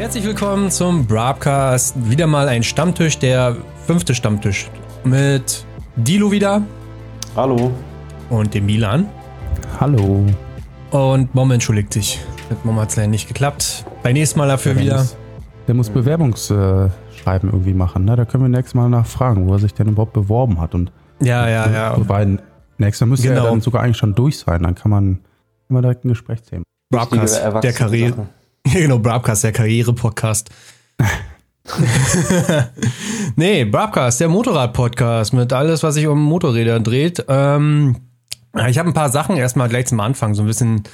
Herzlich willkommen zum Broadcast. Wieder mal ein Stammtisch, der fünfte Stammtisch. Mit Dilo wieder. Hallo. Und dem Milan. Hallo. Und Mom entschuldigt sich. Mit Mom hat es leider nicht geklappt. Beim nächsten Mal dafür der wieder. Muss, der muss Bewerbungsschreiben irgendwie machen. Ne? Da können wir nächstes Mal nachfragen, wo er sich denn überhaupt beworben hat. Und ja, ja, ja. Weil nächstes Mal müsste genau. er dann sogar eigentlich schon durch sein. Dann kann man immer direkt ein Gesprächsthema. Broadcast, der Karriere. Ja, genau, Broadcast, der Karriere-Podcast. nee, Broadcast, der Motorrad-Podcast mit alles, was sich um Motorräder dreht. Ähm, ich habe ein paar Sachen erstmal gleich zum Anfang, so ein bisschen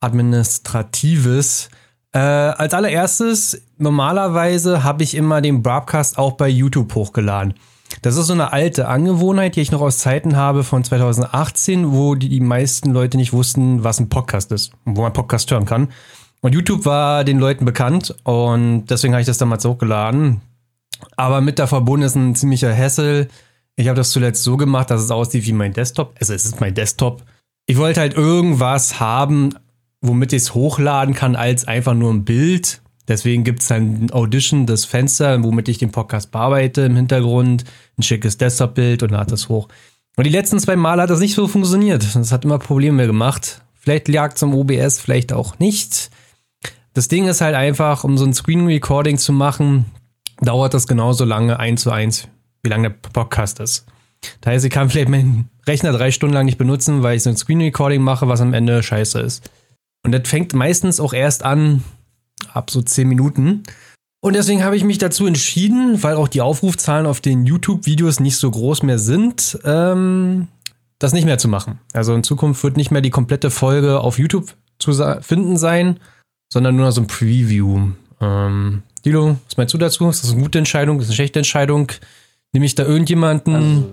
administratives. Äh, als allererstes, normalerweise habe ich immer den Broadcast auch bei YouTube hochgeladen. Das ist so eine alte Angewohnheit, die ich noch aus Zeiten habe von 2018, wo die, die meisten Leute nicht wussten, was ein Podcast ist und wo man Podcast hören kann. Und YouTube war den Leuten bekannt und deswegen habe ich das damals hochgeladen. Aber mit der verbunden ist ein ziemlicher Hessel. Ich habe das zuletzt so gemacht, dass es aussieht wie mein Desktop. Also es ist mein Desktop. Ich wollte halt irgendwas haben, womit ich es hochladen kann, als einfach nur ein Bild. Deswegen gibt es ein Audition, das Fenster, womit ich den Podcast bearbeite im Hintergrund, ein schickes Desktop-Bild und lade das hoch. Und die letzten zwei Male hat das nicht so funktioniert. Das hat immer Probleme gemacht. Vielleicht lag zum OBS, vielleicht auch nicht. Das Ding ist halt einfach, um so ein Screen Recording zu machen, dauert das genauso lange, eins zu eins, wie lange der Podcast ist. Das heißt, ich kann vielleicht meinen Rechner drei Stunden lang nicht benutzen, weil ich so ein Screen Recording mache, was am Ende scheiße ist. Und das fängt meistens auch erst an, ab so zehn Minuten. Und deswegen habe ich mich dazu entschieden, weil auch die Aufrufzahlen auf den YouTube-Videos nicht so groß mehr sind, ähm, das nicht mehr zu machen. Also in Zukunft wird nicht mehr die komplette Folge auf YouTube zu finden sein, sondern nur so ein Preview. Ähm, Dilo, was meinst du dazu? Ist das eine gute Entscheidung? Ist das eine schlechte Entscheidung? Nehme ich da irgendjemanden also,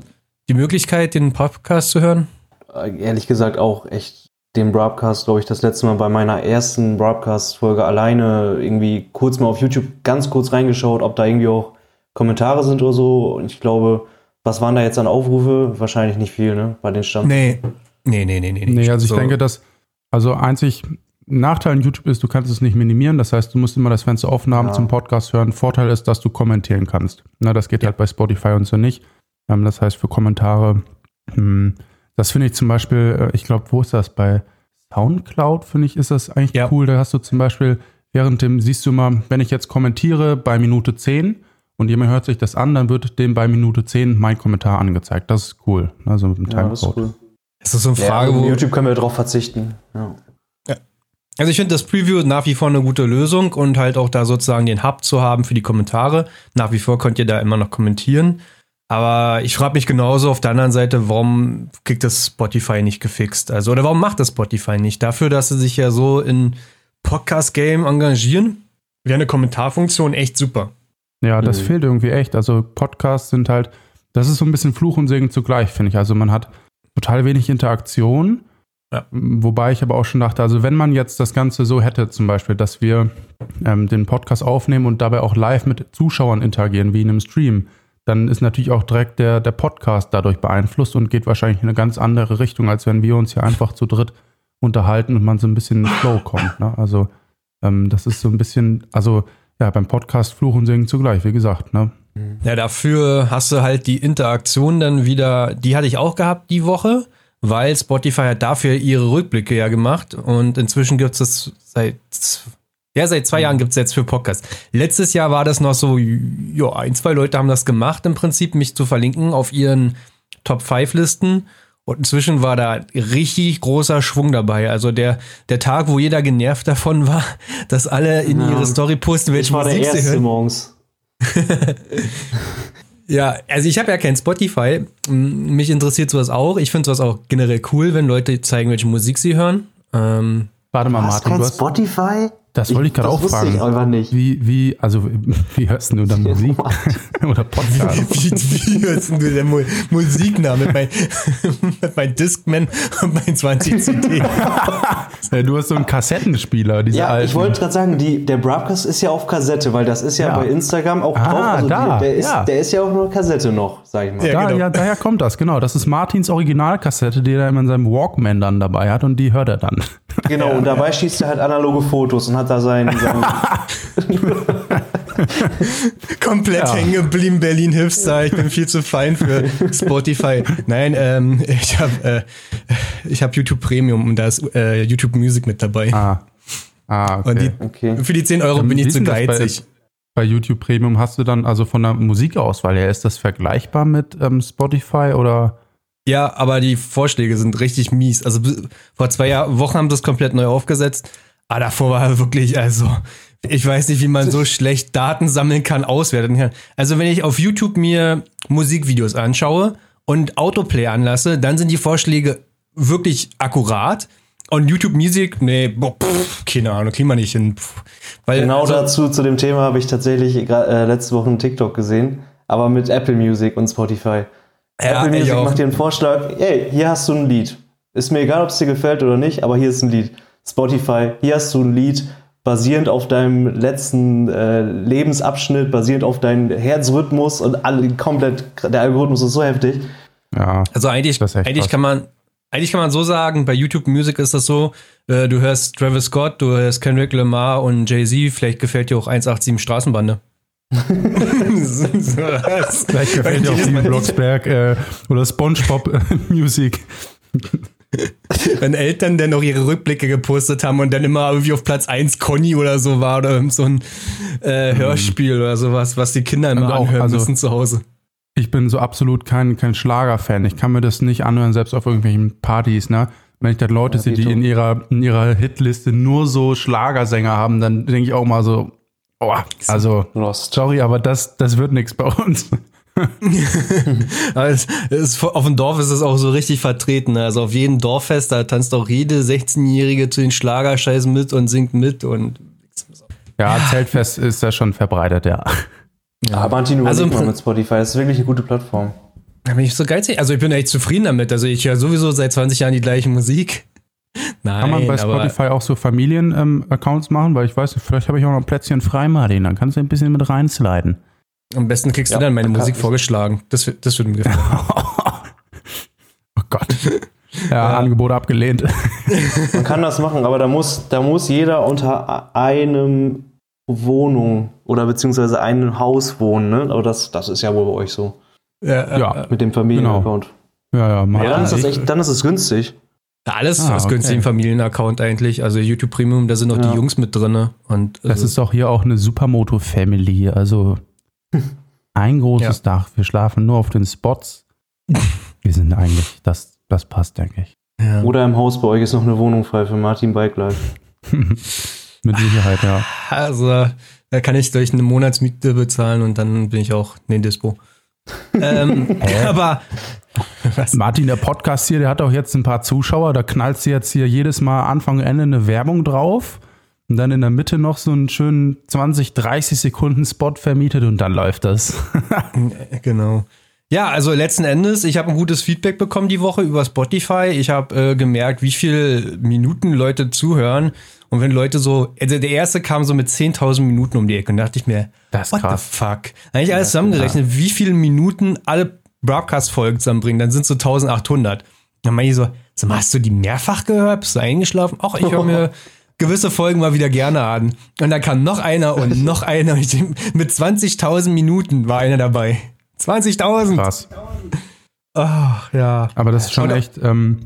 die Möglichkeit, den Podcast zu hören? Äh, ehrlich gesagt auch echt den Broadcast, glaube ich, das letzte Mal bei meiner ersten Broadcast-Folge alleine irgendwie kurz mal auf YouTube ganz kurz reingeschaut, ob da irgendwie auch Kommentare sind oder so. Und ich glaube, was waren da jetzt an Aufrufe? Wahrscheinlich nicht viel, ne? Bei den Stand. Nee. Nee, nee, nee, nee. Nee, also ich so. denke, dass, also einzig, Nachteil in YouTube ist, du kannst es nicht minimieren. Das heißt, du musst immer das Fenster offen haben ja. zum Podcast hören. Vorteil ist, dass du kommentieren kannst. Na, das geht ja. halt bei Spotify und so nicht. Ähm, das heißt, für Kommentare, hm, das finde ich zum Beispiel, äh, ich glaube, wo ist das? Bei Soundcloud, finde ich, ist das eigentlich ja. cool. Da hast du zum Beispiel, während dem, siehst du mal, wenn ich jetzt kommentiere bei Minute 10 und jemand hört sich das an, dann wird dem bei Minute 10 mein Kommentar angezeigt. Das ist cool. Also mit dem ja, Timecode. Das ist cool. Ist das so eine Frage, ja, wo. YouTube können wir darauf verzichten. Ja. Also ich finde das Preview nach wie vor eine gute Lösung und halt auch da sozusagen den Hub zu haben für die Kommentare. Nach wie vor könnt ihr da immer noch kommentieren. Aber ich frage mich genauso auf der anderen Seite, warum kriegt das Spotify nicht gefixt? Also, oder warum macht das Spotify nicht? Dafür, dass sie sich ja so in Podcast-Game engagieren, wäre eine Kommentarfunktion echt super. Ja, das mhm. fehlt irgendwie echt. Also Podcasts sind halt, das ist so ein bisschen Fluch und Segen zugleich, finde ich. Also man hat total wenig Interaktion ja. Wobei ich aber auch schon dachte, also wenn man jetzt das Ganze so hätte, zum Beispiel, dass wir ähm, den Podcast aufnehmen und dabei auch live mit Zuschauern interagieren, wie in einem Stream, dann ist natürlich auch direkt der, der Podcast dadurch beeinflusst und geht wahrscheinlich in eine ganz andere Richtung, als wenn wir uns hier einfach zu dritt unterhalten und man so ein bisschen in den Flow kommt. Ne? Also ähm, das ist so ein bisschen, also ja, beim Podcast Fluch und Singen zugleich, wie gesagt. Ne? Ja, dafür hast du halt die Interaktion dann wieder, die hatte ich auch gehabt die Woche weil Spotify hat dafür ihre Rückblicke ja gemacht und inzwischen gibt es seit ja, seit zwei Jahren gibt es jetzt für Podcasts. Letztes Jahr war das noch so, ja, ein, zwei Leute haben das gemacht, im Prinzip, mich zu verlinken auf ihren Top-5-Listen. Und inzwischen war da richtig großer Schwung dabei. Also der, der Tag, wo jeder genervt davon war, dass alle in ja, ihre Story posten, welche Musik sie hören. Morgens. Ja, also ich habe ja kein Spotify. Mich interessiert sowas auch. Ich finde sowas auch generell cool, wenn Leute zeigen, welche Musik sie hören. Ähm, Warte mal, Martin. Kein du hast Spotify? Das wollte ich gerade auch fragen. Ich einfach nicht. Wie, wie, also, wie hörst du da Musik? Oder Podcast? Wie, wie hörst du denn Mu Musik nach mit meinem mein Discman und meinem 20 CD? du hast so einen Kassettenspieler, diese Ja, alten. ich wollte gerade sagen, die, der Broadcast ist ja auf Kassette, weil das ist ja, ja. bei Instagram auch ah, drauf. Also da, der, ist, ja. der ist ja auch nur Kassette noch, sag ich mal. Ja, da, genau. ja, daher kommt das, genau. Das ist Martins Originalkassette, die er immer in seinem Walkman dann dabei hat und die hört er dann. Genau, ja, und dabei ja. schießt er halt analoge Fotos und hat da sein. sein Komplett ja. hängen geblieben, Berlin Hipster. Ich bin viel zu fein für Spotify. Nein, ähm, ich habe äh, hab YouTube Premium und da ist äh, YouTube Music mit dabei. Ah. Ah, okay. Und die, okay. für die 10 Euro bin ich zu geizig. Bei, bei, YouTube Premium hast du dann also von der Musikauswahl her, ist das vergleichbar mit ähm, Spotify oder? Ja, aber die Vorschläge sind richtig mies. Also vor zwei Jahr, Wochen haben das komplett neu aufgesetzt. Aber davor war wirklich, also, ich weiß nicht, wie man so schlecht Daten sammeln kann, auswerten kann. Also, wenn ich auf YouTube mir Musikvideos anschaue und Autoplay anlasse, dann sind die Vorschläge wirklich akkurat. Und YouTube Music, nee, boah, pff, keine Ahnung, kriegen wir nicht hin. Pff, weil, genau also, dazu, zu dem Thema habe ich tatsächlich äh, letzte Woche einen TikTok gesehen, aber mit Apple Music und Spotify. Ja, Apple Music macht dir einen Vorschlag, ey, hier hast du ein Lied. Ist mir egal, ob es dir gefällt oder nicht, aber hier ist ein Lied. Spotify, hier hast du ein Lied, basierend auf deinem letzten äh, Lebensabschnitt, basierend auf deinem Herzrhythmus und alle, komplett, der Algorithmus ist so heftig. Ja. Also eigentlich, eigentlich kann man, eigentlich kann man so sagen, bei YouTube Music ist das so, äh, du hörst Travis Scott, du hörst Kendrick Lamar und Jay-Z, vielleicht gefällt dir auch 187 Straßenbande. Vielleicht gefällt dir auch Steven Blocksberg äh, oder SpongeBob äh, Music. Wenn Eltern dann noch ihre Rückblicke gepostet haben und dann immer irgendwie auf Platz 1 Conny oder so war oder so ein äh, Hörspiel oder sowas, was die Kinder immer auch, anhören also, müssen zu Hause. Ich bin so absolut kein, kein Schlager-Fan. Ich kann mir das nicht anhören, selbst auf irgendwelchen Partys, ne? Wenn ich dann Leute ja, sehe, die in ihrer, in ihrer Hitliste nur so Schlagersänger haben, dann denke ich auch mal so, Oh, also, Lost. sorry, aber das, das wird nichts bei uns. ist, auf dem Dorf ist es auch so richtig vertreten. Ne? Also auf jedem Dorffest, da tanzt auch jede 16-Jährige zu den Schlagerscheißen mit und singt mit und. Ja, Zeltfest ist ja schon verbreitet, ja. Ja, Martin, also mal mit Spotify, das ist wirklich eine gute Plattform. Da bin ich so geizig. Also ich bin echt zufrieden damit. Also ich höre sowieso seit 20 Jahren die gleiche Musik. Nein, Kann man bei Spotify auch so Familien-Accounts ähm, machen? Weil ich weiß, vielleicht habe ich auch noch ein Plätzchen frei, Martin. Dann kannst du ein bisschen mit reinsliden. Am besten kriegst ja, du dann meine Musik vorgeschlagen. Das, das würde mir gefallen. oh Gott. Ja, ja, Angebot abgelehnt. Man kann das machen, aber da muss, da muss jeder unter einem Wohnung oder beziehungsweise einem Haus wohnen. Ne? Aber das, das ist ja wohl bei euch so. Ja, ja. Mit dem Familienaccount. Genau. Ja, ja, ja dann, ist das echt, dann ist es günstig. Ja, alles ah, aus okay. günstigen Familienaccount eigentlich. Also YouTube Premium, da sind auch ja. die Jungs mit drin. Und also das ist doch hier auch eine Supermoto-Family. Also ein großes ja. Dach. Wir schlafen nur auf den Spots. Wir sind eigentlich, das, das passt, denke ich. Ja. Oder im Haus bei euch ist noch eine Wohnung frei für Martin Bike Life. Mit Sicherheit, ja. Also, da kann ich durch eine Monatsmiete bezahlen und dann bin ich auch in den Dispo. ähm, aber was? Martin, der Podcast hier, der hat auch jetzt ein paar Zuschauer. Da knallst du jetzt hier jedes Mal Anfang, Ende eine Werbung drauf. Und dann in der Mitte noch so einen schönen 20, 30 Sekunden Spot vermietet und dann läuft das. genau. Ja, also letzten Endes, ich habe ein gutes Feedback bekommen die Woche über Spotify. Ich habe äh, gemerkt, wie viele Minuten Leute zuhören. Und wenn Leute so, also der erste kam so mit 10.000 Minuten um die Ecke und da dachte ich mir, das what krass. the fuck? Eigentlich alles zusammengerechnet, wie viele Minuten alle Broadcast-Folgen zusammenbringen, dann sind es so 1800. Dann meine ich so, so, hast du die mehrfach gehört? Bist du eingeschlafen? Ach, ich höre mir gewisse Folgen mal wieder gerne an. Und dann kam noch einer und noch einer. Mit 20.000 Minuten war einer dabei. 20.000! Krass. Ach, ja. Aber das ist schon echt, ähm,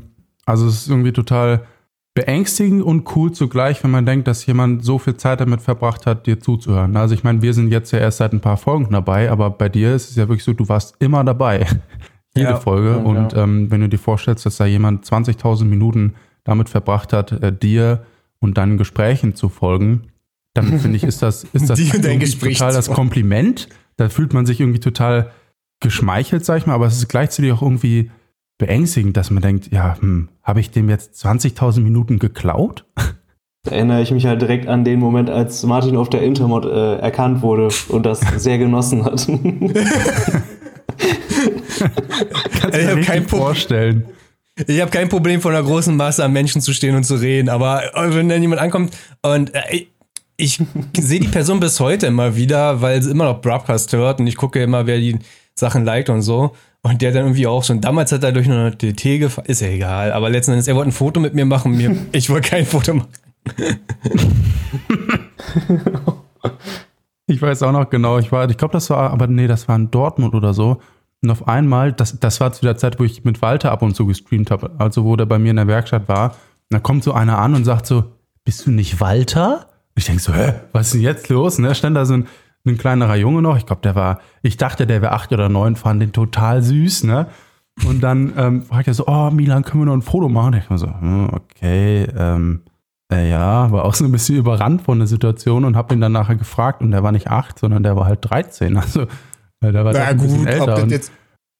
also es ist irgendwie total beängstigend und cool zugleich, wenn man denkt, dass jemand so viel Zeit damit verbracht hat, dir zuzuhören. Also ich meine, wir sind jetzt ja erst seit ein paar Folgen dabei, aber bei dir ist es ja wirklich so, du warst immer dabei. Jede ja, Folge. Ja, und ähm, wenn du dir vorstellst, dass da jemand 20.000 Minuten damit verbracht hat, äh, dir und deinen Gesprächen zu folgen, dann finde ich, ist das, ist das total das Kompliment. Da fühlt man sich irgendwie total geschmeichelt, sag ich mal, aber es ist gleichzeitig auch irgendwie beängstigend, dass man denkt, ja, hm, habe ich dem jetzt 20.000 Minuten geklaut? Da erinnere ich mich halt direkt an den Moment, als Martin auf der Intermod äh, erkannt wurde und das sehr genossen hat. Kannst du dir kein vorstellen. Ich habe kein Problem, vor einer großen Masse an Menschen zu stehen und zu reden, aber wenn dann jemand ankommt und äh, ich sehe die Person bis heute immer wieder, weil sie immer noch Broadcast hört und ich gucke immer, wer die Sachen liked und so. Und der dann irgendwie auch und damals hat er durch eine DT gefahren, ist ja egal, aber letzten Endes, er wollte ein Foto mit mir machen, mir, ich wollte kein Foto machen. ich weiß auch noch genau, ich war, ich glaube, das war, aber nee, das war in Dortmund oder so. Und auf einmal, das, das war zu der Zeit, wo ich mit Walter ab und zu gestreamt habe, also wo der bei mir in der Werkstatt war. Da kommt so einer an und sagt so, bist du nicht Walter? Und ich denke so, hä, was ist denn jetzt los? Und da stand da so ein, ein kleinerer Junge noch. Ich glaube, der war, ich dachte, der wäre acht oder neun, fand den total süß, ne? Und dann ähm, fragt er so, oh, Milan, können wir noch ein Foto machen? Und ich war so, hm, okay, ähm, äh, ja, war auch so ein bisschen überrannt von der Situation und habe ihn dann nachher gefragt und der war nicht acht, sondern der war halt 13. Also der war Na gut, älter. Das, jetzt,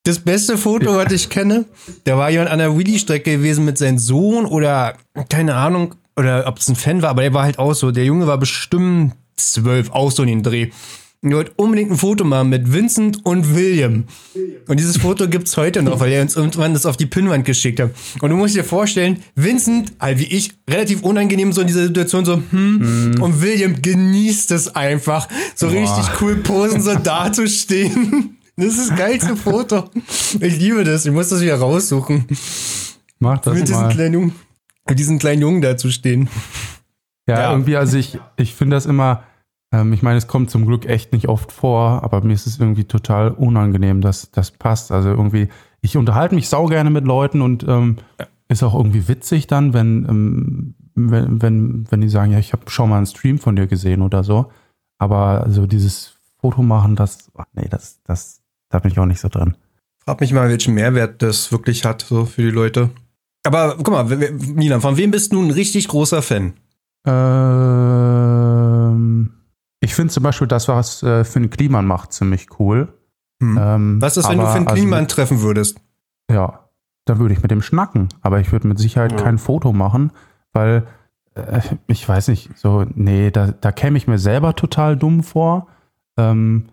das beste Foto, was ich kenne, da war jemand an der Willy-Strecke gewesen mit seinem Sohn oder keine Ahnung, oder ob es ein Fan war, aber der war halt auch so, der Junge war bestimmt zwölf, auch so in den Dreh. Ihr wollt unbedingt ein Foto machen mit Vincent und William. Und dieses Foto gibt's heute noch, weil er uns irgendwann das auf die Pinnwand geschickt hat. Und du musst dir vorstellen, Vincent, halt wie ich, relativ unangenehm so in dieser Situation, so, hm, mm. und William genießt es einfach, so Boah. richtig cool posen, so dazustehen. Das ist das geilste Foto. Ich liebe das. Ich muss das wieder raussuchen. Mach das mit mal. Diesen kleinen Jungen, mit diesen kleinen Jungen da zu stehen. Ja, ja, irgendwie, also ich, ich finde das immer, ähm, ich meine, es kommt zum Glück echt nicht oft vor, aber mir ist es irgendwie total unangenehm, dass das passt. Also irgendwie, ich unterhalte mich sau gerne mit Leuten und ähm, ist auch irgendwie witzig dann, wenn, ähm, wenn, wenn, wenn die sagen, ja, ich habe schon mal einen Stream von dir gesehen oder so. Aber so dieses Foto machen, das, ach nee, das, das, da bin ich auch nicht so drin. Frag mich mal, welchen Mehrwert das wirklich hat, so für die Leute. Aber guck mal, Milan, von wem bist du ein richtig großer Fan? Ähm, ich finde zum Beispiel das, was äh, Finn Kliman macht, ziemlich cool. Hm. Ähm, was ist, wenn aber, du Finn Kliman also, treffen würdest? Ja, dann würde ich mit dem schnacken. Aber ich würde mit Sicherheit ja. kein Foto machen, weil äh, ich weiß nicht, so, nee, da, da käme ich mir selber total dumm vor. Ähm,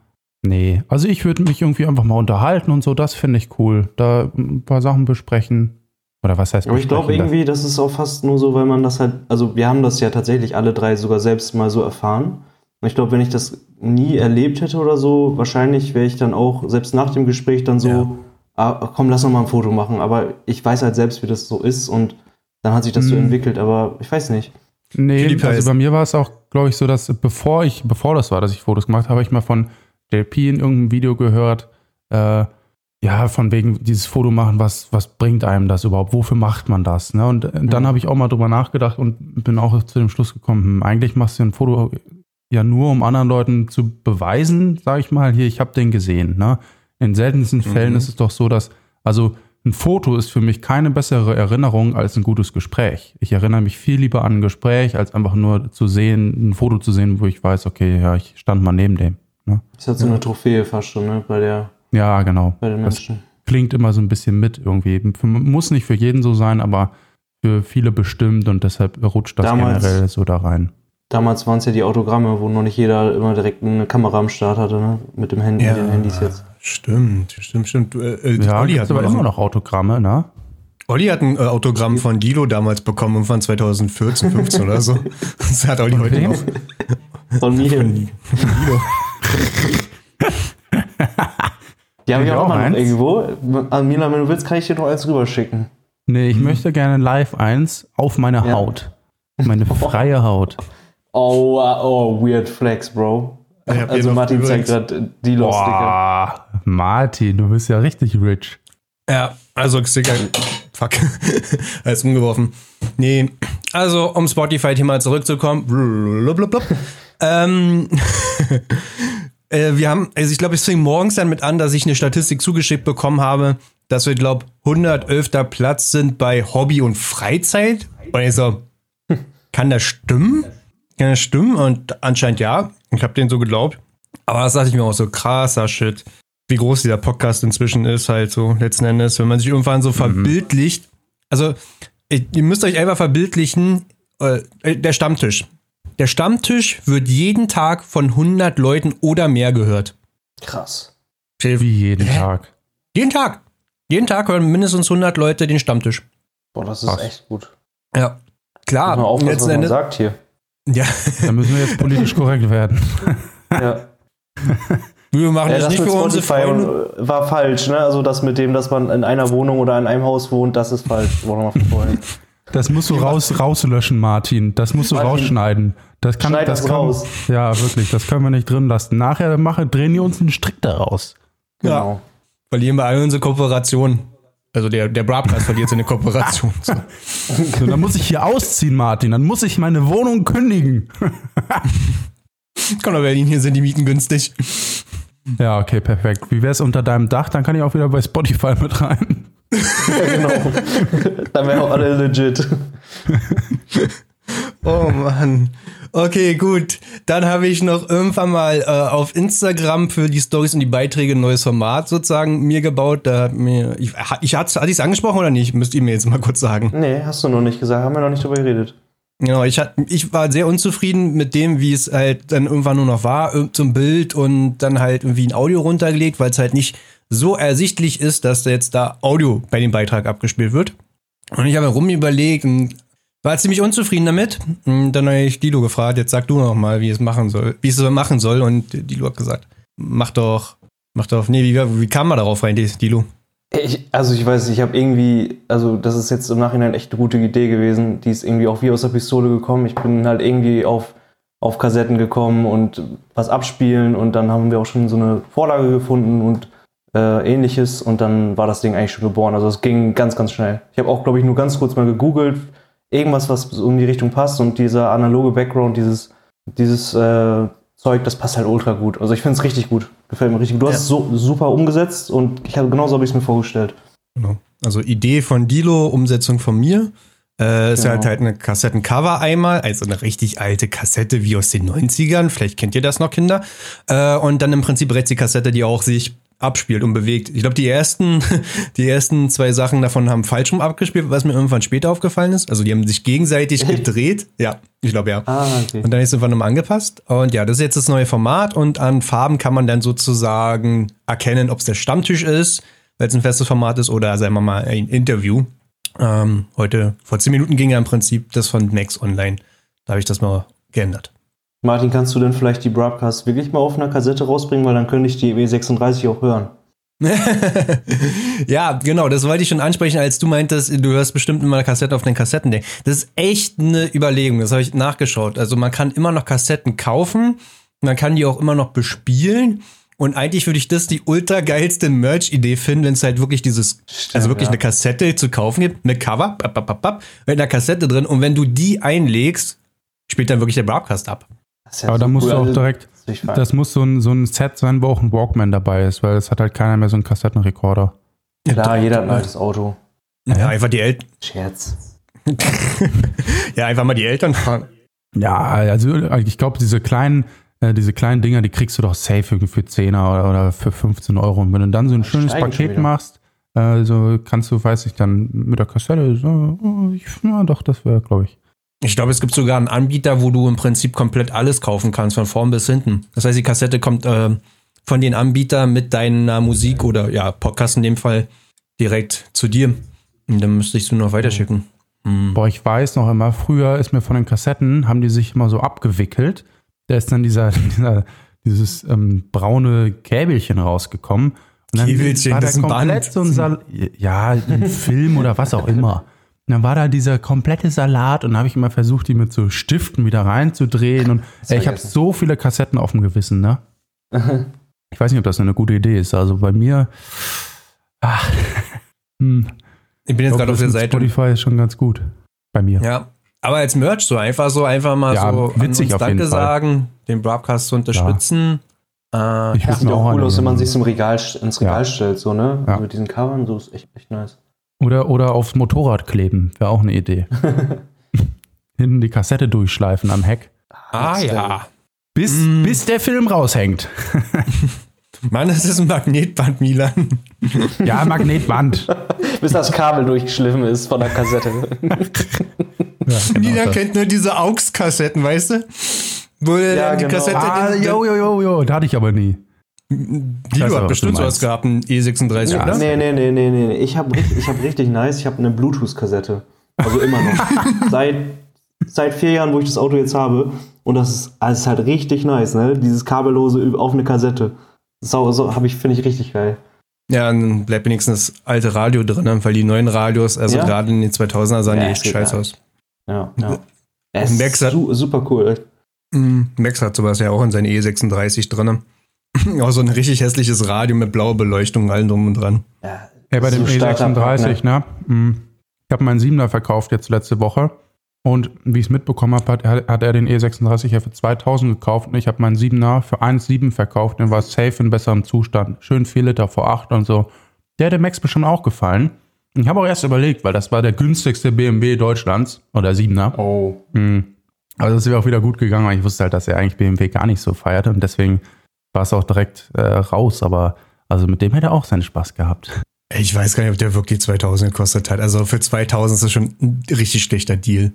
nee, also ich würde mich irgendwie einfach mal unterhalten und so, das finde ich cool. Da ein paar Sachen besprechen. Oder was heißt Aber ich glaube irgendwie, das ist auch fast nur so, weil man das halt, also wir haben das ja tatsächlich alle drei sogar selbst mal so erfahren. Und ich glaube, wenn ich das nie erlebt hätte oder so, wahrscheinlich wäre ich dann auch, selbst nach dem Gespräch dann so, ja. ah, komm, lass noch mal ein Foto machen. Aber ich weiß halt selbst, wie das so ist und dann hat sich das hm. so entwickelt, aber ich weiß nicht. Nee, also bei mir war es auch, glaube ich, so, dass bevor ich, bevor das war, dass ich Fotos gemacht habe, habe ich mal von JP in irgendeinem Video gehört, äh, ja, von wegen dieses Foto machen, was, was bringt einem das überhaupt? Wofür macht man das? Ne? Und dann mhm. habe ich auch mal drüber nachgedacht und bin auch zu dem Schluss gekommen, hm, eigentlich machst du ein Foto ja nur, um anderen Leuten zu beweisen, sage ich mal, hier, ich habe den gesehen. Ne? In seltensten Fällen mhm. ist es doch so, dass, also ein Foto ist für mich keine bessere Erinnerung als ein gutes Gespräch. Ich erinnere mich viel lieber an ein Gespräch, als einfach nur zu sehen, ein Foto zu sehen, wo ich weiß, okay, ja, ich stand mal neben dem. Ne? Das hat so eine Trophäe fast schon, ne, bei der ja, genau. Bei den Menschen. Das klingt immer so ein bisschen mit irgendwie. Muss nicht für jeden so sein, aber für viele bestimmt und deshalb rutscht das damals, generell so da rein. Damals waren es ja die Autogramme, wo noch nicht jeder immer direkt eine Kamera am Start hatte, ne? Mit dem Handy, ja, den Handys jetzt. Stimmt, stimmt, stimmt. Äh, äh ja, Olli hat aber immer noch Autogramme, ne? Olli hat ein äh, Autogramm von Dilo damals bekommen, von 2014, 15 oder so. Das hat Olli heute noch. Von mir. Von, von Dilo. Die habe ich auch, auch mal noch irgendwo. Mila, wenn du willst, kann ich dir noch eins rüberschicken. Nee, ich hm. möchte gerne live eins auf meine ja. Haut. Meine freie Haut. Oh, oh, weird flex, Bro. Also Martin zeigt gerade die Lost Sticker. Martin, du bist ja richtig rich. Ja, also Sticker. Fuck. Alles umgeworfen. Nee, also um Spotify-Thema zurückzukommen. Blub, ähm, äh, wir haben, also ich glaube, es fing morgens dann mit an, dass ich eine Statistik zugeschickt bekommen habe, dass wir, glaube 111. Platz sind bei Hobby und Freizeit. Und ich so, kann das stimmen? Kann das stimmen? Und anscheinend ja. Ich habe den so geglaubt. Aber das dachte ich mir auch so, krasser Shit. Wie groß dieser Podcast inzwischen ist, halt so letzten Endes, wenn man sich irgendwann so mhm. verbildlicht. Also, ihr müsst euch einfach verbildlichen, äh, der Stammtisch. Der Stammtisch wird jeden Tag von 100 Leuten oder mehr gehört. Krass. Wie jeden Hä? Tag? Jeden Tag. Jeden Tag hören mindestens 100 Leute den Stammtisch. Boah, das ist Krass. echt gut. Ja, klar. Mal aufpassen, was man sagt hier. Ja. Da müssen wir jetzt politisch korrekt werden. ja. Wir machen Ja, das, das nicht mit für unsere Spotify Freunde. war falsch, ne? Also das mit dem, dass man in einer Wohnung oder in einem Haus wohnt, das ist falsch. Wollen wir mal von vorhin. Das musst du raus, rauslöschen, Martin. Das musst du Martin, rausschneiden. Das kann, schneid das das kann, raus. Ja, wirklich, das können wir nicht drin lassen. Nachher mache, drehen die uns einen Strick daraus. Genau. Verlieren wir alle unsere Kooperation. Also der, der Broadcast verliert seine Kooperation. So. So, dann muss ich hier ausziehen, Martin. Dann muss ich meine Wohnung kündigen. Komm nach Berlin, hier sind die Mieten günstig. Ja, okay, perfekt. Wie wär's unter deinem Dach? Dann kann ich auch wieder bei Spotify mit rein. Ja, genau. Dann wären auch alle legit. Oh Mann. Okay, gut. Dann habe ich noch irgendwann mal äh, auf Instagram für die Stories und die Beiträge ein neues Format sozusagen mir gebaut. Da hat mir, ich, ich hatte es angesprochen oder nicht? Müsst ihr mir jetzt mal kurz sagen. Nee, hast du noch nicht gesagt. Haben wir noch nicht drüber geredet. Genau, ich, hat, ich war sehr unzufrieden mit dem, wie es halt dann irgendwann nur noch war, zum Bild und dann halt irgendwie ein Audio runtergelegt, weil es halt nicht so ersichtlich ist, dass da jetzt da Audio bei dem Beitrag abgespielt wird. Und ich habe rum überlegt und war ziemlich unzufrieden damit. Und dann habe ich Dilo gefragt, jetzt sag du noch mal, wie es machen soll, wie es machen soll. Und Dilo hat gesagt, mach doch, mach doch, nee, wie, wie kam man darauf rein, Dilo? Ich, also ich weiß, ich habe irgendwie, also das ist jetzt im Nachhinein echt eine gute Idee gewesen. Die ist irgendwie auch wie aus der Pistole gekommen. Ich bin halt irgendwie auf, auf Kassetten gekommen und was abspielen und dann haben wir auch schon so eine Vorlage gefunden und äh, ähnliches und dann war das Ding eigentlich schon geboren. Also es ging ganz, ganz schnell. Ich habe auch, glaube ich, nur ganz kurz mal gegoogelt, irgendwas, was in die Richtung passt und dieser analoge Background, dieses, dieses äh, Zeug, das passt halt ultra gut. Also ich finde es richtig gut. Gefällt mir richtig gut. Du hast Ja. es so super umgesetzt und ich habe genauso habe ich es mir vorgestellt. Genau. Also Idee von Dilo, Umsetzung von mir. Äh, ist Genau. halt halt eine Kassettencover einmal, also eine richtig alte Kassette wie aus den 90ern. Vielleicht kennt ihr das noch, Kinder. Äh, und dann im Prinzip rechts die Kassette, die auch sich abspielt und bewegt. Ich glaube, die ersten, die ersten zwei Sachen davon haben falsch rum abgespielt, was mir irgendwann später aufgefallen ist. Also die haben sich gegenseitig gedreht. Ja, ich glaube ja. Ah, okay. Und dann ist es irgendwann nochmal angepasst. Und ja, das ist jetzt das neue Format und an Farben kann man dann sozusagen erkennen, ob es der Stammtisch ist, weil es ein festes Format ist, oder sagen wir mal ein Interview. Ähm, heute, vor 10 Minuten ging ja im Prinzip das von Max online. Da habe ich das mal geändert. Martin, kannst du denn vielleicht die Broadcasts wirklich mal auf einer Kassette rausbringen, weil dann könnte ich die E36 auch hören. ja, genau, das wollte ich schon ansprechen, als du meintest, du hörst bestimmt immer Kassette auf den Kassettendeck. Das ist echt eine Überlegung, das habe ich nachgeschaut. Also man kann immer noch Kassetten kaufen, man kann die auch immer noch bespielen. Und eigentlich würde ich das die ultra geilste Merch-Idee finden, wenn es halt wirklich dieses, also wirklich ja. eine Kassette zu kaufen gibt, mit Cover, bap, bap, bap, mit einer Kassette drin. Und wenn du die einlegst, spielt dann wirklich der Broadcast ab. Das ja Aber da so musst cool. du auch Also, direkt, das das muss so ein, so ein Set sein, wo auch ein Walkman dabei ist, weil es hat halt keiner mehr so einen Kassettenrekorder. Klar, jeder hat ein altes Auto. Ja, einfach die Eltern, Scherz. ja, einfach mal die Eltern fragen. Ja, also ich glaube, diese kleinen, äh, diese kleinen Dinger, die kriegst du doch safe irgendwie für 10er oder, oder für 15 Euro. Und wenn du dann so ein schönes steigen schon Paket machst, äh, so kannst du, weiß ich, dann mit der Kassette, so, oh, ich, ja doch, das wäre, glaube ich. Ich glaube, es gibt sogar einen Anbieter, wo du im Prinzip komplett alles kaufen kannst, von vorn bis hinten. Das heißt, die Kassette kommt äh, von den Anbietern mit deiner Musik oder ja, Podcast in dem Fall direkt zu dir. Und dann müsste ich es nur noch weiterschicken. Hm. Boah, ich weiß noch immer, früher ist mir von den Kassetten, haben die sich immer so abgewickelt. Da ist dann dieser, dieser dieses ähm, braune Käbelchen rausgekommen. Und dann Käbelchen, war da das ist ein komplett Band. so ein Sal ja, ein Film oder was auch immer. Und dann war da dieser komplette Salat und dann habe ich immer versucht, die mit so Stiften wieder reinzudrehen. Und ey, ich habe so viele Kassetten auf dem Gewissen, ne? Ich weiß nicht, ob das eine gute Idee ist. Also bei mir. Ach, hm, Ich bin jetzt gerade auf der Seite. Spotify ist schon ganz gut. Bei mir. Ja. Aber als Merch so einfach so einfach mal Ja, so witzig auf jeden Danke Fall. sagen, den Broadcast zu unterstützen. Äh, Ich ja. würd Sieht auch cool aus, wenn man sich im Regal, ins Regal Ja. stellt, so, ne? Ja. Mit diesen Covern, so ist echt, echt nice. Oder, oder aufs Motorrad kleben, wäre auch eine Idee. Hinten die Kassette durchschleifen am Heck. Ah ja. Bis, Mm. bis der Film raushängt. Mann, das ist ein Magnetband, Milan. Ja, Magnetband. Bis das Kabel durchgeschliffen ist von der Kassette. Ja, genau Milan das. kennt nur diese AUX-Kassetten, weißt du? Wo Ja, die genau. Kassette Ah, jo, jo, jo, jo, da hatte ich aber nie. Die weiß du aber, hat bestimmt sowas gehabt, ein E36, Ja, oder? nee, nee, nee, nee, nee. Ich habe ich hab richtig nice, ich habe eine Bluetooth-Kassette. Also immer noch. seit, seit vier Jahren, wo ich das Auto jetzt habe. Und das ist, also es ist halt richtig nice, ne? Dieses kabellose auf eine Kassette. So, so habe ich, finde ich richtig geil. Ja, dann bleibt wenigstens das alte Radio drin, weil die neuen Radios, also ja. gerade in den 2000er sahen ja, die echt scheiße aus. Ja, ja. Max hat, su super cool. Mm, Max hat sowas ja auch in seinen E36 drin. auch so ein richtig hässliches Radio mit blauer Beleuchtung, allen drum und dran. Ja, ja bei dem E36, ne? ne? Ich habe meinen 7er verkauft jetzt letzte Woche. Und wie ich es mitbekommen habe, hat, hat, er den E36 ja für 2000 gekauft und ich habe meinen 7er für 1,7 verkauft und war safe in besserem Zustand. Schön 4 Liter vor 8 und so. Der hätte Max bestimmt auch gefallen. Ich habe auch erst überlegt, weil das war der günstigste BMW Deutschlands oder 7er. Oh. Mhm. Also das wäre auch wieder gut gegangen, weil ich wusste halt, dass er eigentlich BMW gar nicht so feiert und deswegen war es auch direkt äh, raus. Aber also mit dem hätte er auch seinen Spaß gehabt. Ich weiß gar nicht, ob der wirklich 2000 gekostet hat. Also für 2000 ist das schon ein richtig schlechter Deal.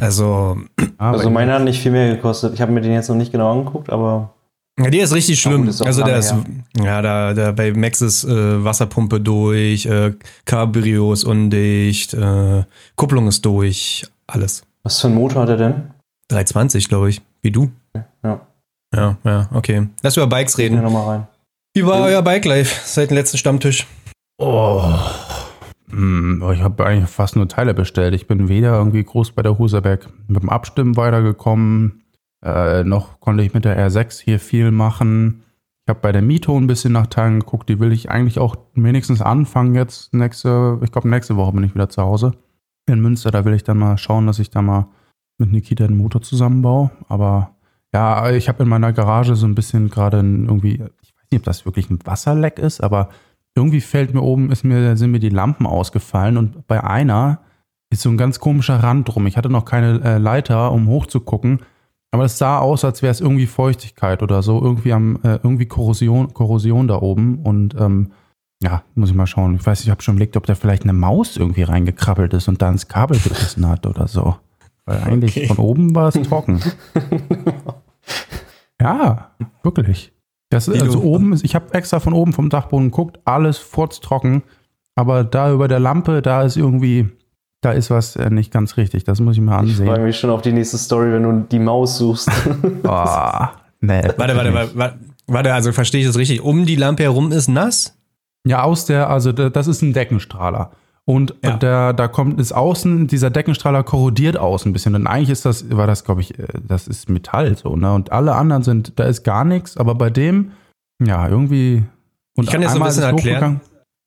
Also, also meiner hat nicht viel mehr gekostet. Ich habe mir den jetzt noch nicht genau angeguckt, aber. Ja, die ist richtig schlimm. Ist also der ist, ja, da, da bei Max ist äh, Wasserpumpe durch, äh, Cabrio ist undicht, äh, Kupplung ist durch, alles. Was für ein Motor hat er denn? 320, glaube ich. Wie du? Ja. Ja, okay. Lass über Bikes reden. Ja, nochmal rein. Wie war ja. euer Bike Life seit dem letzten Stammtisch? Oh. Hm, ich habe eigentlich fast nur Teile bestellt. Ich bin weder irgendwie groß bei der Huserberg mit dem Abstimmen weitergekommen, äh, noch konnte ich mit der R6 hier viel machen. Ich habe bei der Mito ein bisschen nach Teilen geguckt. Die will ich eigentlich auch wenigstens anfangen jetzt. Nächste, ich glaube, nächste Woche bin ich wieder zu Hause in Münster. Da will ich dann mal schauen, dass ich da mal mit Nikita den Motor zusammenbaue. Aber ja, ich habe in meiner Garage so ein bisschen gerade irgendwie, ich weiß nicht, ob das wirklich ein Wasserleck ist, aber irgendwie fällt mir oben, ist mir, sind mir die Lampen ausgefallen und bei einer ist so ein ganz komischer Rand drum. Ich hatte noch keine äh, Leiter, um hochzugucken, aber es sah aus, als wäre es irgendwie Feuchtigkeit oder so, irgendwie am, äh, irgendwie Korrosion, Korrosion da oben und ähm, ja, muss ich mal schauen. Ich weiß, ich habe schon überlegt, ob da vielleicht eine Maus irgendwie reingekrabbelt ist und da ins Kabel gebissen hat oder so. Weil eigentlich okay. von oben war es trocken. ja, wirklich. Das ist also oben ich habe extra von oben vom Dachboden geguckt, alles furztrocken, aber da über der Lampe, da ist irgendwie, da ist was äh, nicht ganz richtig. Das muss ich mal ansehen. Ich freue mich schon auf die nächste Story, wenn du die Maus suchst. oh, nee. Warte, warte, warte, warte, also verstehe ich das richtig? Um die Lampe herum ist nass? Ja, aus der, also das ist ein Deckenstrahler. Und ja. der, da kommt es außen, dieser Deckenstrahler korrodiert außen ein bisschen. Und eigentlich ist das, war das, glaube ich, äh, das ist Metall so, ne? Und alle anderen sind, da ist gar nichts, aber bei dem, ja, irgendwie. Und ich kann dir so ein bisschen erklären.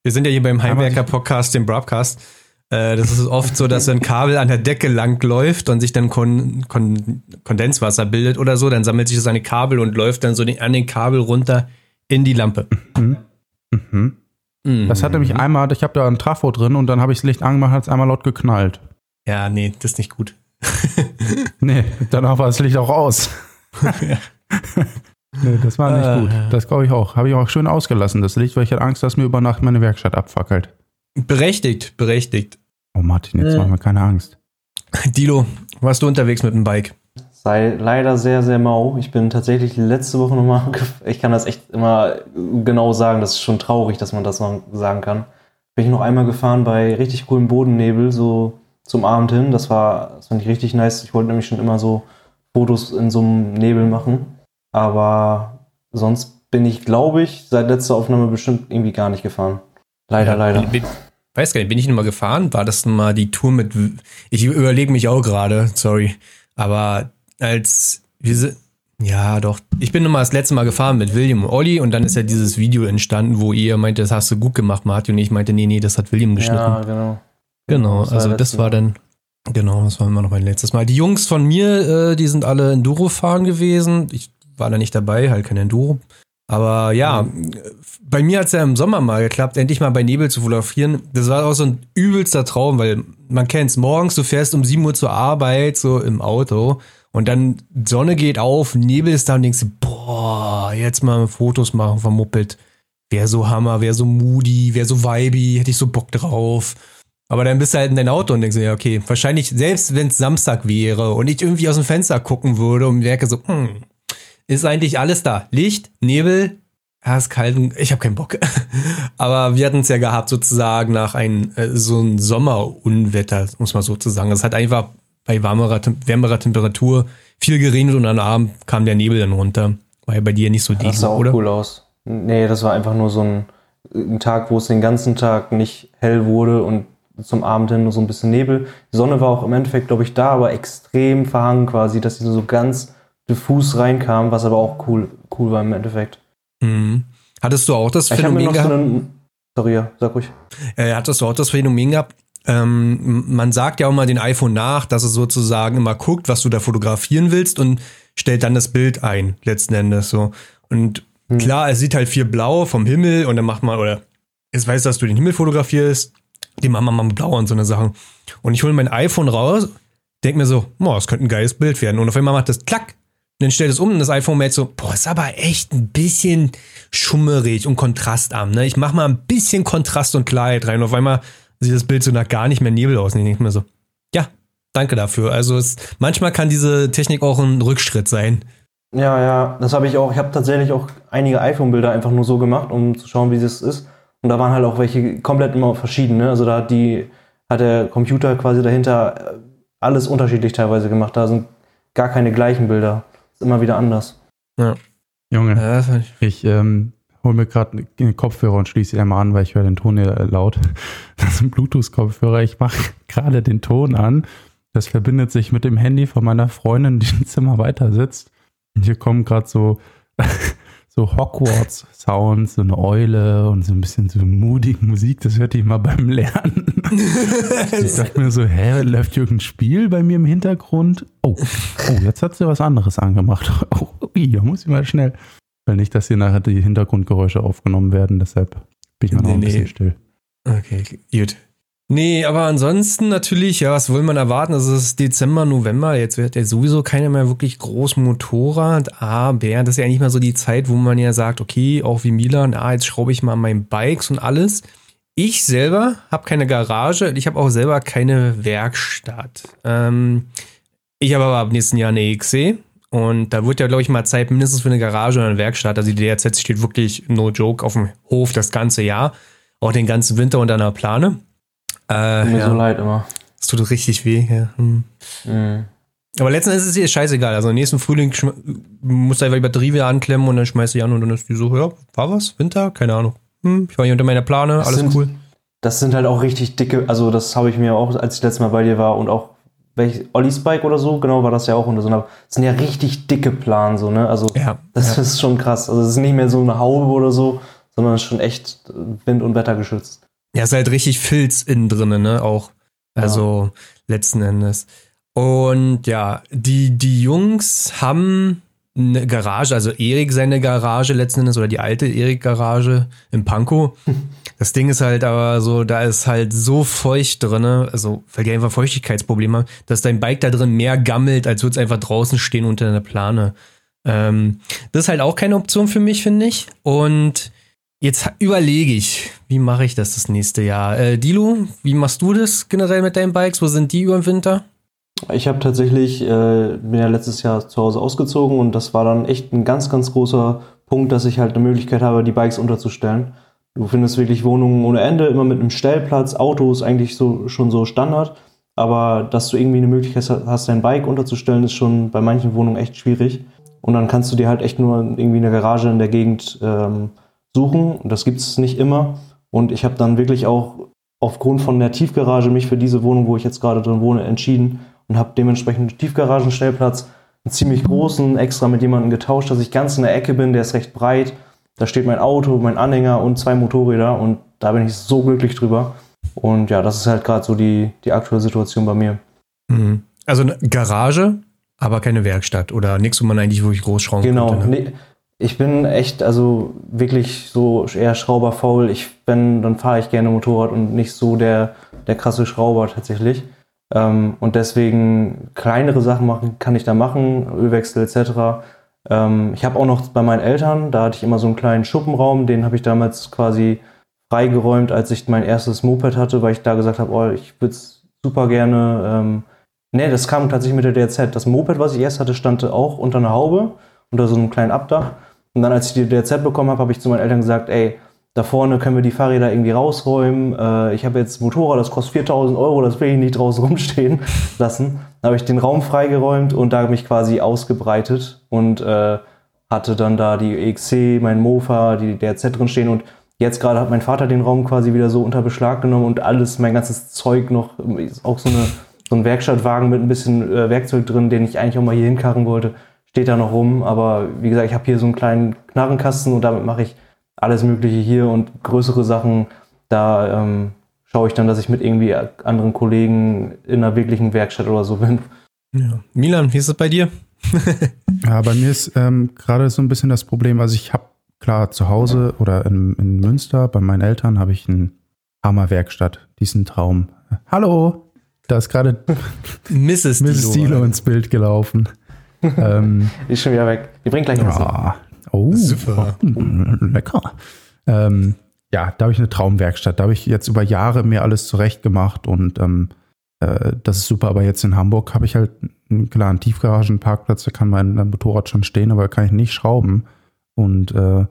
Wir sind ja hier beim Heimwerker-Podcast, dem Broadcast. Äh, das ist oft so, dass ein Kabel an der Decke lang läuft und sich dann Kon Kon Kondenswasser bildet oder so. Dann sammelt sich das an die Kabel und läuft dann so an den Kabel runter in die Lampe. Mhm. Mhm. Mhm. Das hat nämlich einmal, ich habe da ein Trafo drin und dann habe ich das Licht angemacht, hat es einmal laut geknallt. Ja, nee, das ist nicht gut. nee, danach war das Licht auch aus. nee, das war nicht gut. Ah. Das glaube ich auch. Habe ich auch schön ausgelassen, das Licht, weil ich hatte Angst, dass mir über Nacht meine Werkstatt abfackelt. Berechtigt, berechtigt. Oh Martin, jetzt äh. mach mir keine Angst. Dilo, warst du unterwegs mit dem Bike? Sei leider sehr, sehr mau. Ich bin tatsächlich letzte Woche nochmal, ich kann das echt immer genau sagen, das ist schon traurig, dass man das noch sagen kann. Bin ich noch einmal gefahren bei richtig coolem Bodennebel, so zum Abend hin. Das war, das fand ich richtig nice. Ich wollte nämlich schon immer so Fotos in so einem Nebel machen. Aber sonst bin ich, glaube ich, seit letzter Aufnahme bestimmt irgendwie gar nicht gefahren. Leider, ja, leider. Bin, weiß gar nicht, bin ich nochmal gefahren? War das mal die Tour mit, ich überlege mich auch gerade, sorry. Aber als wir ja, doch. Ich bin nochmal das letzte Mal gefahren mit William und Olli und dann ist ja dieses Video entstanden, wo ihr meinte, das hast du gut gemacht, Martin. Und ich meinte, nee, nee, das hat William geschnitten. Ja, genau. Genau, das also das war dann, genau, das war immer noch mein letztes Mal. Die Jungs von mir, äh, die sind alle Enduro fahren gewesen. Ich war da nicht dabei, halt kein Enduro. Aber ja, mhm. bei mir hat es ja im Sommer mal geklappt, endlich mal bei Nebel zu fotografieren. Das war auch so ein übelster Traum, weil man kennt es morgens, du fährst um 7 Uhr zur Arbeit, so im Auto und dann Sonne geht auf, Nebel ist da und denkst, boah, jetzt mal Fotos machen Moped. Wäre so Hammer, wäre so moody, wäre so vibey, hätte ich so Bock drauf. Aber dann bist du halt in dein Auto und denkst dir, ja, okay, wahrscheinlich, selbst wenn es Samstag wäre und ich irgendwie aus dem Fenster gucken würde und merke so, hm, ist eigentlich alles da. Licht, Nebel, ja, ist kalt, ich habe keinen Bock. Aber wir hatten es ja gehabt, sozusagen nach einem äh, so ein Sommerunwetter, muss man sozusagen. Es hat einfach bei warmerer, wärmerer Temperatur viel geregnet und am Abend kam der Nebel dann runter. War ja bei dir nicht so die, das sah auch oder? cool aus. Nee, das war einfach nur so ein, ein Tag, wo es den ganzen Tag nicht hell wurde und zum Abend hin nur so ein bisschen Nebel. Die Sonne war auch im Endeffekt, glaube ich, da, aber extrem verhangen quasi, dass sie so ganz diffus reinkam, was aber auch cool, cool war im Endeffekt. Mhm. Hattest du auch das Ich Phänomen gehabt? so einen, sorry, ja, sag ruhig. Äh, hattest du auch das Phänomen gehabt? Ähm, man sagt ja auch mal den iPhone nach, dass es sozusagen immer guckt, was du da fotografieren willst und stellt dann das Bild ein, letzten Endes so. Und Hm. klar, es sieht halt viel blau vom Himmel und dann macht man, oder es weiß, dass du den Himmel fotografierst, den machen wir mal mit blau und so eine Sachen. Und ich hole mein iPhone raus, denk mir so, boah, das könnte ein geiles Bild werden. Und auf einmal macht das klack. Und dann stellt es um und das iPhone merkt so, boah, ist aber echt ein bisschen schummerig und kontrastarm. Ne? Ich mach mal ein bisschen Kontrast und Klarheit rein. Und auf einmal sieht das Bild so nach gar nicht mehr Nebel aus. Und ich denke mir so, ja, danke dafür. Also es, manchmal kann diese Technik auch ein Rückschritt sein. Ja, ja, das habe ich auch. Ich habe tatsächlich auch einige iPhone-Bilder einfach nur so gemacht, um zu schauen, wie das ist. Und da waren halt auch welche komplett immer verschieden. Ne? Also da hat die, hat der Computer quasi dahinter äh, alles unterschiedlich teilweise gemacht. Da sind gar keine gleichen Bilder. Ist immer wieder anders. Ja. Junge, Ja, das fand ich- ich ähm, hole mir gerade einen Kopfhörer und schließe ihn einmal an, weil ich höre den Ton hier laut. Das ist ein Bluetooth-Kopfhörer. Ich mache gerade den Ton an. Das verbindet sich mit dem Handy von meiner Freundin, die im Zimmer weiter sitzt. Und hier kommen gerade so, so Hogwarts-Sounds, so eine Eule und so ein bisschen so moody Musik. Das hört die immer beim Lernen. Ich dachte mir so, hä, läuft irgendein Spiel bei mir im Hintergrund? Oh, oh jetzt hat sie was anderes angemacht. Oh, da muss ich mal schnell. Weil nicht, dass hier nachher die Hintergrundgeräusche aufgenommen werden, deshalb bin ich mal noch ein Nee, bisschen nee. still. Okay, gut. Nee, aber ansonsten natürlich, ja, was will man erwarten? Also es ist Dezember, November, jetzt wird ja sowieso keiner mehr wirklich groß Motorrad, aber das ist ja nicht mal so die Zeit, wo man ja sagt, okay, auch wie Milan, ah, jetzt schraube ich mal an meinen Bikes und alles. Ich selber habe keine Garage, ich habe auch selber keine Werkstatt. Ähm, ich habe aber ab nächsten Jahr eine XC und da wird ja, glaube ich, mal Zeit mindestens für eine Garage oder eine Werkstatt. Also die DRZ steht wirklich, no joke, auf dem Hof das ganze Jahr, auch den ganzen Winter unter einer Plane. Äh, Tut mir ja, so leid immer. das tut richtig weh. Ja. Hm. Mhm. Aber letzten Endes ist es scheißegal. Also nächsten Frühling du einfach die Batterie wieder anklemmen und dann schmeißt die an und dann ist die so, ja, war was? Winter? Keine Ahnung. Hm, ich war hier unter meiner Plane, Das alles sind- cool. Das sind halt auch richtig dicke, also das habe ich mir auch, als ich letztes Mal bei dir war und auch welch, Ollis Bike oder so, genau war das ja auch unter so einer, das sind ja richtig dicke Planen so, ne? Also Ja, das ja. ist schon krass. Also es ist nicht mehr so eine Haube oder so, sondern es ist schon echt äh, wind- und wettergeschützt. Ja, ist halt richtig Filz innen drin, ne? Auch. Also letzten Endes. Und ja, die, die Jungs haben eine Garage, also Erik seine Garage letzten Endes oder die alte Erik-Garage in Pankow. Das Ding ist halt aber so, da ist halt so feucht drin, also weil die einfach Feuchtigkeitsprobleme haben, dass dein Bike da drin mehr gammelt, als würde es einfach draußen stehen unter einer Plane. Ähm, das ist halt auch keine Option für mich, finde ich. Und Jetzt überlege ich, wie mache ich das das nächste Jahr? Äh, Dilo, wie machst du das generell mit deinen Bikes? Wo sind die über den Winter? Ich habe tatsächlich, äh, bin ja letztes Jahr zu Hause ausgezogen und das war dann echt ein ganz, ganz großer Punkt, dass ich halt eine Möglichkeit habe, die Bikes unterzustellen. Du findest wirklich Wohnungen ohne Ende, immer mit einem Stellplatz, Autos eigentlich so schon so Standard. Aber dass du irgendwie eine Möglichkeit hast, dein Bike unterzustellen, ist schon bei manchen Wohnungen echt schwierig. Und dann kannst du dir halt echt nur irgendwie eine Garage in der Gegend ähm, suchen. Und das gibt es nicht immer. Und ich habe dann wirklich auch aufgrund von der Tiefgarage mich für diese Wohnung, wo ich jetzt gerade drin wohne, entschieden und habe dementsprechend einen Tiefgaragenstellplatz, einen ziemlich großen, extra mit jemandem getauscht, dass ich ganz in der Ecke bin, der ist recht breit. Da steht mein Auto, mein Anhänger und zwei Motorräder und da bin ich so glücklich drüber. Und ja, das ist halt gerade so die, die aktuelle Situation bei mir. Mhm. Also eine Garage, aber keine Werkstatt oder nichts, wo man eigentlich wirklich groß schrauben Genau. könnte. Ne? Nee, ich bin echt, also wirklich so eher schrauberfaul. Ich bin, dann fahre ich gerne Motorrad und nicht so der, der krasse Schrauber tatsächlich. Ähm, und deswegen kleinere Sachen machen, kann ich da machen, Ölwechsel etc. Ähm, ich habe auch noch bei meinen Eltern, da hatte ich immer so einen kleinen Schuppenraum, den habe ich damals quasi freigeräumt, als ich mein erstes Moped hatte, weil ich da gesagt habe, oh, ich würde es super gerne. Ähm, nee, das kam tatsächlich mit der DRZ. Das Moped, was ich erst hatte, stand auch unter einer Haube, unter so einem kleinen Abdach. Und dann, als ich die DRZ bekommen habe, habe ich zu meinen Eltern gesagt, ey, da vorne können wir die Fahrräder irgendwie rausräumen. Äh, ich habe jetzt Motorrad, das kostet 4000 Euro, das will ich nicht draußen rumstehen lassen. Dann habe ich den Raum freigeräumt und da mich quasi ausgebreitet und äh, hatte dann da die EXC, mein Mofa, die DRZ drin stehen und jetzt gerade hat mein Vater den Raum quasi wieder so unter Beschlag genommen und alles, mein ganzes Zeug noch, auch so, eine, so ein Werkstattwagen mit ein bisschen äh, Werkzeug drin, den ich eigentlich auch mal hier hinkarren wollte, steht da noch rum. Aber wie gesagt, ich habe hier so einen kleinen Knarrenkasten und damit mache ich alles Mögliche hier und größere Sachen, da ähm, schaue ich dann, dass ich mit irgendwie anderen Kollegen in einer wirklichen Werkstatt oder so bin. Ja. Milan, wie ist es bei dir? ja, bei mir ist ähm, gerade so ein bisschen das Problem, also ich habe klar zu Hause oder in, in Münster bei meinen Eltern habe ich eine Hammerwerkstatt, diesen Traum. Hallo, da ist gerade Mrs. Mrs. Dilo ins Bild gelaufen. ähm, ist schon wieder weg. Die bringt gleich was. Ja. Oh, Super. Oh, lecker. Ähm, ja, da habe ich eine Traumwerkstatt. Da habe ich jetzt über Jahre mir alles zurecht gemacht und ähm, äh, das ist super. Aber jetzt in Hamburg habe ich halt einen klaren Tiefgaragenparkplatz, da kann mein, Motorrad schon stehen, aber da kann ich nicht schrauben. Und äh,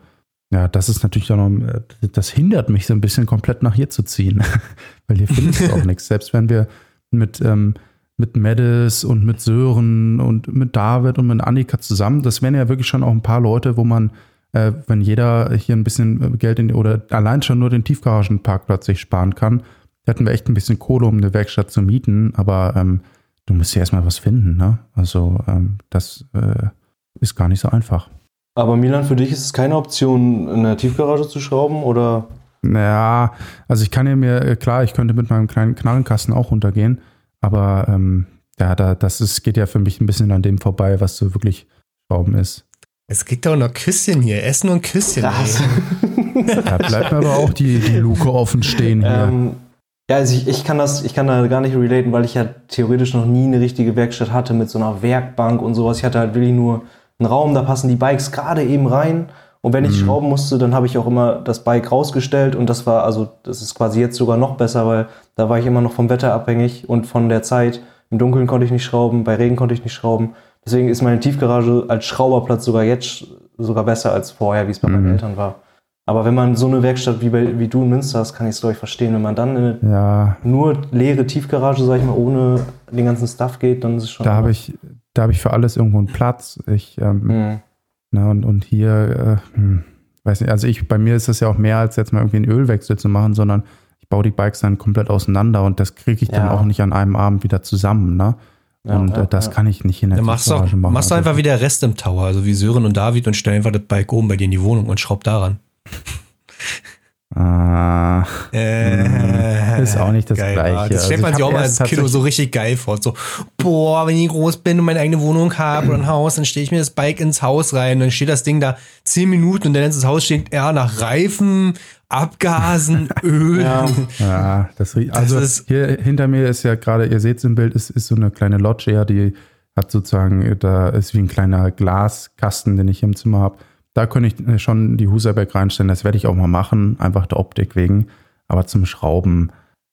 ja, das ist natürlich auch noch, äh, das hindert mich so ein bisschen komplett nach hier zu ziehen, weil hier findest du auch nichts. Selbst wenn wir mit, ähm, mit Medes und mit Sören und mit David und mit Annika zusammen, das wären ja wirklich schon auch ein paar Leute, wo man, äh, wenn jeder hier ein bisschen Geld in, oder allein schon nur den Tiefgaragenparkplatz sich sparen kann, hätten wir echt ein bisschen Kohle, um eine Werkstatt zu mieten, aber ähm, du musst ja erstmal was finden, ne? Also ähm, das äh, ist gar nicht so einfach. Aber Milan, für dich ist es keine Option, in der Tiefgarage zu schrauben oder? Naja, also ich kann ja mir, äh, klar, ich könnte mit meinem kleinen Knarrenkasten auch runtergehen, aber ähm, ja, da, das ist, geht ja für mich ein bisschen an dem vorbei, was so wirklich Schrauben ist. Es kriegt doch noch Küsschen hier, Essen und Küsschen. da bleibt mir aber auch die, die Luke offen stehen hier. Ähm, ja, also ich, ich kann das, ich kann da gar nicht relaten, weil ich ja theoretisch noch nie eine richtige Werkstatt hatte mit so einer Werkbank und sowas. Ich hatte halt wirklich nur einen Raum, da passen die Bikes gerade eben rein. Und wenn ich mhm. schrauben musste, dann habe ich auch immer das Bike rausgestellt und das war, also das ist quasi jetzt sogar noch besser, weil da war ich immer noch vom Wetter abhängig und von der Zeit. Im Dunkeln konnte ich nicht schrauben, bei Regen konnte ich nicht schrauben. Deswegen ist meine Tiefgarage als Schrauberplatz sogar jetzt sogar besser als vorher, wie es bei mhm. meinen Eltern war. Aber wenn man so eine Werkstatt wie, bei, wie du in Münster hast, kann ich es, glaube ich, verstehen. Wenn man dann in eine ja. nur leere Tiefgarage, sag ich mal, ohne den ganzen Stuff geht, dann ist es schon. Da habe ich, da ich für alles irgendwo einen Platz. Ich, ähm, mhm. na, und, und hier, äh, hm, weiß nicht, also ich, bei mir ist das ja auch mehr als jetzt mal irgendwie einen Ölwechsel zu machen, sondern ich baue die Bikes dann komplett auseinander und das kriege ich ja. dann auch nicht an einem Abend wieder zusammen, ne? Ja, und äh, das kann ich nicht in der ja, machst Tiefgarage machen. Machst du einfach wieder Rest im Tower, also wie Sören und David und stell einfach das Bike oben bei dir in die Wohnung und schraub daran. Ah, äh, ist auch nicht das geil, Gleiche. Das stellt also man sich auch mal als Kilo so richtig geil vor. So, boah, wenn ich groß bin und meine eigene Wohnung habe oder ein Haus, dann stelle ich mir das Bike ins Haus rein. Dann steht das Ding da zehn Minuten und dann ist das Haus steht ja nach Reifen, Abgasen, Öl. ja. ja, das, also das hier hinter mir ist ja gerade, ihr seht es im Bild, ist, ist so eine kleine Loggia, die hat sozusagen, da ist wie ein kleiner Glaskasten, den ich im Zimmer habe da könnte ich äh, schon die Husaberg reinstellen. Das werde ich auch mal machen, einfach der Optik wegen. Aber zum Schrauben,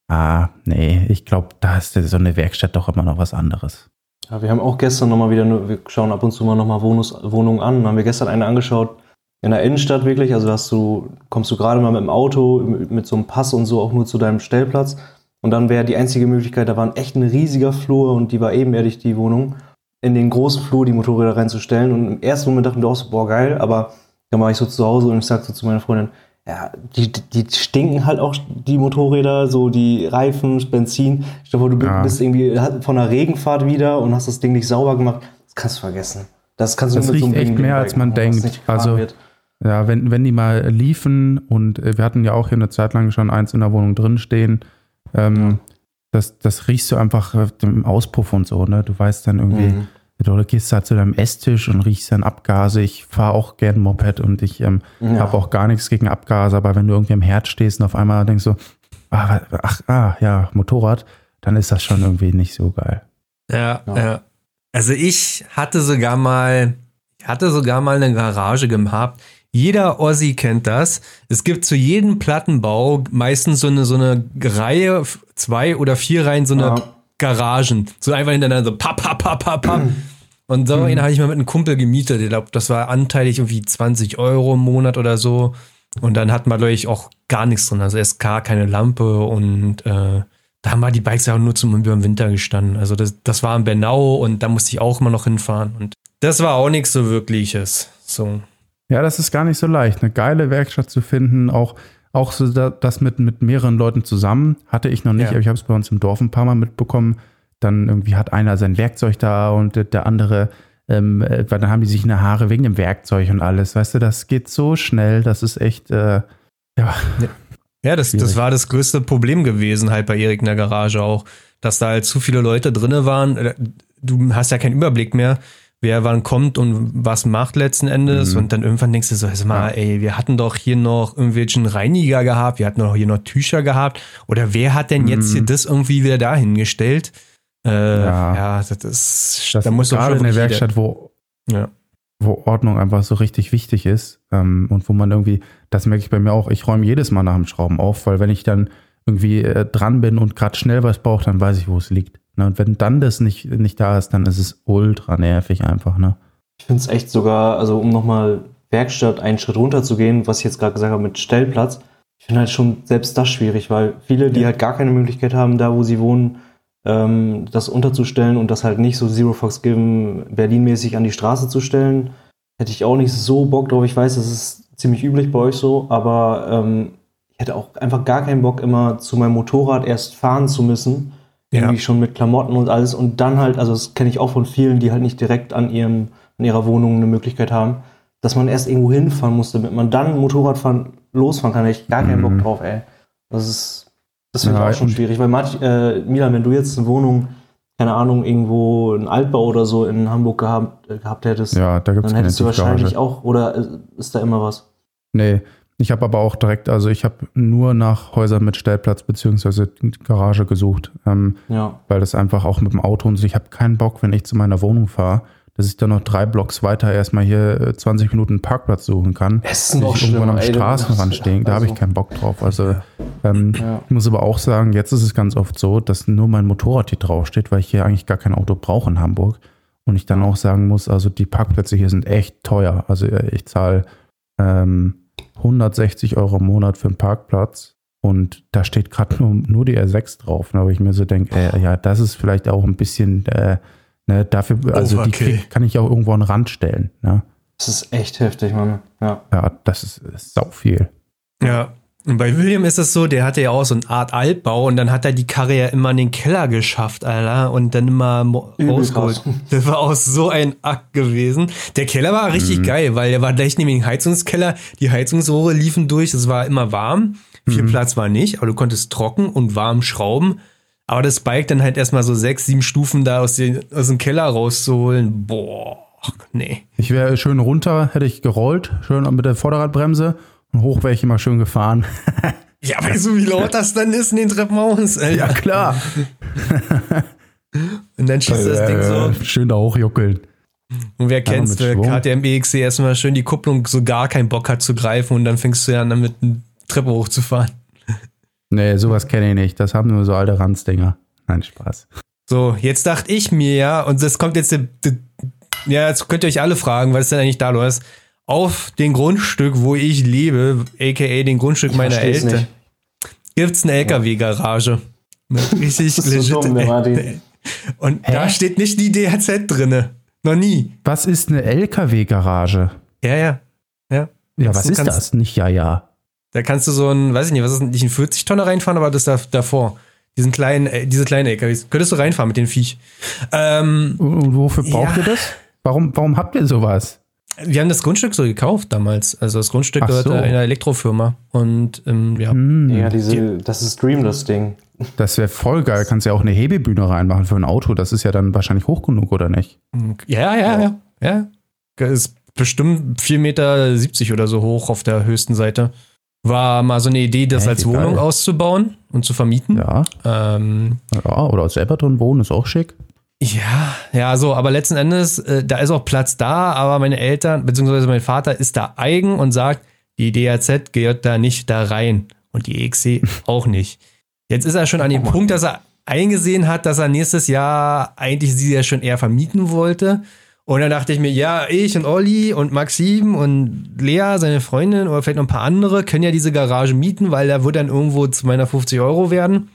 ah, nee, ich glaube, da ist so eine Werkstatt doch immer noch was anderes. Ja, wir haben auch gestern nochmal wieder, wir schauen ab und zu mal nochmal Wohnungen an. Haben wir gestern eine angeschaut in der Innenstadt wirklich. Also hast du, kommst du gerade mal mit dem Auto, mit so einem Pass und so auch nur zu deinem Stellplatz. Und dann wäre die einzige Möglichkeit, da war ein echt ein riesiger Flur und die war ebenerdig, die Wohnung in den großen Flur die Motorräder reinzustellen. Und im ersten Moment dachte ich mir auch so, boah, geil, aber dann war ich so zu Hause und ich sagte so zu meiner Freundin, ja, die, die stinken halt auch die Motorräder, so die Reifen, Benzin. Ich glaube, du ja. bist irgendwie von einer Regenfahrt wieder und hast das Ding nicht sauber gemacht. Das kannst du vergessen. Das kannst du das mit riecht so echt mehr, als man denkt. Also, wird. ja, wenn, wenn die mal liefen und äh, wir hatten ja auch hier eine Zeit lang schon eins in der Wohnung drinstehen, ähm, ja das, das riechst du einfach im Auspuff und so, ne? Du weißt dann irgendwie, mhm. du gehst halt zu deinem Esstisch und riechst dann Abgase. Ich fahre auch gern Moped und ich ähm, ja. habe auch gar nichts gegen Abgase, aber wenn du irgendwie im Herd stehst und auf einmal denkst du, ah, ach, ah, ja, Motorrad, dann ist das schon irgendwie nicht so geil. Ja, ja. ja. Also ich hatte sogar mal, ich hatte sogar mal eine Garage gehabt, jeder Ossi kennt das. Es gibt zu jedem Plattenbau meistens so eine, so eine Reihe, zwei oder vier Reihen, so eine ja. Garagen. So einfach hintereinander, so pap, pap, pap, pap, pap. Und so mhm. einen habe ich mal mit einem Kumpel gemietet. Ich glaube, das war anteilig irgendwie 20 Euro im Monat oder so. Und dann hatten wir, glaube ich, auch gar nichts drin. Also SK, keine Lampe und äh, da haben wir die Bikes ja auch nur zum über den Winter gestanden. Also das, das war in Bernau und da musste ich auch immer noch hinfahren. Und das war auch nichts so wirkliches. So. Ja, das ist gar nicht so leicht. Eine geile Werkstatt zu finden, auch, auch so das mit, mit mehreren Leuten zusammen, hatte ich noch nicht, ja. aber ich habe es bei uns im Dorf ein paar Mal mitbekommen. Dann irgendwie hat einer sein Werkzeug da und der andere, ähm, äh, dann haben die sich in der Haare wegen dem Werkzeug und alles. Weißt du, das geht so schnell, das ist echt, äh, ja. Ja, das, das war das größte Problem gewesen halt bei Erik in der Garage auch, dass da halt zu viele Leute drinne waren. Äh, du hast ja keinen Überblick mehr wer wann kommt und was macht letzten Endes. Mhm. Und dann irgendwann denkst du so, sag mal, ja. ey, wir hatten doch hier noch irgendwelchen Reiniger gehabt, wir hatten doch hier noch Tücher gehabt. Oder wer hat denn jetzt mhm. hier das irgendwie wieder dahingestellt? Äh, ja. ja, das ist, das da muss gerade in der Werkstatt, wo, ja. wo Ordnung einfach so richtig wichtig ist ähm, und wo man irgendwie, das merke ich bei mir auch, ich räume jedes Mal nach dem Schrauben auf, weil wenn ich dann irgendwie äh, dran bin und gerade schnell was brauche, dann weiß ich, wo es liegt. Ne? Und wenn dann das nicht, nicht da ist, dann ist es ultra nervig einfach. Ne? Ich finde es echt sogar, also um nochmal Werkstatt einen Schritt runter zu gehen, was ich jetzt gerade gesagt habe mit Stellplatz, ich finde halt schon selbst das schwierig, weil viele, die ja. halt gar keine Möglichkeit haben, da wo sie wohnen, ähm, das unterzustellen und das halt nicht so Zero Fox Given Berlin-mäßig an die Straße zu stellen, hätte ich auch nicht so Bock drauf. Ich weiß, das ist ziemlich üblich bei euch so, aber ähm, ich hätte auch einfach gar keinen Bock, immer zu meinem Motorrad erst fahren zu müssen irgendwie ja. schon mit Klamotten und alles und dann halt, also das kenne ich auch von vielen, die halt nicht direkt an ihrem, an ihrer Wohnung eine Möglichkeit haben, dass man erst irgendwo hinfahren muss, damit man dann Motorradfahren losfahren kann. Da ich gar keinen Bock mhm. drauf, ey. Das ist, das finde ja, ich auch schon schwierig, weil Martin, äh, Milan, wenn du jetzt eine Wohnung, keine Ahnung, irgendwo ein Altbau oder so in Hamburg gehabt, äh, gehabt hättest, ja, da dann hättest du wahrscheinlich auch, oder ist da immer was? Nee, ich habe aber auch direkt, also ich habe nur nach Häusern mit Stellplatz beziehungsweise Garage gesucht, ähm, ja. weil das einfach auch mit dem Auto und so, ich habe keinen Bock, wenn ich zu meiner Wohnung fahre, dass ich dann noch drei Blocks weiter erstmal hier 20 äh, Minuten einen Parkplatz suchen kann. Es ist noch ich irgendwann am ey, Straßenrand stehen, also, da habe ich keinen Bock drauf. Also ähm, ja. ich muss aber auch sagen, jetzt ist es ganz oft so, dass nur mein Motorrad hier draufsteht, weil ich hier eigentlich gar kein Auto brauche in Hamburg. Und ich dann auch sagen muss, also die Parkplätze hier sind echt teuer. Also äh, ich zahle ähm, 160 Euro im Monat für einen Parkplatz und da steht gerade nur, nur die R6 drauf, ne, wo ich mir so denke, äh, ja, das ist vielleicht auch ein bisschen, äh, ne, dafür, also Overkill. die krieg, kann ich auch irgendwo an den Rand stellen. Ne? Das ist echt heftig, Mann. Ja, ja das ist, ist sau viel. Ja, und bei William ist es so, der hatte ja auch so eine Art Altbau und dann hat er die Karre ja immer in den Keller geschafft, Alter, und dann immer rausgeholt. Das war auch so ein Akt gewesen. Der Keller war richtig mhm. geil, weil er war gleich neben dem Heizungskeller. Die Heizungsrohre liefen durch, es war immer warm. Viel mhm. Platz war nicht, aber du konntest trocken und warm schrauben. Aber das Bike dann halt erstmal so sechs, sieben Stufen da aus, den, aus dem Keller rauszuholen, boah, nee. Ich wäre schön runter, hätte ich gerollt, schön mit der Vorderradbremse hoch wäre ich immer schön gefahren. ja, weißt du, wie laut das dann ist in den Treppenhaus? Alter? Ja, klar. und dann schießt das Ding so. Äh, schön da hochjuckeln. Und wer kennt's, wer KTM EXC erstmal schön die Kupplung so gar keinen Bock hat zu greifen und dann fängst du ja an, damit eine Treppe hochzufahren. Nee, sowas kenne ich nicht. Das haben nur so alte Ranzdinger. Nein, Spaß. So, jetzt dachte ich mir ja, und das kommt jetzt, ja, jetzt könnt ihr euch alle fragen, was ist denn eigentlich da los? Auf dem Grundstück, wo ich lebe, aka dem Grundstück ich meiner Eltern, gibt es eine LKW-Garage. Richtig legit. So dumm, Und Hä? da steht nicht die DHZ drinne. Noch nie. Was ist eine LKW-Garage? Ja, ja. Ja, ja was ist kannst, das? Nicht ja, ja. Da kannst du so ein, weiß ich nicht, was ist nicht ein 40 Tonner reinfahren, aber das da, davor. Diesen kleinen, äh, diese kleinen LKWs. Könntest du reinfahren mit den Viech. Ähm, Und wofür braucht ja. ihr das? Warum, warum habt ihr sowas? Wir haben das Grundstück so gekauft damals. Also das Grundstück gehört so. einer Elektrofirma. Und ähm, ja. Hm. Ja, diese, das ist Dream, das Ding. Das wäre voll geil. Kannst ja auch eine Hebebühne reinmachen für ein Auto. Das ist ja dann wahrscheinlich hoch genug, oder nicht? Ja, ja, ja. ja. ja. Ist bestimmt 4,70 Meter oder so hoch auf der höchsten Seite. War mal so eine Idee, das ja, als Wohnung geil. auszubauen und zu vermieten. Ja. Ähm, ja, oder selber drin wohnen, ist auch schick. Ja, ja, so, aber letzten Endes, äh, da ist auch Platz da, aber meine Eltern, beziehungsweise mein Vater ist da eigen und sagt, die DAZ gehört da nicht da rein und die EXC auch nicht. Jetzt ist er schon an dem oh Punkt, dass er eingesehen hat, dass er nächstes Jahr eigentlich sie ja schon eher vermieten wollte. Und dann dachte ich mir, ja, ich und Olli und Maxim und Lea, seine Freundin oder vielleicht noch ein paar andere, können ja diese Garage mieten, weil da wird dann irgendwo 250 Euro werden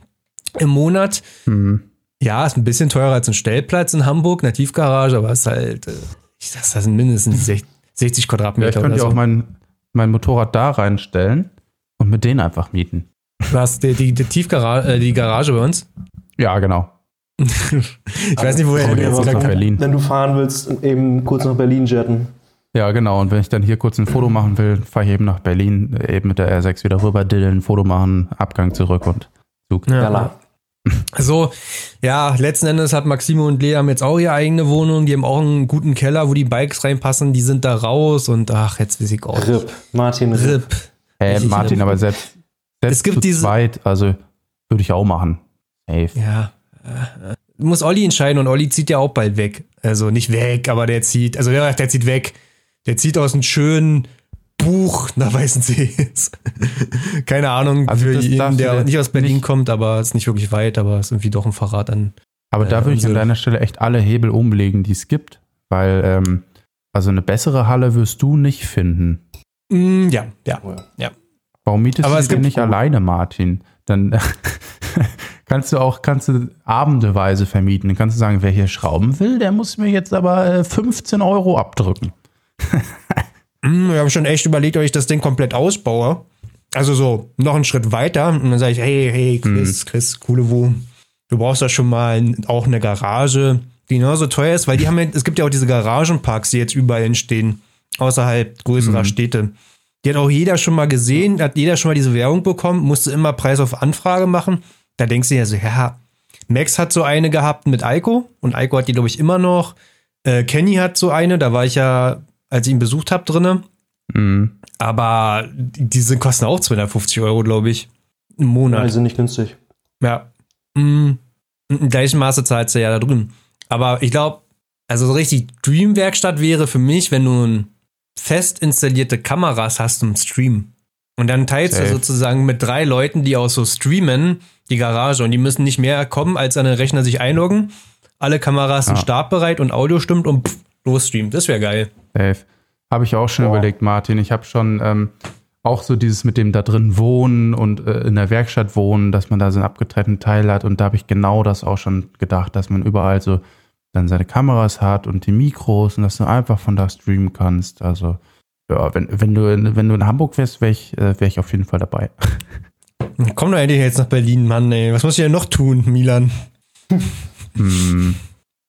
im Monat. Mhm. Ja, ist ein bisschen teurer als ein Stellplatz in Hamburg, eine Tiefgarage, aber es ist halt, äh, ich sag, das sind mindestens 60 Quadratmeter. Ja, ich könnte ja so. auch mein, mein Motorrad da reinstellen und mit denen einfach mieten. Was, die, die, die Tiefgarage, äh, die Garage bei uns? Ja, genau. ich weiß nicht, woher jetzt nach Berlin. Wenn du fahren willst, eben kurz nach Berlin jetten. Ja, genau. Und wenn ich dann hier kurz ein Foto machen will, fahre ich eben nach Berlin, eben mit der R6 wieder rüber, dillen, Foto machen, Abgang zurück und Zug. Ja. So, ja, letzten Endes hat Maximo und Lea haben jetzt auch ihre eigene Wohnung. Die haben auch einen guten Keller, wo die Bikes reinpassen. Die sind da raus und ach, jetzt weiß ich auch. Rip. Martin Rip. Rip. Äh, Martin, aber selbst, selbst es gibt zu diese zweit, also würde ich auch machen. Safe. Ja. Äh, muss Olli entscheiden und Olli zieht ja auch bald weg. Also nicht weg, aber der zieht, also der, der zieht weg. Der zieht aus einem schönen Buch nach Weißensee. Keine Ahnung also für ihn, der nicht aus Berlin nicht. kommt, aber ist nicht wirklich weit, aber ist irgendwie doch ein Verrat an. Aber äh, da würde ich an deiner Stelle echt alle Hebel umlegen, die es gibt, weil ähm, also eine bessere Halle wirst du nicht finden. Mm, ja, ja, ja. Warum mietest aber du dir nicht alleine, Martin? Dann kannst du auch kannst du abendeweise vermieten. Dann kannst du sagen, wer hier schrauben will, der muss mir jetzt aber 15 äh, Euro abdrücken. hm, wir haben schon echt überlegt, ob ich das Ding komplett ausbaue. Also so, noch einen Schritt weiter. Und dann sage ich, hey, hey, Chris, hm. Chris, coole Wu, du brauchst da schon mal auch eine Garage, die genauso teuer ist, weil die haben ja, es gibt ja auch diese Garagenparks, die jetzt überall entstehen, außerhalb größerer mhm. Städte. Die hat auch jeder schon mal gesehen, hat jeder schon mal diese Werbung bekommen, musste immer Preis auf Anfrage machen. Da denkst du ja so, ja, Max hat so eine gehabt mit Eiko und Eiko hat die, glaube ich, immer noch. Äh, Kenny hat so eine, da war ich ja als ich ihn besucht habe, drinne. Mhm. Aber diese kosten auch 250 Euro, glaube ich, im Monat. Ja, die sind nicht günstig. Ja. Mhm. Im gleichen Maße zahlst du ja da drüben. Aber ich glaube, also so richtig Dream-Werkstatt wäre für mich, wenn du ein fest installierte Kameras hast zum Stream. Und dann teilst Safe. du sozusagen mit drei Leuten, die auch so streamen, die Garage. Und die müssen nicht mehr kommen, als an den Rechner sich einloggen. Alle Kameras ja. sind startbereit und Audio stimmt und pff, losstreamt. Das wäre geil. Safe. Habe ich auch schon Boah. überlegt, Martin. Ich habe schon ähm, auch so dieses mit dem da drin wohnen und äh, in der Werkstatt wohnen, dass man da so einen abgetrennten Teil hat. Und da habe ich genau das auch schon gedacht, dass man überall so dann seine Kameras hat und die Mikros und dass du einfach von da streamen kannst. Also, ja, wenn, wenn, du, in, wenn du in Hamburg wärst, wäre ich, äh, wär ich auf jeden Fall dabei. Komm doch endlich jetzt nach Berlin, Mann, ey. Was muss ich denn noch tun, Milan? hm.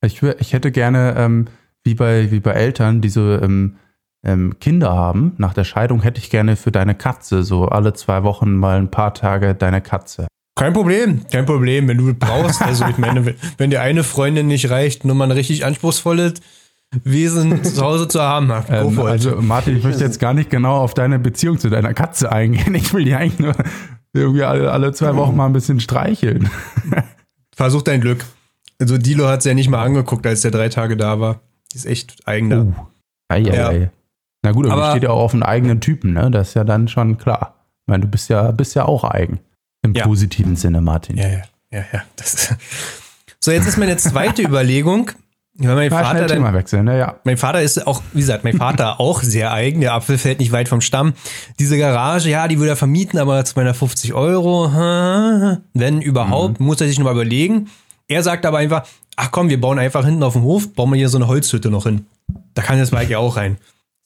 ich, ich hätte gerne ähm, wie bei, wie bei Eltern, die so ähm, ähm, Kinder haben. Nach der Scheidung hätte ich gerne für deine Katze so alle zwei Wochen mal ein paar Tage deine Katze. Kein Problem, kein Problem, wenn du brauchst. Also ich meine, wenn dir eine Freundin nicht reicht, nur mal ein richtig anspruchsvolles Wesen zu Hause zu haben. Ähm, also Martin, ich möchte jetzt gar nicht genau auf deine Beziehung zu deiner Katze eingehen. Ich will die eigentlich nur irgendwie alle, alle zwei Wochen mal ein bisschen streicheln. Versuch dein Glück. Also Dilo hat es ja nicht mal angeguckt, als der drei Tage da war. Die ist echt eigener. Uh. Ei, ei, ja. ei. Na gut, aber steht ja auch auf einen eigenen Typen, ne? Das ist ja dann schon klar. Ich meine, du bist ja, bist ja auch eigen. Im ja. positiven Sinne, Martin. Ja, ja, ja, ja. Das so, jetzt ist meine zweite Überlegung. Weil mein ja, Vater dann, Thema wechseln, ne? ja. Mein Vater ist auch, wie gesagt, mein Vater auch sehr eigen. Der Apfel fällt nicht weit vom Stamm. Diese Garage, ja, die würde er vermieten, aber 250 Euro, wenn überhaupt, mhm. muss er sich nochmal überlegen. Er sagt aber einfach, ach komm, wir bauen einfach hinten auf dem Hof, bauen wir hier so eine Holzhütte noch hin. Da kann das Mike ja auch rein.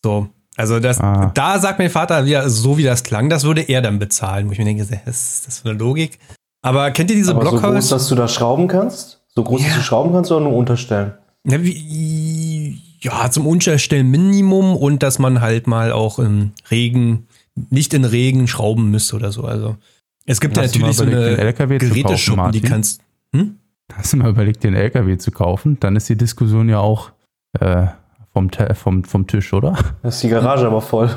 So. Also das, ah. da sagt mein Vater, ja, so wie das klang, das würde er dann bezahlen. Wo ich mir denke, das ist das für eine Logik. Aber kennt ihr diese Aber Blockhaus? So groß, dass du da schrauben kannst? So groß, ja. dass du schrauben kannst oder nur unterstellen? Ja, wie, ja, zum Unterstellen Minimum und dass man halt mal auch im Regen, nicht in Regen schrauben müsste oder so. Also es gibt ja natürlich so eine Geräteschuppen, die kannst. Hm? Hast du mal überlegt, den LKW zu kaufen? Dann ist die Diskussion ja auch äh, vom, vom, vom Tisch, oder? Das ist die Garage aber voll.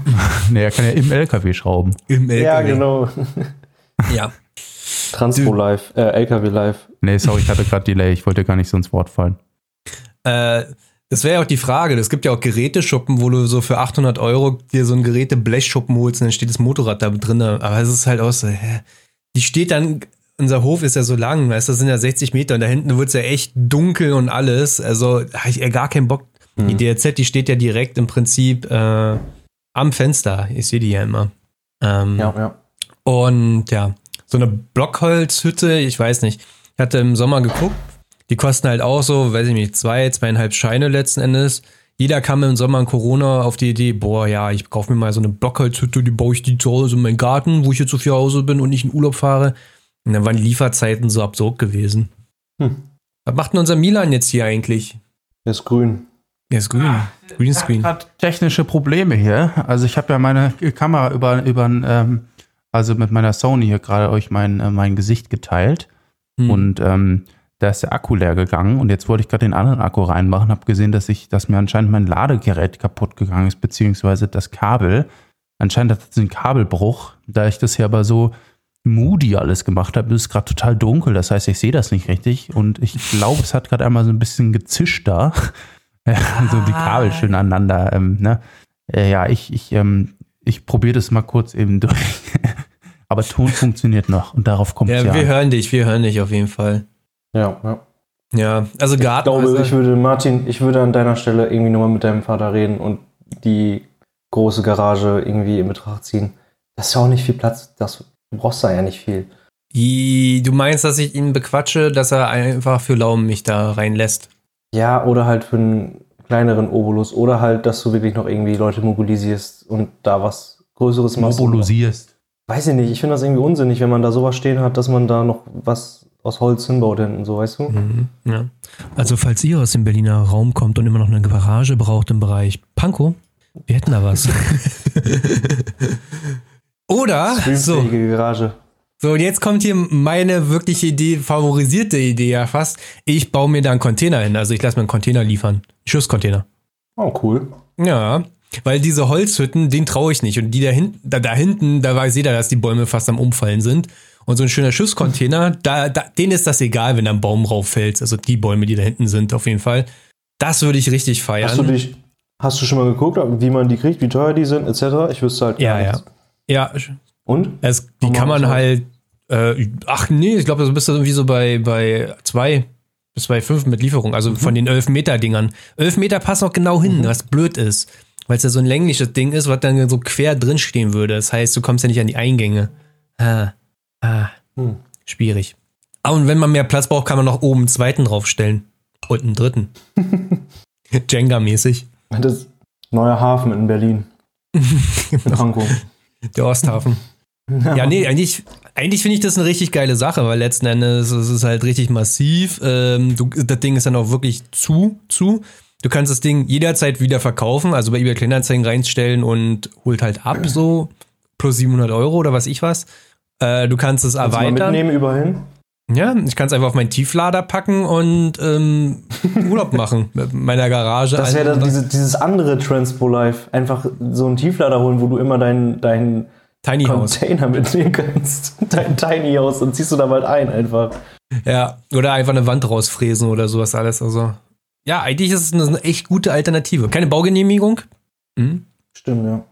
nee, er kann ja im LKW schrauben. Im LKW. Ja, genau. ja. Transpo Live, äh, LKW Live. Nee, sorry, ich hatte gerade Delay. Ich wollte gar nicht so ins Wort fallen. Äh, das wäre ja auch die Frage. Es gibt ja auch Geräteschuppen, wo du so für 800 Euro dir so ein Geräte-Blechschuppen holst und dann steht das Motorrad da drin. Aber es ist halt auch so, hä? Die steht dann unser Hof ist ja so lang, weißt du, das sind ja 60 Meter und da hinten wird es ja echt dunkel und alles. Also habe ich ja gar keinen Bock. Mhm. Die DRZ, die steht ja direkt im Prinzip äh, am Fenster. Ich sehe die ja immer. Ähm, ja, ja. Und ja, so eine Blockholzhütte, ich weiß nicht. Ich hatte im Sommer geguckt, die kosten halt auch so, weiß ich nicht, zwei, zweieinhalb Scheine letzten Endes. Jeder kam im Sommer in Corona auf die Idee, boah, ja, ich kaufe mir mal so eine Blockholzhütte, die baue ich die zu Hause in meinen Garten, wo ich jetzt so viel Hause bin und nicht in Urlaub fahre. Und dann waren die Lieferzeiten so absurd gewesen. Hm. Was macht denn unser Milan jetzt hier eigentlich? Er ist grün. Er ist grün. Ah, Greenscreen. hat technische Probleme hier. Also ich habe ja meine Kamera über, über ähm, also mit meiner Sony hier gerade euch mein, äh, mein Gesicht geteilt. Hm. Und ähm, da ist der Akku leer gegangen und jetzt wollte ich gerade den anderen Akku reinmachen, habe gesehen, dass ich, dass mir anscheinend mein Ladegerät kaputt gegangen ist, beziehungsweise das Kabel. Anscheinend hat es einen Kabelbruch. Da ich das hier aber so moody alles gemacht habe, ist gerade total dunkel. Das heißt, ich sehe das nicht richtig und ich glaube, es hat gerade einmal so ein bisschen gezischt da. so die Kabel schön aneinander. Ähm, ne? Äh, ja, ich, ich, ähm, ich probiere das mal kurz eben durch. aber Ton funktioniert noch und darauf kommt es ja. Ja, wir hören dich, wir hören dich auf jeden Fall. Ja, ja. Ja, also Garten. Ich glaube, also ich würde, Martin, ich würde an deiner Stelle irgendwie nochmal mit deinem Vater reden und die große Garage irgendwie in Betracht ziehen. Das ist ja auch nicht viel Platz. Das, du brauchst da ja nicht viel. Du meinst, dass ich ihn bequatsche, dass er einfach für Laumen mich da reinlässt? Ja, oder halt für einen kleineren Obolus. Oder halt, dass du wirklich noch irgendwie Leute mobilisierst und da was Größeres machst. Mobilisierst. Weiß ich nicht. Ich finde das irgendwie unsinnig, wenn man da sowas stehen hat, dass man da noch was aus Holz hinbaut hinten, so weißt du? Mhm, ja. Also falls ihr aus dem Berliner Raum kommt und immer noch eine Garage braucht im Bereich Pankow, wir hätten da was. Oder so. Garage. So, und jetzt kommt hier meine wirkliche Idee, favorisierte Idee ja fast. Ich baue mir da einen Container hin. Also ich lasse mir einen Container liefern. Schusscontainer. Oh, cool. Ja, weil diese Holzhütten, den traue ich nicht. Und die da hinten, da, da hinten, da weiß jeder, dass die Bäume fast am Umfallen sind. Und so ein schöner Schusscontainer, da, da, denen ist das egal, wenn da ein Baum rauffällt. Also die Bäume, die da hinten sind, auf jeden Fall. Das würde ich richtig feiern. Hast du, dich, hast du schon mal geguckt, wie man die kriegt, wie teuer die sind, etc.? Ich wüsste halt gar ja, nichts. Ja, ja. Und? Es, die kann man halt, äh, ach nee, ich glaube, du bist irgendwie so bei, bei zwei bis bei fünf mit Lieferung, also mhm. von den elf Meter Dingern. Elf Meter passt auch genau hin, mhm. was blöd ist, weil es ja so ein längliches Ding ist, was dann so quer drin stehen würde. Das heißt, du kommst ja nicht an die Eingänge. Ah. Ah, hm. schwierig. Aber und wenn man mehr Platz braucht, kann man noch oben einen zweiten draufstellen. Und einen dritten. Jenga-mäßig. Das neuer Hafen in Berlin. in Pankow. Der Osthafen. Ja, ja nee, eigentlich, eigentlich finde ich das eine richtig geile Sache, weil letzten Endes ist es halt richtig massiv. Ähm, du, das Ding ist dann auch wirklich zu, zu. Du kannst das Ding jederzeit wieder verkaufen, also bei eBay Kleinanzeigen reinstellen und holt halt ab, so plus 700 Euro oder was ich was. Äh, du kannst es kannst erweitern. Du mitnehmen überall? Ja, ich kann es einfach auf meinen Tieflader packen und ähm, Urlaub machen mit meiner Garage. Das wäre dann diese, dieses andere Transpo Life. Einfach so einen Tieflader holen, wo du immer deinen dein Tiny Container House. mitnehmen kannst. Dein Tiny House und ziehst du da bald ein einfach. Ja, oder einfach eine Wand rausfräsen oder sowas alles. Also, ja, eigentlich ist es eine echt gute Alternative. Keine Baugenehmigung. Mhm. Stimmt, ja.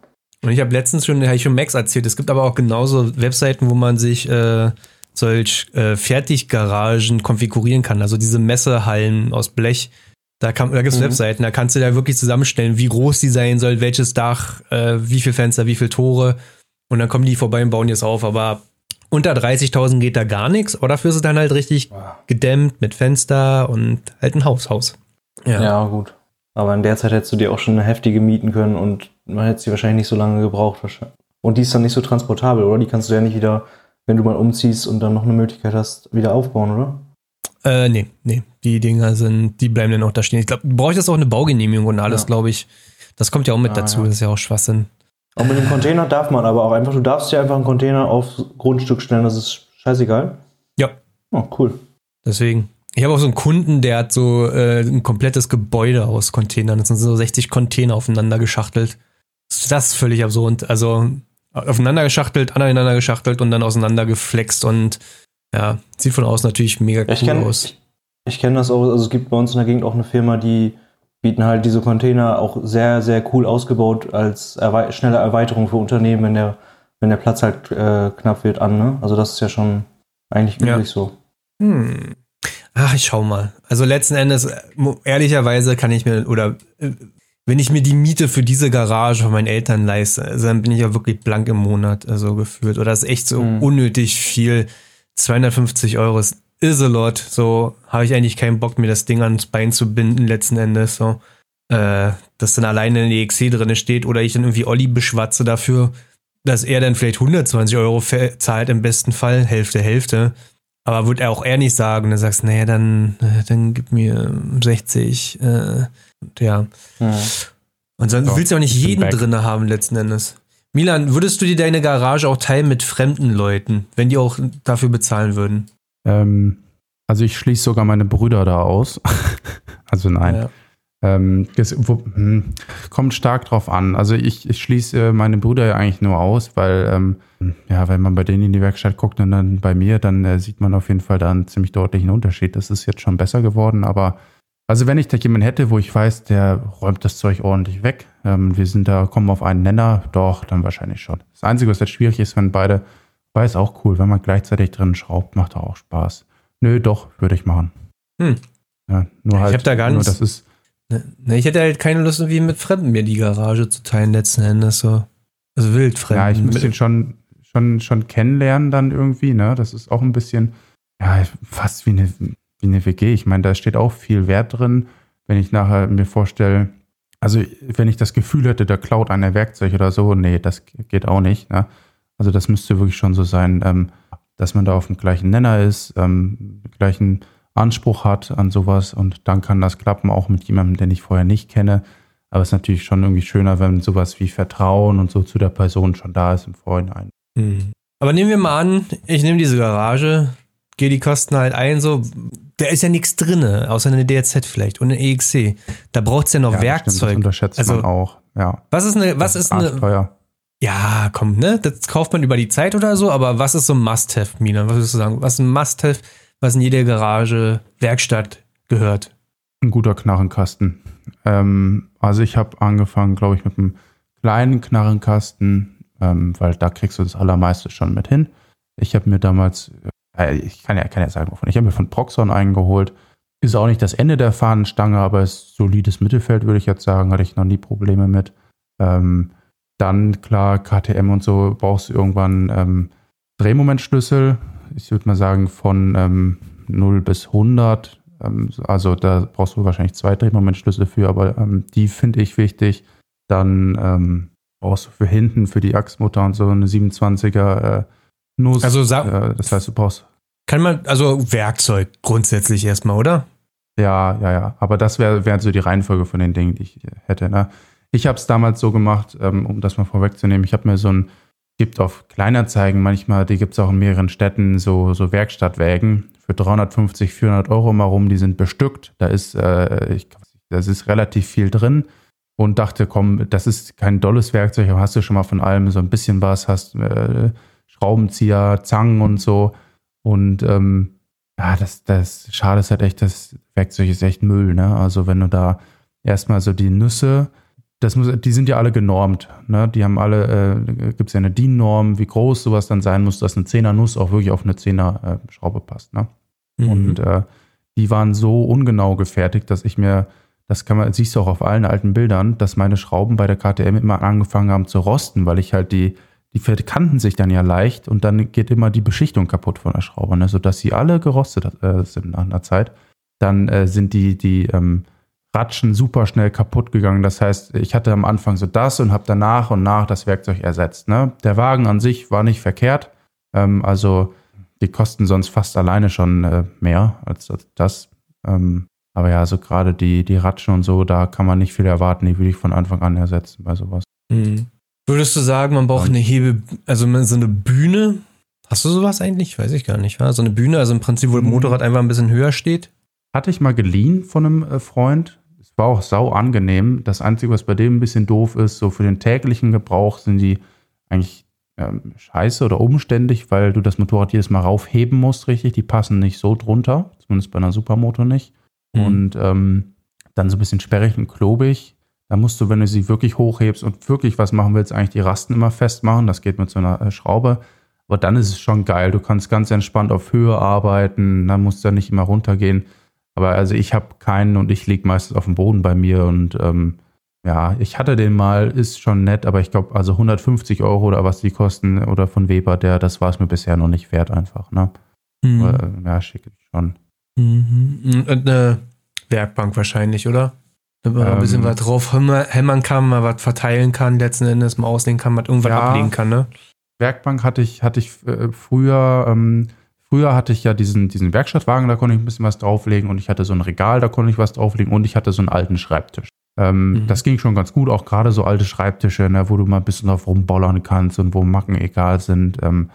Und ich habe letztens schon, habe ich schon Max erzählt, es gibt aber auch genauso Webseiten, wo man sich äh, solch äh, Fertiggaragen konfigurieren kann. Also diese Messehallen aus Blech. Da, kann, da gibt es mhm. Webseiten, da kannst du da wirklich zusammenstellen, wie groß die sein soll, welches Dach, äh, wie viel Fenster, wie viel Tore. Und dann kommen die vorbei und bauen jetzt auf. Aber unter 30.000 geht da gar nichts. Aber dafür ist es dann halt richtig gedämmt mit Fenster und halt ein Haushaus. Ja. ja, gut. Aber in der Zeit hättest du dir auch schon eine heftige mieten können und man hätte sie wahrscheinlich nicht so lange gebraucht. Und die ist dann nicht so transportabel, oder? Die kannst du ja nicht wieder, wenn du mal umziehst und dann noch eine Möglichkeit hast, wieder aufbauen, oder? Äh, nee, nee. Die Dinger sind, die bleiben dann auch da stehen. Ich glaube, du brauchst auch eine Baugenehmigung und alles, ja. glaube ich. Das kommt ja auch mit ah, dazu, ja. das ist ja auch Schwachsinn. Auch mit dem Container darf man aber auch einfach, du darfst ja einfach einen Container aufs Grundstück stellen, das ist scheißegal. Ja. Oh, cool. Deswegen. Ich habe auch so einen Kunden, der hat so äh, ein komplettes Gebäude aus Containern. Das sind so 60 Container aufeinander geschachtelt. Das ist völlig absurd. Also aufeinander geschachtelt, aneinander geschachtelt und dann auseinander geflext und ja, sieht von außen natürlich mega cool ich kenn, aus. Ich, ich kenne das auch, also es gibt bei uns in der Gegend auch eine Firma, die bieten halt diese Container auch sehr, sehr cool ausgebaut als erwe schnelle Erweiterung für Unternehmen, wenn der, wenn der Platz halt äh, knapp wird, an. Ne? Also das ist ja schon eigentlich üblich ja. so. Hm. Ach, ich schau mal. Also letzten Endes, ehrlicherweise kann ich mir, oder äh, wenn ich mir die Miete für diese Garage von meinen Eltern leiste, also dann bin ich ja wirklich blank im Monat, also gefühlt. Oder das ist echt so mhm. unnötig viel. 250 Euro ist, is a lot. So habe ich eigentlich keinen Bock, mir das Ding ans Bein zu binden, letzten Endes. So. äh, dass dann alleine eine EXC drin steht oder ich dann irgendwie Olli beschwatze dafür, dass er dann vielleicht 120 Euro zahlt im besten Fall, Hälfte, Hälfte. Aber wird er auch er nicht sagen, dann sagst, naja, dann, äh, dann gib mir 60. Äh, ja. ja. Und sonst so, willst du auch nicht jeden drin haben, letzten Endes. Milan, würdest du dir deine Garage auch teilen mit fremden Leuten, wenn die auch dafür bezahlen würden? Ähm, also ich schließe sogar meine Brüder da aus. also nein. Ja. Ähm, das, wo, hm, kommt stark drauf an. Also ich, ich schließe meine Brüder ja eigentlich nur aus, weil ähm, ja, wenn man bei denen in die Werkstatt guckt und dann bei mir, dann äh, sieht man auf jeden Fall da einen ziemlich deutlichen Unterschied. Das ist jetzt schon besser geworden, aber also wenn ich da jemanden hätte, wo ich weiß, der räumt das Zeug ordentlich weg, ähm, wir sind da, kommen auf einen Nenner, doch, dann wahrscheinlich schon. Das Einzige, was jetzt schwierig ist, wenn beide, weil es auch cool, wenn man gleichzeitig drin schraubt, macht auch Spaß. Nö, doch, würde ich machen. Hm. Ja, nur halt, ich habe da gar nicht. Das ist, Ne, ich hätte halt keine Lust, irgendwie mit Fremden mir die Garage zu teilen, letzten Endes so. Also wildfremden. Ja, ich muss den schon, schon, schon kennenlernen dann irgendwie, ne? Das ist auch ein bisschen, ja, fast wie eine, wie eine WG. Ich meine, da steht auch viel Wert drin, wenn ich nachher mir vorstelle, also wenn ich das Gefühl hätte, der klaut einer Werkzeug oder so, nee, das geht auch nicht, ne? Also das müsste wirklich schon so sein, ähm, dass man da auf dem gleichen Nenner ist, ähm, gleichen Anspruch hat an sowas und dann kann das klappen, auch mit jemandem, den ich vorher nicht kenne. Aber es ist natürlich schon irgendwie schöner, wenn sowas wie Vertrauen und so zu der Person schon da ist im Vorhinein. Mhm. Aber nehmen wir mal an, ich nehme diese Garage, gehe die Kosten halt ein, so, da ist ja nichts drin, außer eine DRZ vielleicht und eine EXC. Da braucht es ja noch ja, Werkzeug. Stimmt, das unterschätzt also, man auch, ja. Was ist eine, was ist eine. Teuer. Ja, komm, ne? Das kauft man über die Zeit oder so, aber was ist so ein Must-Have, Mina? Was würdest du sagen? Was ist ein Must-Have, was in jede Garage, Werkstatt gehört? Ein guter Knarrenkasten. Ähm, also ich habe angefangen, glaube ich, mit einem kleinen Knarrenkasten, ähm, weil da kriegst du das Allermeiste schon mit hin. Ich habe mir damals, äh, ich kann ja, kann ja sagen, wovon, ich habe mir von Proxon eingeholt. Ist auch nicht das Ende der Fahnenstange, aber ist solides Mittelfeld, würde ich jetzt sagen. Hatte ich noch nie Probleme mit. Ähm, dann, klar, KTM und so brauchst du irgendwann ähm, Drehmomentschlüssel ich würde mal sagen, von ähm, 0 bis 100. Ähm, also da brauchst du wahrscheinlich zwei Drehmomentschlüssel für, aber ähm, die finde ich wichtig. Dann ähm, brauchst du für hinten, für die Achsmutter und so eine 27er äh, Nuss. Also äh, das heißt, du brauchst. Kann man, also Werkzeug grundsätzlich erstmal, oder? Ja, ja, ja. Aber das wäre wär so die Reihenfolge von den Dingen, die ich hätte. Ne? Ich habe es damals so gemacht, ähm, um das mal vorwegzunehmen. Ich habe mir so ein gibt auf Kleinanzeigen manchmal, die gibt es auch in mehreren Städten, so, so Werkstattwägen für 350, 400 Euro mal rum, die sind bestückt. Da ist, äh, ich, das ist relativ viel drin und dachte, komm, das ist kein dolles Werkzeug, aber hast du schon mal von allem so ein bisschen was, hast äh, Schraubenzieher, Zangen und so. Und ähm, ja, das, das schade ist halt echt, das Werkzeug ist echt Müll, ne? Also wenn du da erstmal so die Nüsse das muss, die sind ja alle genormt. Ne? Die haben alle, äh, gibt es ja eine DIN-Norm, wie groß sowas dann sein muss, dass eine 10er Nuss auch wirklich auf eine 10er äh, Schraube passt. Ne? Mhm. Und äh, die waren so ungenau gefertigt, dass ich mir, das kann man, siehst du auch auf allen alten Bildern, dass meine Schrauben bei der KTM immer angefangen haben zu rosten, weil ich halt die, die verkanten sich dann ja leicht und dann geht immer die Beschichtung kaputt von der Schraube, ne? sodass sie alle gerostet äh, sind nach einer Zeit. Dann äh, sind die, die, ähm, Ratschen super schnell kaputt gegangen. Das heißt, ich hatte am Anfang so das und habe dann nach und nach das Werkzeug ersetzt. Ne? Der Wagen an sich war nicht verkehrt. Ähm, also die kosten sonst fast alleine schon äh, mehr als das. Ähm, aber ja, so gerade die, die Ratschen und so, da kann man nicht viel erwarten. Die würde ich von Anfang an ersetzen bei sowas. Mhm. Würdest du sagen, man braucht eine Hebe, also so eine Bühne? Hast du sowas eigentlich? Weiß ich gar nicht. Wa? So eine Bühne, also im Prinzip, wo das mhm. Motorrad einfach ein bisschen höher steht? Hatte ich mal geliehen von einem äh, Freund. Es war auch sau angenehm. Das Einzige, was bei dem ein bisschen doof ist, so für den täglichen Gebrauch sind die eigentlich ähm, scheiße oder umständlich, weil du das Motorrad jedes Mal raufheben musst, richtig. Die passen nicht so drunter, zumindest bei einer Supermoto nicht. Mhm. Und ähm, dann so ein bisschen sperrig und klobig. Da musst du, wenn du sie wirklich hochhebst und wirklich was machen willst, eigentlich die Rasten immer festmachen. Das geht mit so einer äh, Schraube. Aber dann ist es schon geil. Du kannst ganz entspannt auf Höhe arbeiten. Dann musst du ja nicht immer runtergehen. Aber also ich habe keinen und ich liege meistens auf dem Boden bei mir und ähm, ja, ich hatte den mal, ist schon nett, aber ich glaube, also 150 Euro oder was die kosten oder von Weber, der, das war es mir bisher noch nicht wert einfach, ne? Mhm. Aber, ja, schicke ich schon. Mhm. Und eine Werkbank wahrscheinlich, oder? Wenn man ähm, ein bisschen ähm, was drauf hämmern kann, mal was verteilen kann, letzten Endes mal auslegen kann, mal irgendwas ja, ablegen kann, ne? Werkbank hatte ich, hatte ich äh, früher, ähm, früher hatte ich ja diesen, diesen Werkstattwagen, da konnte ich ein bisschen was drauflegen und ich hatte so ein Regal, da konnte ich was drauflegen und ich hatte so einen alten Schreibtisch. Ähm, mhm. Das ging schon ganz gut, auch gerade so alte Schreibtische, ne, wo du mal ein bisschen drauf rumbollern kannst und wo Macken egal sind. Ähm,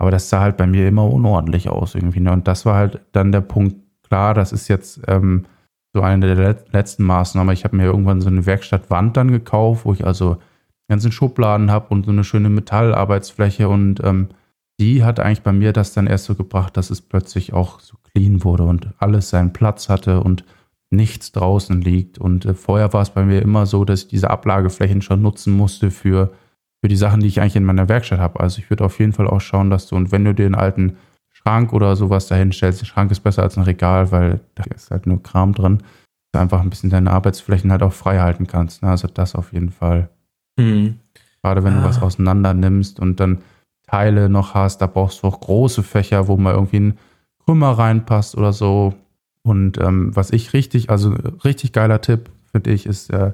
aber das sah halt bei mir immer unordentlich aus irgendwie. Ne? Und das war halt dann der Punkt, klar, das ist jetzt ähm, so eine der letzten Maßnahmen. Ich habe mir irgendwann so eine Werkstattwand dann gekauft, wo ich also ganzen Schubladen habe und so eine schöne Metallarbeitsfläche und ähm, die hat eigentlich bei mir das dann erst so gebracht, dass es plötzlich auch so clean wurde und alles seinen Platz hatte und nichts draußen liegt. Und äh, vorher war es bei mir immer so, dass ich diese Ablageflächen schon nutzen musste für, für die Sachen, die ich eigentlich in meiner Werkstatt habe. Also ich würde auf jeden Fall auch schauen, dass du, und wenn du einen alten Schrank oder sowas dahin stellst, der Schrank ist besser als ein Regal, weil da ist halt nur Kram drin, du einfach ein bisschen deine Arbeitsflächen halt auch frei halten kannst. Ne? Also das auf jeden Fall. Mhm. Gerade wenn ah. du was auseinander nimmst und dann Teile noch hast, da brauchst du auch große Fächer, wo mal irgendwie ein Krümmer reinpasst oder so. Und ähm, was ich richtig, also richtig geiler Tipp, finde ich, ist, äh,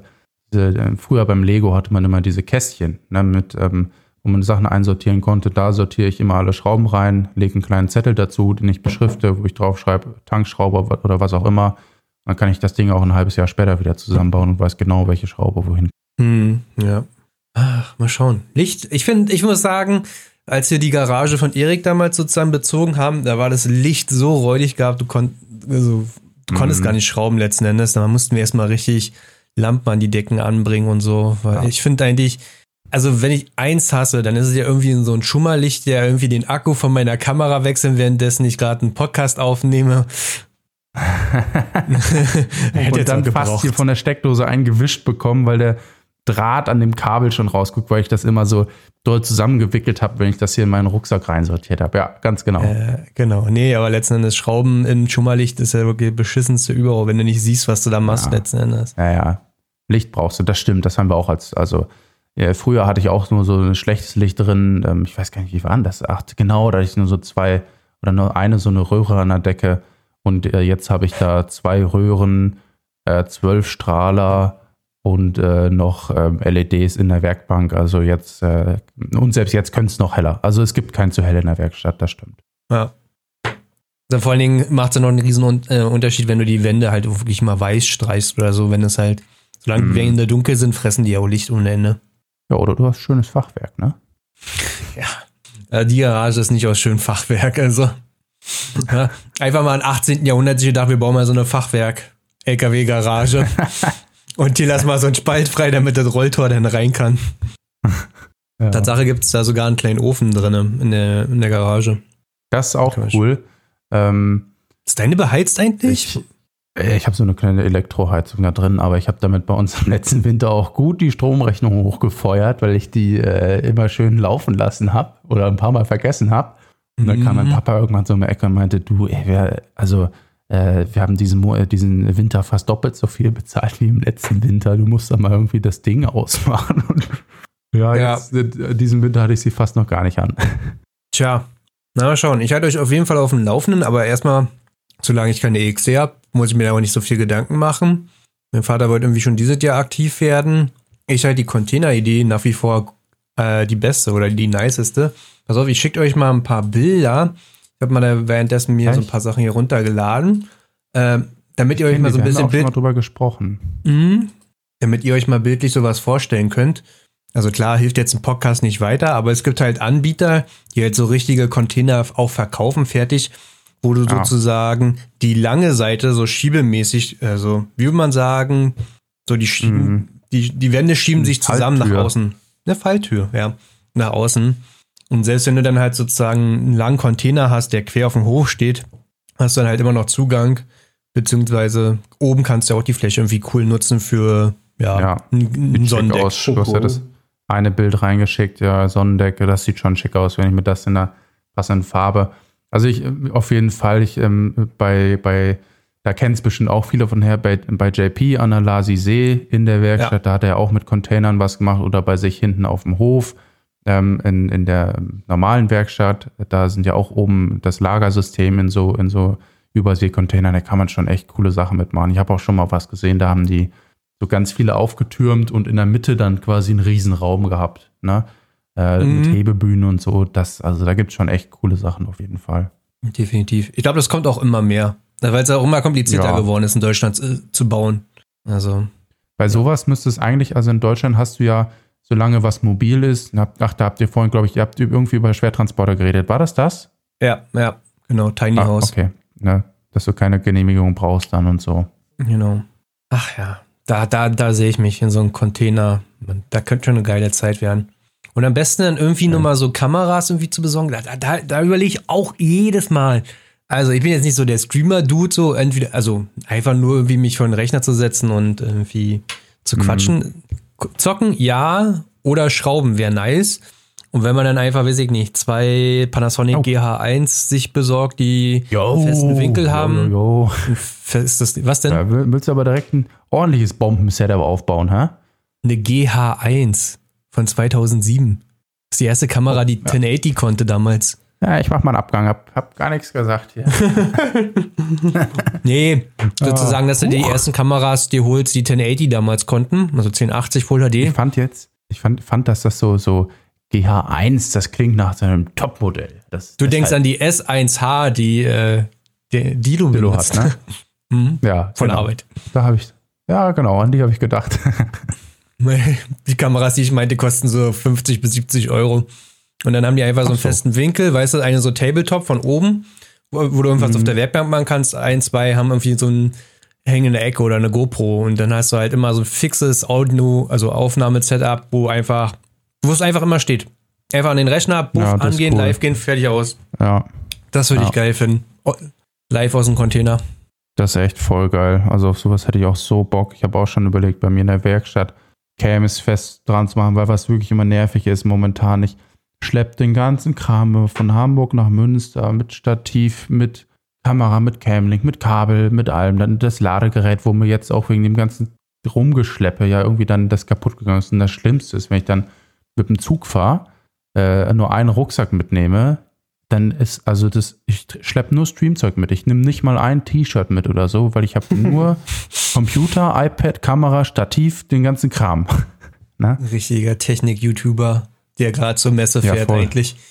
diese, äh, früher beim Lego hatte man immer diese Kästchen, ne, mit, ähm, wo man Sachen einsortieren konnte. Da sortiere ich immer alle Schrauben rein, lege einen kleinen Zettel dazu, den ich beschrifte, wo ich drauf schreibe, Tankschrauber oder was auch immer. Dann kann ich das Ding auch ein halbes Jahr später wieder zusammenbauen und weiß genau, welche Schraube wohin. Hm, ja. Ach, mal schauen. Licht, ich finde, ich muss sagen, als wir die Garage von Erik damals sozusagen bezogen haben, da war das Licht so räudig gehabt, du, konnt, also, du mhm. konntest gar nicht schrauben letzten Endes. Da mussten wir erstmal richtig Lampen an die Decken anbringen und so. Weil ja. ich finde eigentlich, also wenn ich eins hasse, dann ist es ja irgendwie so ein Schummerlicht, der irgendwie den Akku von meiner Kamera wechseln, währenddessen ich gerade einen Podcast aufnehme. und dann fast hier von der Steckdose eingewischt bekommen, weil der Draht an dem Kabel schon rausguckt, weil ich das immer so dort zusammengewickelt habe, wenn ich das hier in meinen Rucksack reinsortiert habe. Ja, ganz genau. Äh, genau. Nee, aber letzten Endes Schrauben im Schummerlicht ist ja wirklich beschissenste überall, wenn du nicht siehst, was du da machst ja. letzten Endes. Ja, ja. Licht brauchst du, das stimmt. Das haben wir auch als, also ja, früher hatte ich auch nur so ein schlechtes Licht drin. Ähm, ich weiß gar nicht, wie war das? Ach, genau, da hatte ich nur so zwei oder nur eine so eine Röhre an der Decke. Und äh, jetzt habe ich da zwei Röhren, äh, zwölf Strahler und äh, noch ähm, LEDs in der Werkbank. Also jetzt, äh, und selbst jetzt könnte es noch heller. Also es gibt kein zu hell in der Werkstatt, das stimmt. Ja. Also vor allen Dingen macht es ja noch einen riesen äh, Unterschied, wenn du die Wände halt wirklich mal weiß streichst oder so, wenn es halt, solange die Wände dunkel sind, fressen die auch Licht ohne Ende. Ja, oder du hast schönes Fachwerk, ne? ja. Die Garage ist nicht aus schönem Fachwerk, also. Ja, einfach mal im 18. Jahrhundert sich gedacht, wir bauen mal so eine Fachwerk-LKW-Garage. Und hier lass mal so einen Spalt frei, damit das Rolltor dann rein kann. Ja. Tatsache gibt es da sogar einen kleinen Ofen drin in der, in der Garage. Das ist auch cool. Ähm, ist deine beheizt eigentlich? Ich, äh, ich habe so eine kleine Elektroheizung da drin, aber ich habe damit bei uns im letzten Winter auch gut die Stromrechnung hochgefeuert, weil ich die äh, immer schön laufen lassen habe oder ein paar Mal vergessen habe. Und dann mhm. kam mein mhm. Papa irgendwann so um die Ecke und meinte, du, ey, wer, also äh, wir haben diesen, äh, diesen Winter fast doppelt so viel bezahlt wie im letzten Winter. Du musst da mal irgendwie das Ding ausmachen. Und ja, ja. Jetzt, äh, diesen Winter hatte ich sie fast noch gar nicht an. Tja, na mal schauen. Ich halte euch auf jeden Fall auf dem Laufenden, aber erstmal, solange ich keine EXC habe, muss ich mir da auch nicht so viel Gedanken machen. Mein Vater wollte irgendwie schon dieses Jahr aktiv werden. Ich halte die Container-Idee nach wie vor äh, die beste oder die niceste. Pass auf, ich schicke euch mal ein paar Bilder ich habe mal da währenddessen mir Echt? so ein paar Sachen hier runtergeladen. Äh, damit ihr euch mal so ein bisschen. Bild drüber gesprochen. Mhm. Damit ihr euch mal bildlich sowas vorstellen könnt. Also klar, hilft jetzt ein Podcast nicht weiter, aber es gibt halt Anbieter, die halt so richtige Container auch verkaufen, fertig, wo du ah. sozusagen die lange Seite so schiebemäßig, also wie würde man sagen, so die schieben, mhm. die, die Wände schieben sich zusammen Falltür. nach außen. Eine Falltür, ja. Nach außen. Und selbst wenn du dann halt sozusagen einen langen Container hast, der quer auf dem Hof steht, hast du dann halt immer noch Zugang, beziehungsweise oben kannst du auch die Fläche irgendwie cool nutzen für ja, ja ein, Sonnendeck. Aus. Du hast ja das eine Bild reingeschickt, ja, Sonnendecke, das sieht schon schick aus, wenn ich mir das in der passenden Farbe. Also ich auf jeden Fall, ich ähm, bei, bei, da kennen es bestimmt auch viele von her, bei, bei JP an der Lasi See in der Werkstatt, ja. da hat er auch mit Containern was gemacht oder bei sich hinten auf dem Hof ähm, in, in der normalen Werkstatt, da sind ja auch oben das Lagersystem in so, in so Überseecontainern, da kann man schon echt coole Sachen mitmachen. Ich habe auch schon mal was gesehen, da haben die so ganz viele aufgetürmt und in der Mitte dann quasi einen Riesenraum gehabt, ne? Äh, mhm. Mit Hebebühnen und so. Das, also da gibt es schon echt coole Sachen auf jeden Fall. Definitiv. Ich glaube, das kommt auch immer mehr. Weil es auch immer komplizierter ja. geworden ist, in Deutschland äh, zu bauen. Also. Bei sowas müsste es eigentlich, also in Deutschland hast du ja, solange was mobil ist, ach, da habt ihr vorhin, glaube ich, ihr habt irgendwie über Schwertransporter geredet. War das das? Ja, ja, genau, Tiny ah, House. Okay, ne, dass du keine Genehmigung brauchst dann und so. Genau. Ach ja, da, da, da sehe ich mich in so einem Container. Da könnte schon eine geile Zeit werden. Und am besten dann irgendwie ja. nur mal so Kameras irgendwie zu besorgen. Da, da, da überlege ich auch jedes Mal. Also ich bin jetzt nicht so der Streamer-Dude, so entweder, also einfach nur irgendwie mich vor den Rechner zu setzen und irgendwie zu mhm. quatschen. Mhm. Zocken, ja, oder Schrauben wäre nice. Und wenn man dann einfach, weiß ich nicht, zwei Panasonic oh. GH1 sich besorgt, die yo, festen Winkel haben. Yo, yo. Festes, was denn? Ja, willst du aber direkt ein ordentliches Bomben-Setup aufbauen, hä? Eine GH1 von 2007. Das ist die erste Kamera, die oh, ja. 1080 konnte damals. Ja, ich mach mal einen Abgang, hab, hab gar nichts gesagt hier. nee, sozusagen, dass du die ersten Kameras dir holst, die 1080 damals konnten, also 1080 Full HD. Ich fand jetzt, ich fand, fand dass das so, so GH1, das klingt nach so einem Topmodell. Das, du denkst halt an die S1H, die, äh, die, die du Dilo hat, ne? mhm. Ja. Von genau. Arbeit. Da habe ich, ja genau, an die habe ich gedacht. die Kameras, die ich meinte, kosten so 50 bis 70 Euro. Und dann haben die einfach so einen so. festen Winkel, weißt du, eine so Tabletop von oben, wo, wo du irgendwas mhm. auf der Werkbank machen kannst. Ein, zwei haben irgendwie so ein hängende Ecke oder eine GoPro und dann hast du halt immer so ein fixes Audio, also Aufnahmesetup, wo einfach wo es einfach immer steht. Einfach an den Rechner, buff, ja, angehen, cool. live gehen, fertig aus. Ja. Das würde ja. ich geil finden. Live aus dem Container. Das ist echt voll geil. Also auf sowas hätte ich auch so Bock. Ich habe auch schon überlegt, bei mir in der Werkstatt Cams fest dran zu machen, weil was wirklich immer nervig ist momentan. Ich schleppe den ganzen Kram von Hamburg nach Münster mit Stativ, mit Kamera, mit Camlink, mit Kabel, mit allem. Dann das Ladegerät, wo mir jetzt auch wegen dem ganzen Rumgeschleppe ja irgendwie dann das kaputt gegangen ist. Und das Schlimmste ist, wenn ich dann mit dem Zug fahre, äh, nur einen Rucksack mitnehme, dann ist, also das, ich schleppe nur Streamzeug mit. Ich nehme nicht mal ein T-Shirt mit oder so, weil ich habe nur Computer, iPad, Kamera, Stativ, den ganzen Kram. Richtiger Technik-YouTuber, der gerade zur Messe ja, fährt voll. eigentlich.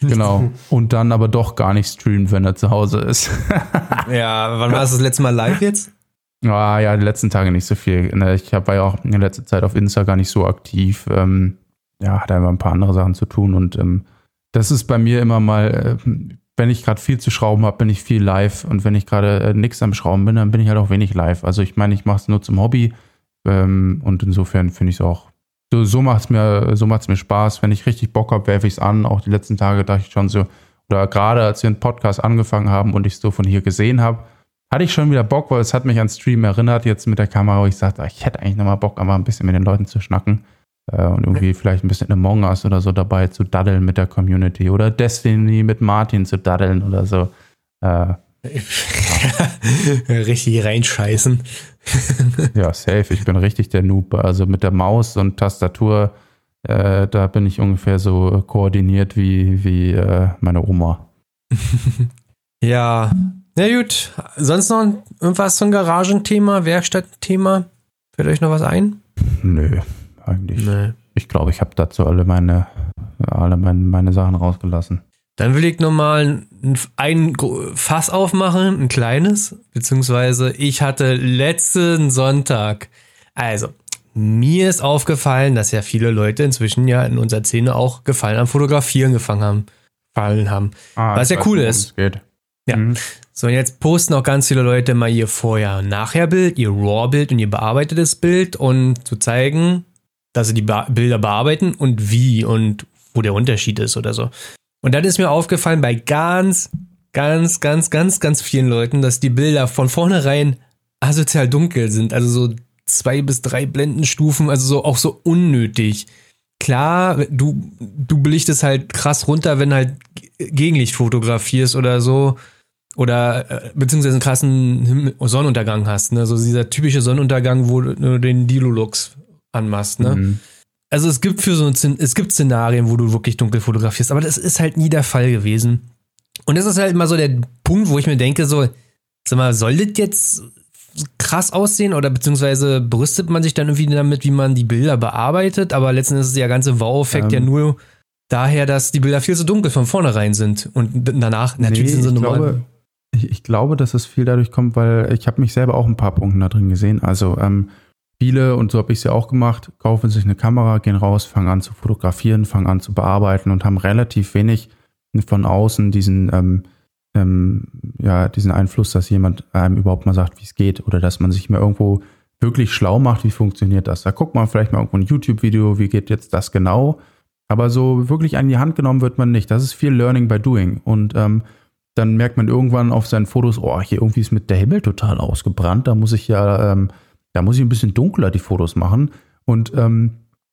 Genau. Und dann aber doch gar nicht streamt, wenn er zu Hause ist. ja, wann war das das letzte Mal live jetzt? Ah, ja, die letzten Tage nicht so viel. Ne, ich war ja auch in der letzten Zeit auf Insta gar nicht so aktiv. Ähm, ja, hat einfach ein paar andere Sachen zu tun. Und ähm, das ist bei mir immer mal, äh, wenn ich gerade viel zu schrauben habe, bin ich viel live. Und wenn ich gerade äh, nichts am Schrauben bin, dann bin ich halt auch wenig live. Also ich meine, ich mache es nur zum Hobby. Ähm, und insofern finde ich es auch, so, so macht es mir, so mir Spaß. Wenn ich richtig Bock habe, werfe ich es an. Auch die letzten Tage dachte ich schon so, oder gerade als wir einen Podcast angefangen haben und ich es so von hier gesehen habe, hatte ich schon wieder Bock, weil es hat mich an Stream erinnert, jetzt mit der Kamera, wo ich sagte, ich hätte eigentlich nochmal Bock, aber ein bisschen mit den Leuten zu schnacken. Äh, und irgendwie vielleicht ein bisschen Among Us oder so dabei zu daddeln mit der Community. Oder Destiny mit Martin zu daddeln oder so. Äh, richtig reinscheißen. ja, safe. Ich bin richtig der Noob. Also mit der Maus und Tastatur, äh, da bin ich ungefähr so koordiniert wie, wie äh, meine Oma. ja, na gut, sonst noch irgendwas zum Garagenthema, Werkstattthema? Fällt euch noch was ein? Nö, eigentlich. Nee. Ich glaube, ich habe dazu alle meine, alle meine, meine Sachen rausgelassen. Dann will ich nochmal ein Fass aufmachen, ein kleines, beziehungsweise ich hatte letzten Sonntag, also mir ist aufgefallen, dass ja viele Leute inzwischen ja in unserer Szene auch Gefallen am Fotografieren gefangen haben, fallen haben. Ah, was ja cool ist. Geht. Ja. Mhm. So, und jetzt posten auch ganz viele Leute mal ihr Vorher- und Nachher-Bild, ihr RAW-Bild und ihr bearbeitetes Bild und zu zeigen, dass sie die Bilder bearbeiten und wie und wo der Unterschied ist oder so. Und dann ist mir aufgefallen bei ganz, ganz, ganz, ganz, ganz vielen Leuten, dass die Bilder von vornherein asozial dunkel sind. Also so zwei bis drei Blendenstufen, also so auch so unnötig. Klar, du, du belichtest halt krass runter, wenn halt Gegenlicht fotografierst oder so oder äh, beziehungsweise einen krassen Sonnenuntergang hast, ne? So dieser typische Sonnenuntergang, wo du den Dilulux anmachst, ne? Mhm. Also es gibt für so ein, es gibt Szenarien, wo du wirklich dunkel fotografierst, aber das ist halt nie der Fall gewesen. Und das ist halt immer so der Punkt, wo ich mir denke, so, sag mal, soll das jetzt krass aussehen oder beziehungsweise brüstet man sich dann irgendwie damit, wie man die Bilder bearbeitet, aber letztendlich ist der ganze Wow-Effekt ähm, ja nur daher, dass die Bilder viel zu dunkel von vornherein sind und danach natürlich nee, sind sie normal. Ich, ich, glaube, dass es viel dadurch kommt, weil ich habe mich selber auch ein paar Punkte da drin gesehen. Also ähm, viele, und so habe ich es ja auch gemacht, kaufen sich eine Kamera, gehen raus, fangen an zu fotografieren, fangen an zu bearbeiten und haben relativ wenig von außen diesen, ähm, ähm, ja, diesen Einfluss, dass jemand einem überhaupt mal sagt, wie es geht oder dass man sich mal irgendwo wirklich schlau macht, wie funktioniert das. Da guckt man vielleicht mal irgendwo ein YouTube-Video, wie geht jetzt das genau aber so wirklich an die Hand genommen wird man nicht. Das ist viel Learning by Doing. Und ähm, dann merkt man irgendwann auf seinen Fotos, oh, hier irgendwie ist mit der Himmel total ausgebrannt. Da muss ich ja, ähm, da muss ich ein bisschen dunkler die Fotos machen. Und ähm,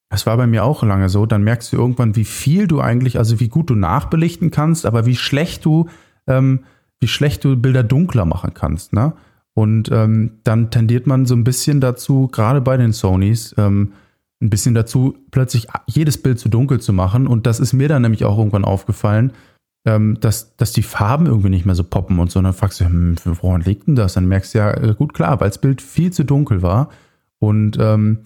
das war bei mir auch lange so. Dann merkst du irgendwann, wie viel du eigentlich, also wie gut du nachbelichten kannst, aber wie schlecht du, ähm, wie schlecht du Bilder dunkler machen kannst. Ne? Und ähm, dann tendiert man so ein bisschen dazu, gerade bei den Sonys, ähm, ein bisschen dazu, plötzlich jedes Bild zu dunkel zu machen. Und das ist mir dann nämlich auch irgendwann aufgefallen, ähm, dass, dass die Farben irgendwie nicht mehr so poppen und so. Und dann fragst du, hm, woran liegt denn das? Dann merkst du ja, äh, gut, klar, weil das Bild viel zu dunkel war. Und ähm,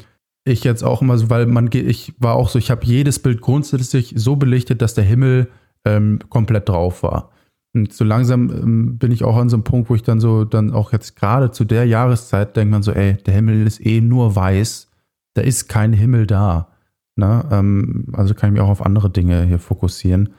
ich jetzt auch immer so, weil man, ich war auch so, ich habe jedes Bild grundsätzlich so belichtet, dass der Himmel ähm, komplett drauf war. Und so langsam ähm, bin ich auch an so einem Punkt, wo ich dann so, dann auch jetzt gerade zu der Jahreszeit denkt man so, ey, der Himmel ist eh nur weiß da ist kein Himmel da. Ne? Ähm, also kann ich mich auch auf andere Dinge hier fokussieren.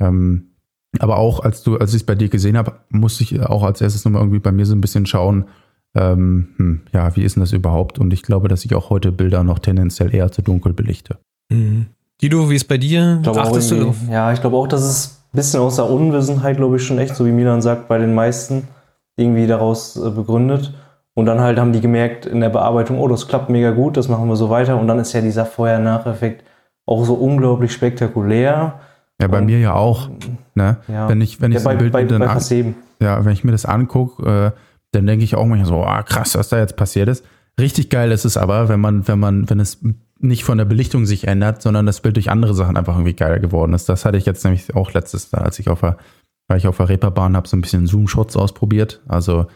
Ähm, aber auch als du, als ich es bei dir gesehen habe, musste ich auch als erstes nochmal irgendwie bei mir so ein bisschen schauen, ähm, hm, ja, wie ist denn das überhaupt? Und ich glaube, dass ich auch heute Bilder noch tendenziell eher zu dunkel belichte. Mhm. Guido, wie ist bei dir? Achtest du? Ja, ich glaube auch, dass es ein bisschen aus der Unwissenheit, glaube ich, schon echt, so wie Milan sagt, bei den meisten irgendwie daraus äh, begründet. Und dann halt haben die gemerkt in der Bearbeitung, oh, das klappt mega gut, das machen wir so weiter. Und dann ist ja dieser Vorher-Nacheffekt auch so unglaublich spektakulär. Ja, bei und, mir ja auch. Ne? Ja. Wenn ich, wenn ich ja, bei, Bild bei, dann bei an, ja, wenn ich mir das angucke, äh, dann denke ich auch manchmal so, ah, krass, was da jetzt passiert ist. Richtig geil ist es aber, wenn man, wenn man, wenn es nicht von der Belichtung sich ändert, sondern das Bild durch andere Sachen einfach irgendwie geiler geworden ist. Das hatte ich jetzt nämlich auch letztes, als ich auf der, weil ich auf der Reeperbahn habe, so ein bisschen Zoom-Shots ausprobiert. Also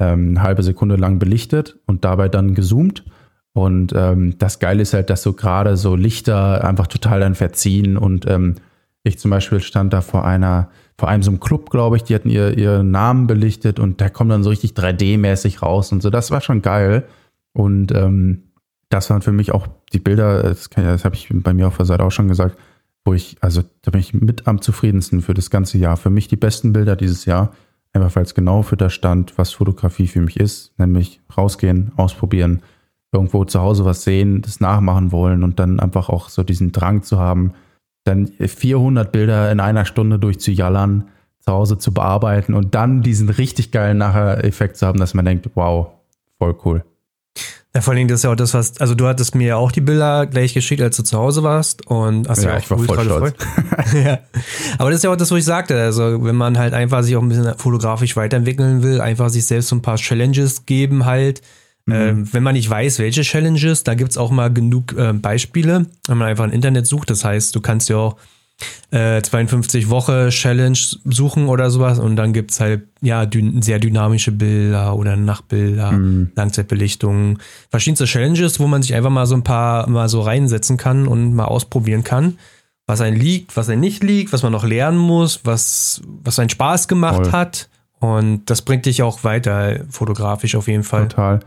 ähm, eine halbe Sekunde lang belichtet und dabei dann gezoomt. Und ähm, das Geile ist halt, dass so gerade so Lichter einfach total dann verziehen. Und ähm, ich zum Beispiel stand da vor einer, vor einem so einem Club, glaube ich, die hatten ihr, ihren Namen belichtet und da kommt dann so richtig 3D-mäßig raus und so. Das war schon geil. Und ähm, das waren für mich auch die Bilder, das, das habe ich bei mir auf der Seite auch schon gesagt, wo ich, also da bin ich mit am zufriedensten für das ganze Jahr. Für mich die besten Bilder dieses Jahr Einfach weil es genau für das stand, was Fotografie für mich ist, nämlich rausgehen, ausprobieren, irgendwo zu Hause was sehen, das nachmachen wollen und dann einfach auch so diesen Drang zu haben, dann 400 Bilder in einer Stunde durchzujallern, zu Hause zu bearbeiten und dann diesen richtig geilen Nachher-Effekt zu haben, dass man denkt, wow, voll cool. Ja, vor allem, das ist ja auch das, was, also du hattest mir ja auch die Bilder gleich geschickt, als du zu Hause warst und hast ja, ja auch ich war voll stolz. ja. Aber das ist ja auch das, was ich sagte. Also, wenn man halt einfach sich auch ein bisschen fotografisch weiterentwickeln will, einfach sich selbst so ein paar Challenges geben halt. Mhm. Ähm, wenn man nicht weiß, welche Challenges, da gibt's auch mal genug äh, Beispiele, wenn man einfach im Internet sucht. Das heißt, du kannst ja auch äh, 52 Woche Challenge suchen oder sowas und dann gibt es halt ja dün sehr dynamische Bilder oder Nachtbilder, mhm. Langzeitbelichtungen, verschiedenste Challenges, wo man sich einfach mal so ein paar mal so reinsetzen kann und mal ausprobieren kann, was einem liegt, was einem nicht liegt, was man noch lernen muss, was, was einen Spaß gemacht Voll. hat. Und das bringt dich auch weiter, fotografisch auf jeden Fall. Total.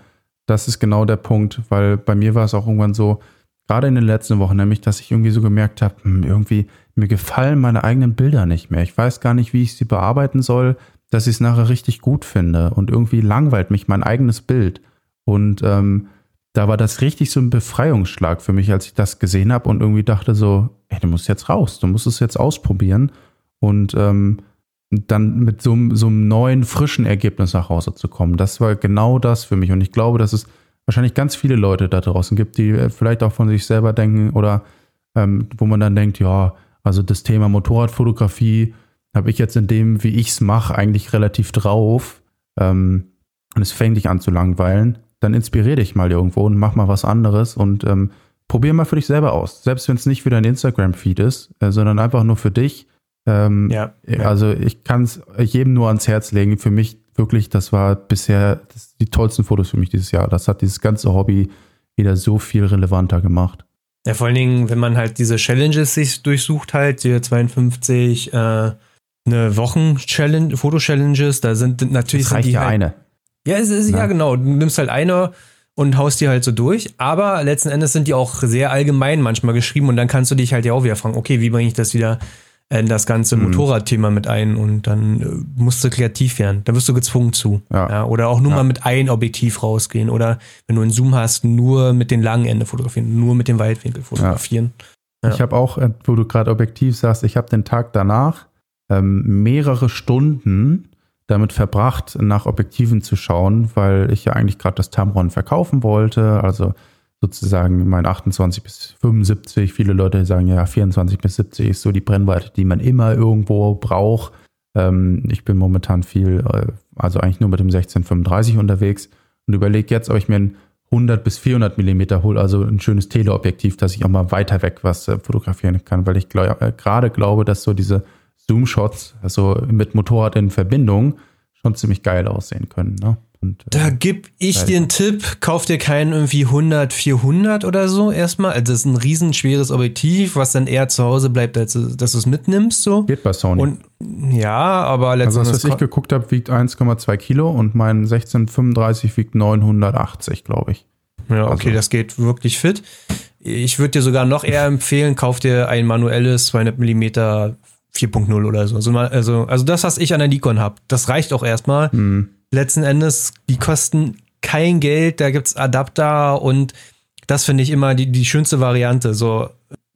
Das ist genau der Punkt, weil bei mir war es auch irgendwann so, gerade in den letzten Wochen, nämlich, dass ich irgendwie so gemerkt habe, hm, irgendwie, mir gefallen meine eigenen Bilder nicht mehr. Ich weiß gar nicht, wie ich sie bearbeiten soll, dass ich es nachher richtig gut finde. Und irgendwie langweilt mich mein eigenes Bild. Und ähm, da war das richtig so ein Befreiungsschlag für mich, als ich das gesehen habe und irgendwie dachte so, ey, du musst jetzt raus, du musst es jetzt ausprobieren und ähm, dann mit so, so einem neuen, frischen Ergebnis nach Hause zu kommen. Das war genau das für mich. Und ich glaube, dass es wahrscheinlich ganz viele Leute da draußen gibt, die äh, vielleicht auch von sich selber denken oder ähm, wo man dann denkt, ja, also das Thema Motorradfotografie habe ich jetzt in dem, wie ich es mache, eigentlich relativ drauf. Ähm, und es fängt dich an zu langweilen. Dann inspiriere dich mal irgendwo und mach mal was anderes und ähm, probier mal für dich selber aus. Selbst wenn es nicht für dein Instagram-Feed ist, äh, sondern einfach nur für dich. Ähm, ja, ja. Also ich kann es jedem nur ans Herz legen. Für mich wirklich, das war bisher das, die tollsten Fotos für mich dieses Jahr. Das hat dieses ganze Hobby wieder so viel relevanter gemacht. Ja, vor allen Dingen, wenn man halt diese Challenges sich durchsucht, halt, die 52, äh, eine Wochen-Challenge, Foto-Challenges, da sind natürlich. Das reicht sind die ja halt, eine. Ja, es ist, ja. ja, genau. Du nimmst halt eine und haust die halt so durch. Aber letzten Endes sind die auch sehr allgemein manchmal geschrieben und dann kannst du dich halt ja auch wieder fragen, okay, wie bringe ich das wieder das ganze mhm. Motorradthema mit ein und dann äh, musst du kreativ werden. Da wirst du gezwungen zu. Ja. ja oder auch nur ja. mal mit einem Objektiv rausgehen. Oder wenn du einen Zoom hast, nur mit den langen Ende fotografieren, nur mit dem Weitwinkel fotografieren. Ja. Ich habe auch, äh, wo du gerade Objektiv sagst, ich habe den Tag danach ähm, mehrere Stunden damit verbracht, nach Objektiven zu schauen, weil ich ja eigentlich gerade das Tamron verkaufen wollte. Also sozusagen mein 28 bis 75. Viele Leute sagen ja, 24 bis 70 ist so die Brennweite, die man immer irgendwo braucht. Ähm, ich bin momentan viel, äh, also eigentlich nur mit dem 1635 unterwegs und überlege jetzt, ob ich mir ein 100 bis 400 Millimeter hole, also ein schönes Teleobjektiv, dass ich auch mal weiter weg was äh, fotografieren kann, weil ich glaub, äh, gerade glaube, dass so diese Zoom-Shots, also mit Motorrad in Verbindung, schon ziemlich geil aussehen können. Ne? Und, äh, da gebe ich dir einen Tipp, kauf dir keinen irgendwie 100, 400 oder so erstmal. Also das ist ein riesen schweres Objektiv, was dann eher zu Hause bleibt, als dass du es mitnimmst. So. Geht bei Sony. Und, ja, aber letztendlich. Also das, was ich geguckt habe, wiegt 1,2 Kilo und mein 1635 wiegt 980, glaube ich. Ja, okay, also. das geht wirklich fit. Ich würde dir sogar noch eher empfehlen, kauf dir ein manuelles 200 mm 4.0 oder so. Also, also das, was ich an der Nikon habe, das reicht auch erstmal. Mhm letzten Endes, die kosten kein Geld, da gibt es Adapter und das finde ich immer die, die schönste Variante. So,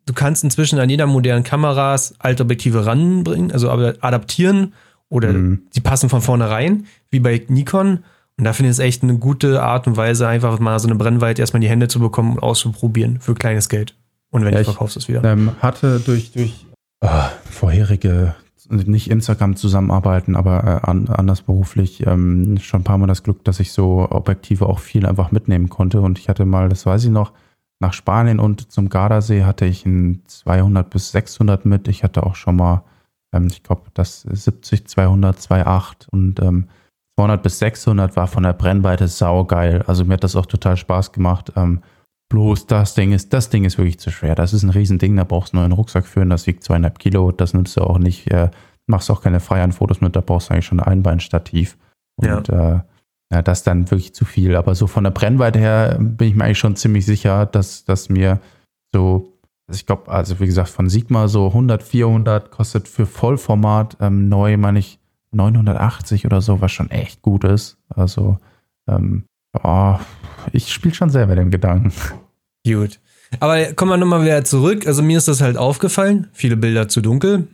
du kannst inzwischen an jeder modernen Kameras alte Objektive ranbringen, also adaptieren oder mhm. die passen von vornherein, wie bei Nikon. Und da finde ich es echt eine gute Art und Weise, einfach mal so eine Brennweite erstmal in die Hände zu bekommen und auszuprobieren für kleines Geld. Und wenn ja, du verkaufst es wieder. Ähm, hatte durch, durch oh, vorherige nicht Instagram zusammenarbeiten, aber äh, an, anders beruflich ähm, schon ein paar Mal das Glück, dass ich so Objektive auch viel einfach mitnehmen konnte. Und ich hatte mal, das weiß ich noch, nach Spanien und zum Gardasee hatte ich ein 200 bis 600 mit. Ich hatte auch schon mal, ähm, ich glaube, das 70, 200, 2,8 und ähm, 200 bis 600 war von der Brennweite saugeil. Also mir hat das auch total Spaß gemacht. Ähm, bloß das Ding ist, das Ding ist wirklich zu schwer. Das ist ein Riesending, da brauchst du nur einen Rucksack führen, das wiegt zweieinhalb Kilo, das nimmst du auch nicht, äh, machst auch keine freien Fotos mit, da brauchst du eigentlich schon ein Einbeinstativ. Und ja. Äh, ja, das ist dann wirklich zu viel. Aber so von der Brennweite her bin ich mir eigentlich schon ziemlich sicher, dass, dass mir so, also ich glaube, also wie gesagt, von Sigma so 100, 400 kostet für Vollformat ähm, neu, meine ich, 980 oder so, was schon echt gut ist. Also, ähm, oh, ich spiele schon selber den Gedanken. Gut. Aber kommen wir nochmal wieder zurück. Also mir ist das halt aufgefallen. Viele Bilder zu dunkel.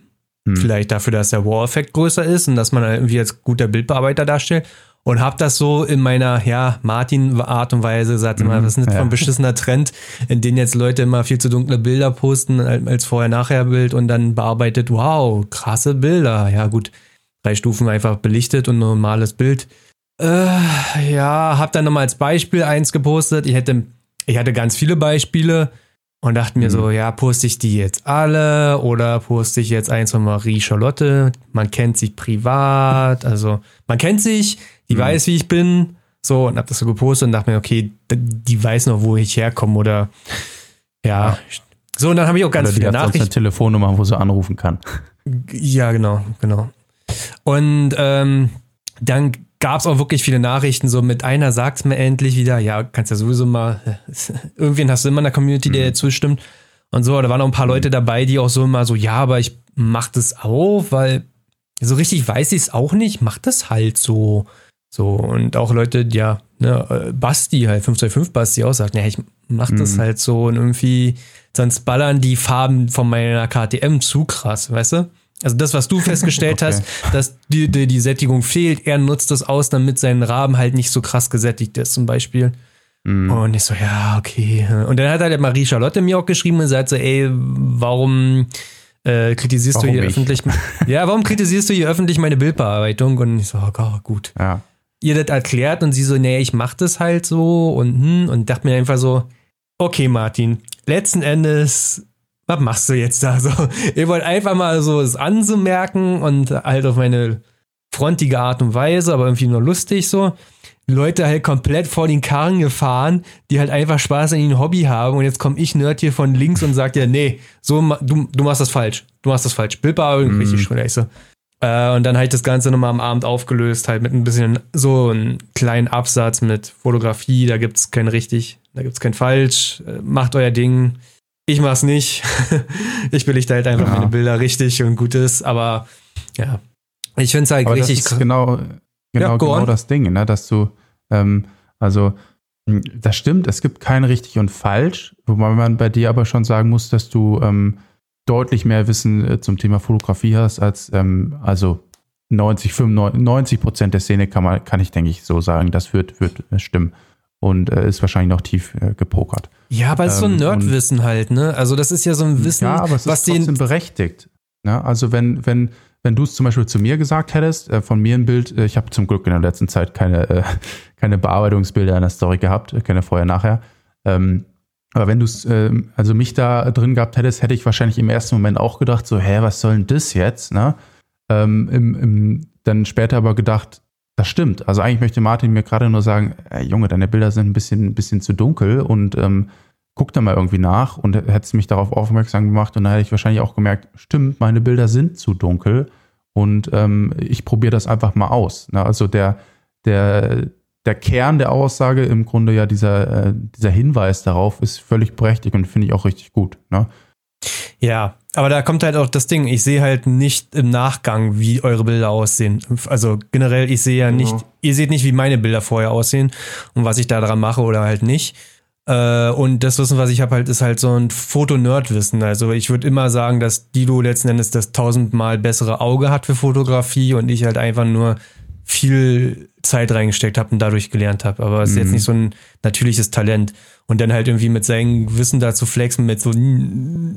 Hm. Vielleicht dafür, dass der War-Effekt größer ist und dass man irgendwie als guter Bildbearbeiter darstellt. Und habe das so in meiner, ja, Martin-Art und Weise gesagt, mhm, was ist nicht ja. ein beschissener Trend, in dem jetzt Leute immer viel zu dunkle Bilder posten als Vorher-Nachher-Bild und dann bearbeitet, wow, krasse Bilder. Ja, gut, drei Stufen einfach belichtet und normales Bild. Äh, ja, hab dann nochmal als Beispiel eins gepostet. Ich hätte, ich hatte ganz viele Beispiele und dachte mir mhm. so, ja, poste ich die jetzt alle oder poste ich jetzt eins von Marie Charlotte? Man kennt sich privat, also man kennt sich, die mhm. weiß, wie ich bin. So, und hab das so gepostet und dachte mir, okay, die weiß noch, wo ich herkomme oder ja. So, und dann habe ich auch ganz oder viele Nachrichten. eine Telefonnummer, wo sie anrufen kann. Ja, genau, genau. Und ähm, dann gab es auch wirklich viele Nachrichten, so mit einer sagt mir endlich wieder, ja, kannst ja sowieso mal, irgendwen hast du immer in der Community, der mhm. zustimmt und so. Da waren auch ein paar mhm. Leute dabei, die auch so immer so, ja, aber ich mach das auch, weil so richtig weiß ich es auch nicht, mach das halt so. So, und auch Leute, ja, ne, äh, Basti halt, 525 Basti auch sagt, ja, ich mach das mhm. halt so und irgendwie, sonst ballern die Farben von meiner KTM zu krass, weißt du? Also das, was du festgestellt okay. hast, dass die, die, die, Sättigung fehlt, er nutzt das aus, damit sein Rahmen halt nicht so krass gesättigt ist, zum Beispiel. Mm. Und ich so, ja, okay. Und dann hat halt Marie Charlotte mir auch geschrieben und sagt so, ey, warum äh, kritisierst warum du hier ich? öffentlich? ja, warum kritisierst du hier öffentlich meine Bildbearbeitung? Und ich so, oh, gut. Ja. Ihr das erklärt und sie so, nee, ich mach das halt so und hm, und dachte mir einfach so, okay, Martin, letzten Endes was machst du jetzt da so? Ihr wollt einfach mal so es anzumerken und halt auf meine frontige Art und Weise, aber irgendwie nur lustig so. Leute halt komplett vor den Karren gefahren, die halt einfach Spaß an ihrem Hobby haben und jetzt komme ich Nerd hier von links und sagt ja, nee, so du, du machst das falsch. Du machst das falsch. Bildbearbeitung mm. richtig schon, ich so. Äh, und dann halt das Ganze nochmal am Abend aufgelöst, halt mit ein bisschen so einen kleinen Absatz mit Fotografie, da gibt's kein richtig, da gibt's kein falsch. Äh, macht euer Ding. Ich mach's nicht. ich belichte halt einfach ja. meine Bilder richtig und gut ist, aber ja. Ich finde es halt aber richtig das ist genau, genau, ja, genau das Ding, ne? dass du, ähm, also, hm, das stimmt, es gibt kein richtig und falsch, wobei man bei dir aber schon sagen muss, dass du ähm, deutlich mehr Wissen äh, zum Thema Fotografie hast als, ähm, also 90, 95, 90 Prozent der Szene kann man, kann ich denke ich so sagen, das wird, wird äh, stimmen und äh, ist wahrscheinlich noch tief äh, gepokert. Ja, aber es ist so ein ähm, Nerdwissen halt, ne? Also das ist ja so ein Wissen, ja, aber es was ist trotzdem berechtigt. Ne? Also wenn, wenn, wenn du es zum Beispiel zu mir gesagt hättest, äh, von mir ein Bild, äh, ich habe zum Glück in der letzten Zeit keine, äh, keine Bearbeitungsbilder in der Story gehabt, äh, keine vorher, nachher. Ähm, aber wenn du es, äh, also mich da drin gehabt hättest, hätte ich wahrscheinlich im ersten Moment auch gedacht, so, hä, was soll denn das jetzt? Ne? Ähm, im, im, dann später aber gedacht, das stimmt. Also eigentlich möchte Martin mir gerade nur sagen, ey, Junge, deine Bilder sind ein bisschen, ein bisschen zu dunkel und ähm, guck da mal irgendwie nach und hättest mich darauf aufmerksam gemacht und dann hätte ich wahrscheinlich auch gemerkt, stimmt, meine Bilder sind zu dunkel und ähm, ich probiere das einfach mal aus. Ne? Also der, der, der Kern der Aussage, im Grunde ja dieser, äh, dieser Hinweis darauf, ist völlig berechtigt und finde ich auch richtig gut. Ne? Ja, aber da kommt halt auch das Ding, ich sehe halt nicht im Nachgang, wie eure Bilder aussehen. Also generell, ich sehe ja nicht, genau. ihr seht nicht, wie meine Bilder vorher aussehen und was ich da dran mache oder halt nicht. Äh, und das Wissen, was ich habe, halt, ist halt so ein Foto-Nerd-Wissen. Also ich würde immer sagen, dass Dilo letzten Endes das tausendmal bessere Auge hat für Fotografie und ich halt einfach nur viel Zeit reingesteckt habe und dadurch gelernt habe. Aber es ist mhm. jetzt nicht so ein natürliches Talent. Und dann halt irgendwie mit seinem Wissen da zu flexen, mit so,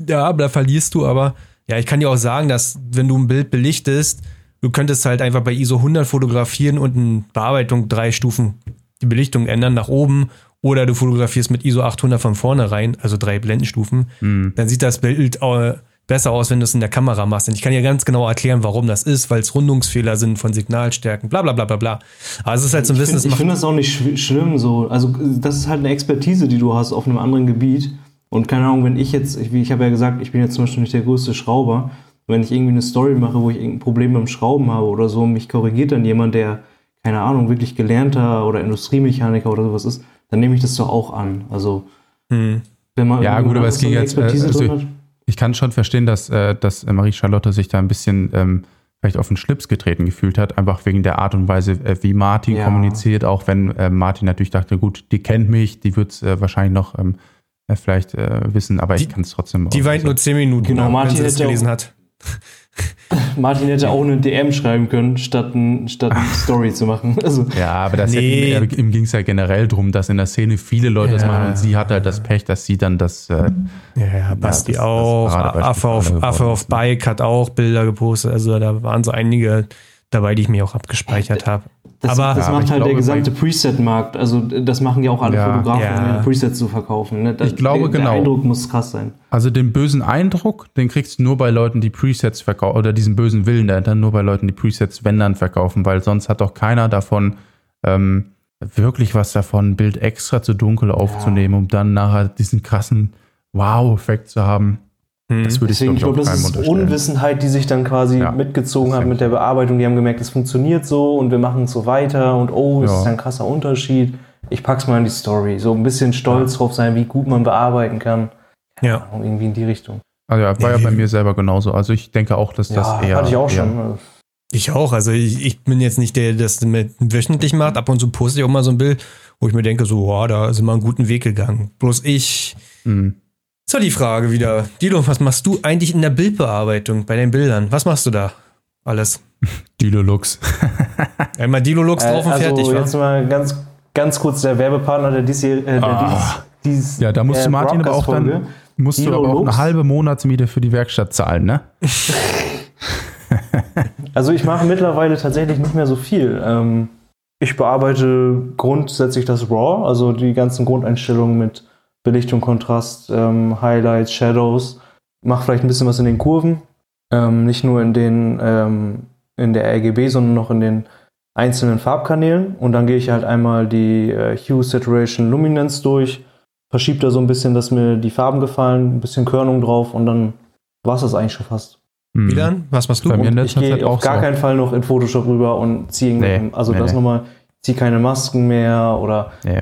ja, da verlierst du, aber ja, ich kann dir auch sagen, dass wenn du ein Bild belichtest, du könntest halt einfach bei ISO 100 fotografieren und in Bearbeitung drei Stufen die Belichtung ändern nach oben oder du fotografierst mit ISO 800 von vorne rein, also drei Blendenstufen, mhm. dann sieht das Bild äh, besser aus, wenn du es in der Kamera machst. Und ich kann dir ganz genau erklären, warum das ist, weil es Rundungsfehler sind von Signalstärken, bla bla bla bla bla. Aber es ist halt so ein Wissen. Ich finde das auch nicht sch schlimm so. Also das ist halt eine Expertise, die du hast auf einem anderen Gebiet. Und keine Ahnung, wenn ich jetzt, ich, ich habe ja gesagt, ich bin jetzt zum Beispiel nicht der größte Schrauber. Wenn ich irgendwie eine Story mache, wo ich irgendein Problem beim Schrauben habe oder so, mich korrigiert dann jemand, der, keine Ahnung, wirklich gelernter oder Industriemechaniker oder sowas ist, dann nehme ich das doch auch an. Also, hm. wenn man ja, gut, aber es ging jetzt, äh, also, ich kann schon verstehen, dass, äh, dass Marie-Charlotte sich da ein bisschen ähm, vielleicht auf den Schlips getreten gefühlt hat, einfach wegen der Art und Weise, äh, wie Martin ja. kommuniziert, auch wenn äh, Martin natürlich dachte, gut, die kennt mich, die wird es äh, wahrscheinlich noch ähm, äh, vielleicht äh, wissen, aber die, ich kann es trotzdem. Die weint nur zehn Minuten, genau, Martin wenn sie es gelesen hat. Martin hätte auch eine DM schreiben können, statt, ein, statt eine Story zu machen. Also, ja, aber das nee. hätten, ihm ging es ja generell darum, dass in der Szene viele Leute ja. das machen und sie hat halt das Pech, dass sie dann das. Äh, ja, ja, Basti ja, das, auch. Das Affe auf, Affe auf Bike hat auch Bilder gepostet. Also da waren so einige dabei, die ich mir auch abgespeichert habe. Das, aber, das ja, macht halt glaube, der gesamte Preset-Markt. Also das machen ja auch alle ja, Fotografen, ja. um Presets zu verkaufen. Ne? Da, ich glaube der, genau. Der Eindruck muss krass sein. Also den bösen Eindruck, den kriegst du nur bei Leuten, die Presets verkaufen, oder diesen bösen Willen dahinter nur bei Leuten, die Presets, wenn dann verkaufen, weil sonst hat doch keiner davon ähm, wirklich was davon, ein Bild extra zu dunkel aufzunehmen, um dann nachher diesen krassen Wow-Effekt zu haben. Hm. Das würde Deswegen, ich, glaube, das ist Unwissenheit, die sich dann quasi ja, mitgezogen hat mit der Bearbeitung. Die haben gemerkt, es funktioniert so und wir machen es so weiter und oh, es ja. ist ein krasser Unterschied. Ich pack's mal in die Story. So ein bisschen stolz ja. drauf sein, wie gut man bearbeiten kann. Ja. Irgendwie in die Richtung. Also ja, war ja bei mir selber genauso. Also ich denke auch, dass das eher. Hatte ich auch eher, schon. Ich auch. Also ich, ich, bin jetzt nicht der, der das mit wöchentlich macht. Ab und zu poste ich auch mal so ein Bild, wo ich mir denke, so, wow, da sind wir einen guten Weg gegangen. Bloß ich mhm. So, die Frage wieder. Dilo, was machst du eigentlich in der Bildbearbeitung bei den Bildern? Was machst du da alles? Dilo Lux. Einmal Dilo Lux drauf und also fertig, wa? Jetzt mal ganz, ganz kurz der Werbepartner der diesjährigen. Äh, ah. dies, dies, ja, da musst äh, du Martin aber auch dann musst Dilo du aber auch eine halbe Monatsmiete für die Werkstatt zahlen, ne? also ich mache mittlerweile tatsächlich nicht mehr so viel. Ähm, ich bearbeite grundsätzlich das RAW, also die ganzen Grundeinstellungen mit Belichtung, Kontrast, ähm, Highlights, Shadows. Mach vielleicht ein bisschen was in den Kurven. Ähm, nicht nur in den, ähm, in der RGB, sondern noch in den einzelnen Farbkanälen. Und dann gehe ich halt einmal die äh, Hue, Saturation, Luminance durch, verschiebe da so ein bisschen, dass mir die Farben gefallen, ein bisschen Körnung drauf und dann war es das eigentlich schon fast. Hm. Milan, was machst du? Bei mir in ich gehe auf gar so. keinen Fall noch in Photoshop rüber und ziehe nee, also nee, das nee. nochmal, ziehe keine Masken mehr oder nee.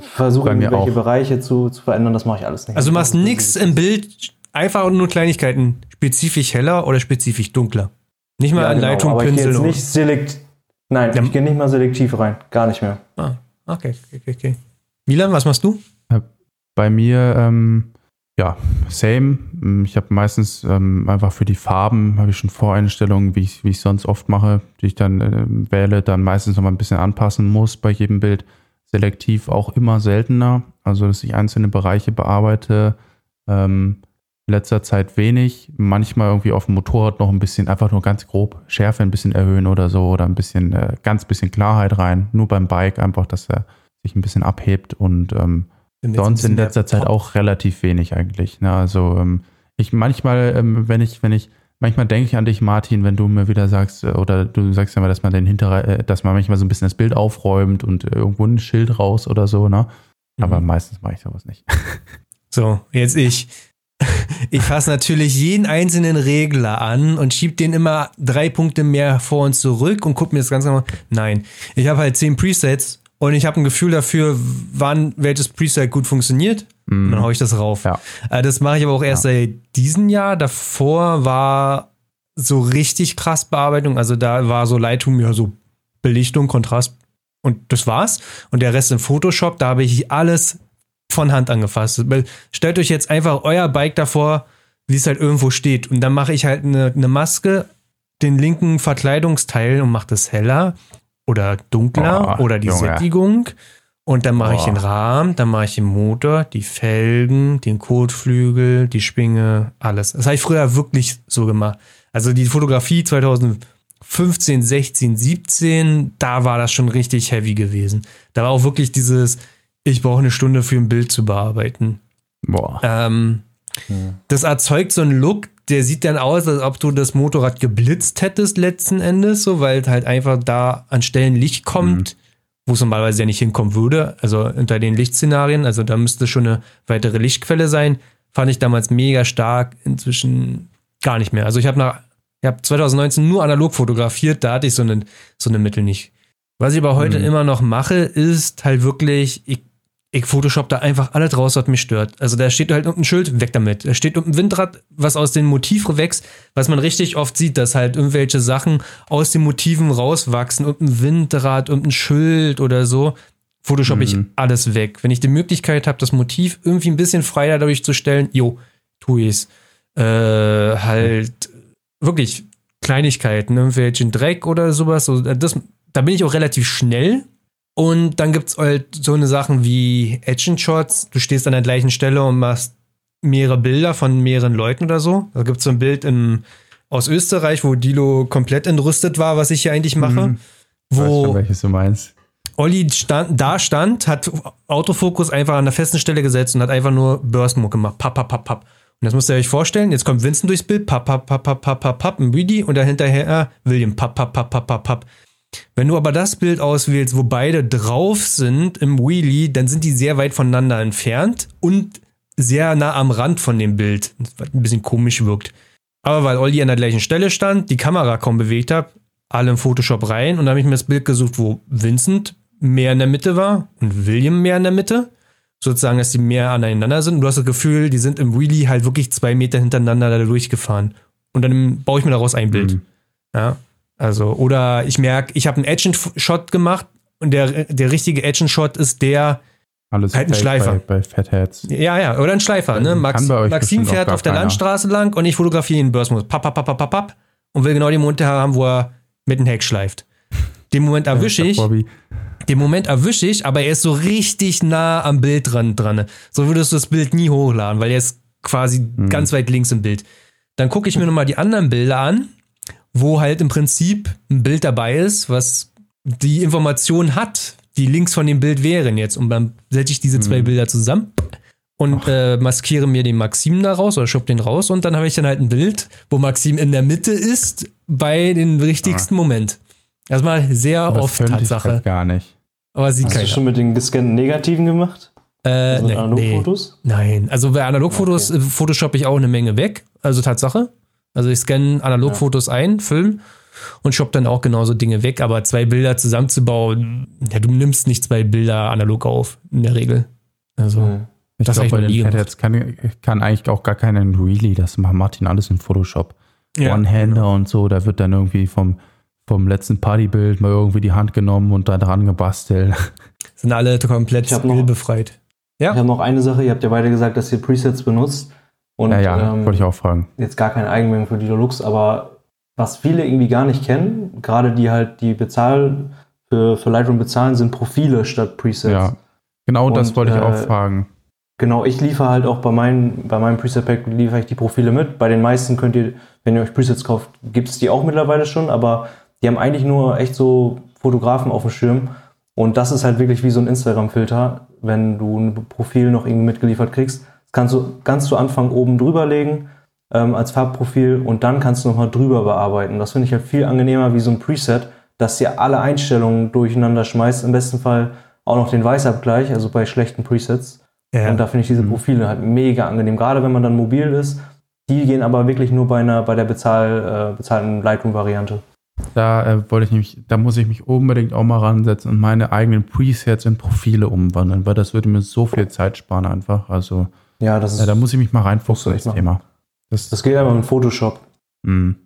Versuche irgendwelche auch. Bereiche zu, zu verändern, das mache ich alles nicht. Also du machst nichts im Bild, einfach nur Kleinigkeiten, spezifisch heller oder spezifisch dunkler. Nicht mal ja, an genau, Leitung, aber Pinsel. Ich gehe nicht selekt, nein, ja. ich gehe nicht mal selektiv rein, gar nicht mehr. Ah, okay, okay, okay. Milan, was machst du? Bei mir ähm, ja, same. Mm, ich habe meistens ähm, einfach für die Farben habe ich schon Voreinstellungen, wie ich wie ich sonst oft mache, die ich dann äh, wähle, dann meistens noch mal ein bisschen anpassen muss bei jedem Bild. Selektiv auch immer seltener, also dass ich einzelne Bereiche bearbeite. Ähm, letzter Zeit wenig, manchmal irgendwie auf dem Motorrad noch ein bisschen, einfach nur ganz grob Schärfe ein bisschen erhöhen oder so oder ein bisschen, äh, ganz bisschen Klarheit rein. Nur beim Bike einfach, dass er sich ein bisschen abhebt und ähm, Sonst in letzter Zeit auch relativ wenig eigentlich. Ne? Also ähm, ich manchmal, ähm, wenn ich, wenn ich, manchmal denke ich an dich, Martin, wenn du mir wieder sagst, äh, oder du sagst ja mal, dass man den hinter, äh, dass man manchmal so ein bisschen das Bild aufräumt und äh, irgendwo ein Schild raus oder so, ne? Aber mhm. meistens mache ich sowas nicht. So, jetzt ich. Ich fasse natürlich jeden einzelnen Regler an und schiebe den immer drei Punkte mehr vor und zurück und gucke mir das Ganze mal. Nein, ich habe halt zehn Presets und ich habe ein Gefühl dafür, wann welches Preset gut funktioniert. Mhm. Und dann haue ich das rauf. Ja. Äh, das mache ich aber auch erst ja. seit diesem Jahr. Davor war so richtig krass Bearbeitung. Also da war so Lightroom ja so Belichtung, Kontrast und das war's. Und der Rest in Photoshop, da habe ich alles von Hand angefasst. Stellt euch jetzt einfach euer Bike davor, wie es halt irgendwo steht. Und dann mache ich halt eine, eine Maske, den linken Verkleidungsteil und mache das heller oder dunkler oh, oder die Junge. Sättigung. Und dann mache oh. ich den Rahmen, dann mache ich den Motor, die Felgen, den Kotflügel, die Spinge, alles. Das habe ich früher wirklich so gemacht. Also die Fotografie 2015, 16, 17, da war das schon richtig heavy gewesen. Da war auch wirklich dieses, ich brauche eine Stunde für ein Bild zu bearbeiten. Boah. Ähm, hm. Das erzeugt so einen Look, der sieht dann aus, als ob du das Motorrad geblitzt hättest letzten Endes, so, weil halt einfach da an Stellen Licht kommt, mhm. Wo es normalerweise ja nicht hinkommen würde. Also unter den Lichtszenarien, also da müsste schon eine weitere Lichtquelle sein. Fand ich damals mega stark, inzwischen gar nicht mehr. Also ich habe nach, ich habe 2019 nur analog fotografiert, da hatte ich so eine, so eine Mittel nicht. Was ich aber heute mhm. immer noch mache, ist halt wirklich, ich ich Photoshop da einfach alles raus, was mich stört. Also da steht halt ein Schild, weg damit. Da steht ein Windrad, was aus den Motiven wächst, was man richtig oft sieht, dass halt irgendwelche Sachen aus den Motiven rauswachsen, und ein Windrad, und ein Schild oder so. Photoshop mhm. ich alles weg. Wenn ich die Möglichkeit habe, das Motiv irgendwie ein bisschen freier dadurch zu stellen, jo, tu ich's. Äh, halt wirklich Kleinigkeiten, irgendwelchen Dreck oder sowas. So, das, da bin ich auch relativ schnell und dann gibt es halt so eine Sachen wie Action Shots. Du stehst an der gleichen Stelle und machst mehrere Bilder von mehreren Leuten oder so. Da gibt es so ein Bild im, aus Österreich, wo Dilo komplett entrüstet war, was ich hier eigentlich mache. Mhm. Wo schon, welches du meinst. Olli stand, da stand, hat Autofokus einfach an der festen Stelle gesetzt und hat einfach nur Burst Mode gemacht. Papp, papp, papp, papp. Und das müsst ihr euch vorstellen. Jetzt kommt Vincent durchs Bild. Papp, papp, papp, papp, papp, papp, papp, ein Reedy und dahinterher William. Papp, papp, papp, papp, papp, papp. Wenn du aber das Bild auswählst, wo beide drauf sind im Wheelie, dann sind die sehr weit voneinander entfernt und sehr nah am Rand von dem Bild, was ein bisschen komisch wirkt. Aber weil Olli an der gleichen Stelle stand, die Kamera kaum bewegt hat, alle im Photoshop rein und dann habe ich mir das Bild gesucht, wo Vincent mehr in der Mitte war und William mehr in der Mitte. Sozusagen, dass die mehr aneinander sind. Und du hast das Gefühl, die sind im Wheelie halt wirklich zwei Meter hintereinander da durchgefahren. Und dann baue ich mir daraus ein Bild. Mhm. Ja. Also, oder ich merke, ich habe einen Action-Shot gemacht und der, der richtige Action-Shot ist der, alles halt ein Schleifer. Bei, bei Fatheads. Ja, ja, oder ein Schleifer. Ne? Max, Maxim fährt auf der keiner. Landstraße lang und ich fotografiere ihn in Burstmodus. Papp, papp, papp, papp, papp. Und will genau den Moment haben, wo er mit dem Heck schleift. Den Moment erwische ich. Den Moment erwische ich, aber er ist so richtig nah am Bild dran. dran. So würdest du das Bild nie hochladen, weil er ist quasi hm. ganz weit links im Bild. Dann gucke ich mir nochmal die anderen Bilder an wo halt im Prinzip ein Bild dabei ist, was die Information hat, die links von dem Bild wären jetzt. Und dann setze ich diese zwei mhm. Bilder zusammen und äh, maskiere mir den Maxim da raus oder schub den raus und dann habe ich dann halt ein Bild, wo Maxim in der Mitte ist bei dem richtigsten ah. Moment. Erstmal sehr das oft Tatsache. Gar nicht. Aber sie Hast du schon mit den gescannten Negativen gemacht? Äh, also nee, Analogfotos? Nee. Nein, also bei Analogfotos okay. Äh, Photoshop ich auch eine Menge weg. Also Tatsache. Also ich scanne Analogfotos ja. ein, Film und shop dann auch genauso Dinge weg. Aber zwei Bilder zusammenzubauen, ja, du nimmst nicht zwei Bilder analog auf, in der Regel. Also. Mhm. Ich glaube, bei den Fatheads kann, kann eigentlich auch gar keinen Really, das macht Martin alles in Photoshop. Ja, One-Hander genau. und so, da wird dann irgendwie vom, vom letzten Partybild mal irgendwie die Hand genommen und da dran gebastelt. Sind alle komplett befreit. Ja. Ich habe noch eine Sache, ihr habt ja beide gesagt, dass ihr Presets benutzt. Und, ja, ja, ähm, wollte ich auch fragen. Jetzt gar keine Eigenmengen für die Deluxe, aber was viele irgendwie gar nicht kennen, gerade die halt die bezahlen, für, für Lightroom bezahlen, sind Profile statt Presets. Ja, genau und, das wollte ich äh, auch fragen. Genau, ich liefere halt auch bei, meinen, bei meinem Preset-Pack liefere ich die Profile mit. Bei den meisten könnt ihr, wenn ihr euch Presets kauft, gibt es die auch mittlerweile schon, aber die haben eigentlich nur echt so Fotografen auf dem Schirm. Und das ist halt wirklich wie so ein Instagram-Filter, wenn du ein Profil noch irgendwie mitgeliefert kriegst. Kannst du ganz zu Anfang oben drüber legen ähm, als Farbprofil und dann kannst du nochmal drüber bearbeiten. Das finde ich halt viel angenehmer wie so ein Preset, dass dir alle Einstellungen durcheinander schmeißt. Im besten Fall auch noch den Weißabgleich, also bei schlechten Presets. Ja. Und da finde ich diese mhm. Profile halt mega angenehm. Gerade wenn man dann mobil ist. Die gehen aber wirklich nur bei einer bei der bezahl, äh, bezahlten Lightroom-Variante. Da äh, wollte ich nämlich, da muss ich mich unbedingt auch mal ransetzen und meine eigenen Presets in Profile umwandeln, weil das würde mir so viel Zeit sparen einfach. Also ja, das ist, äh, da muss ich mich mal reinfuchsen ins Thema. Das, das geht aber mit Photoshop. Mhm.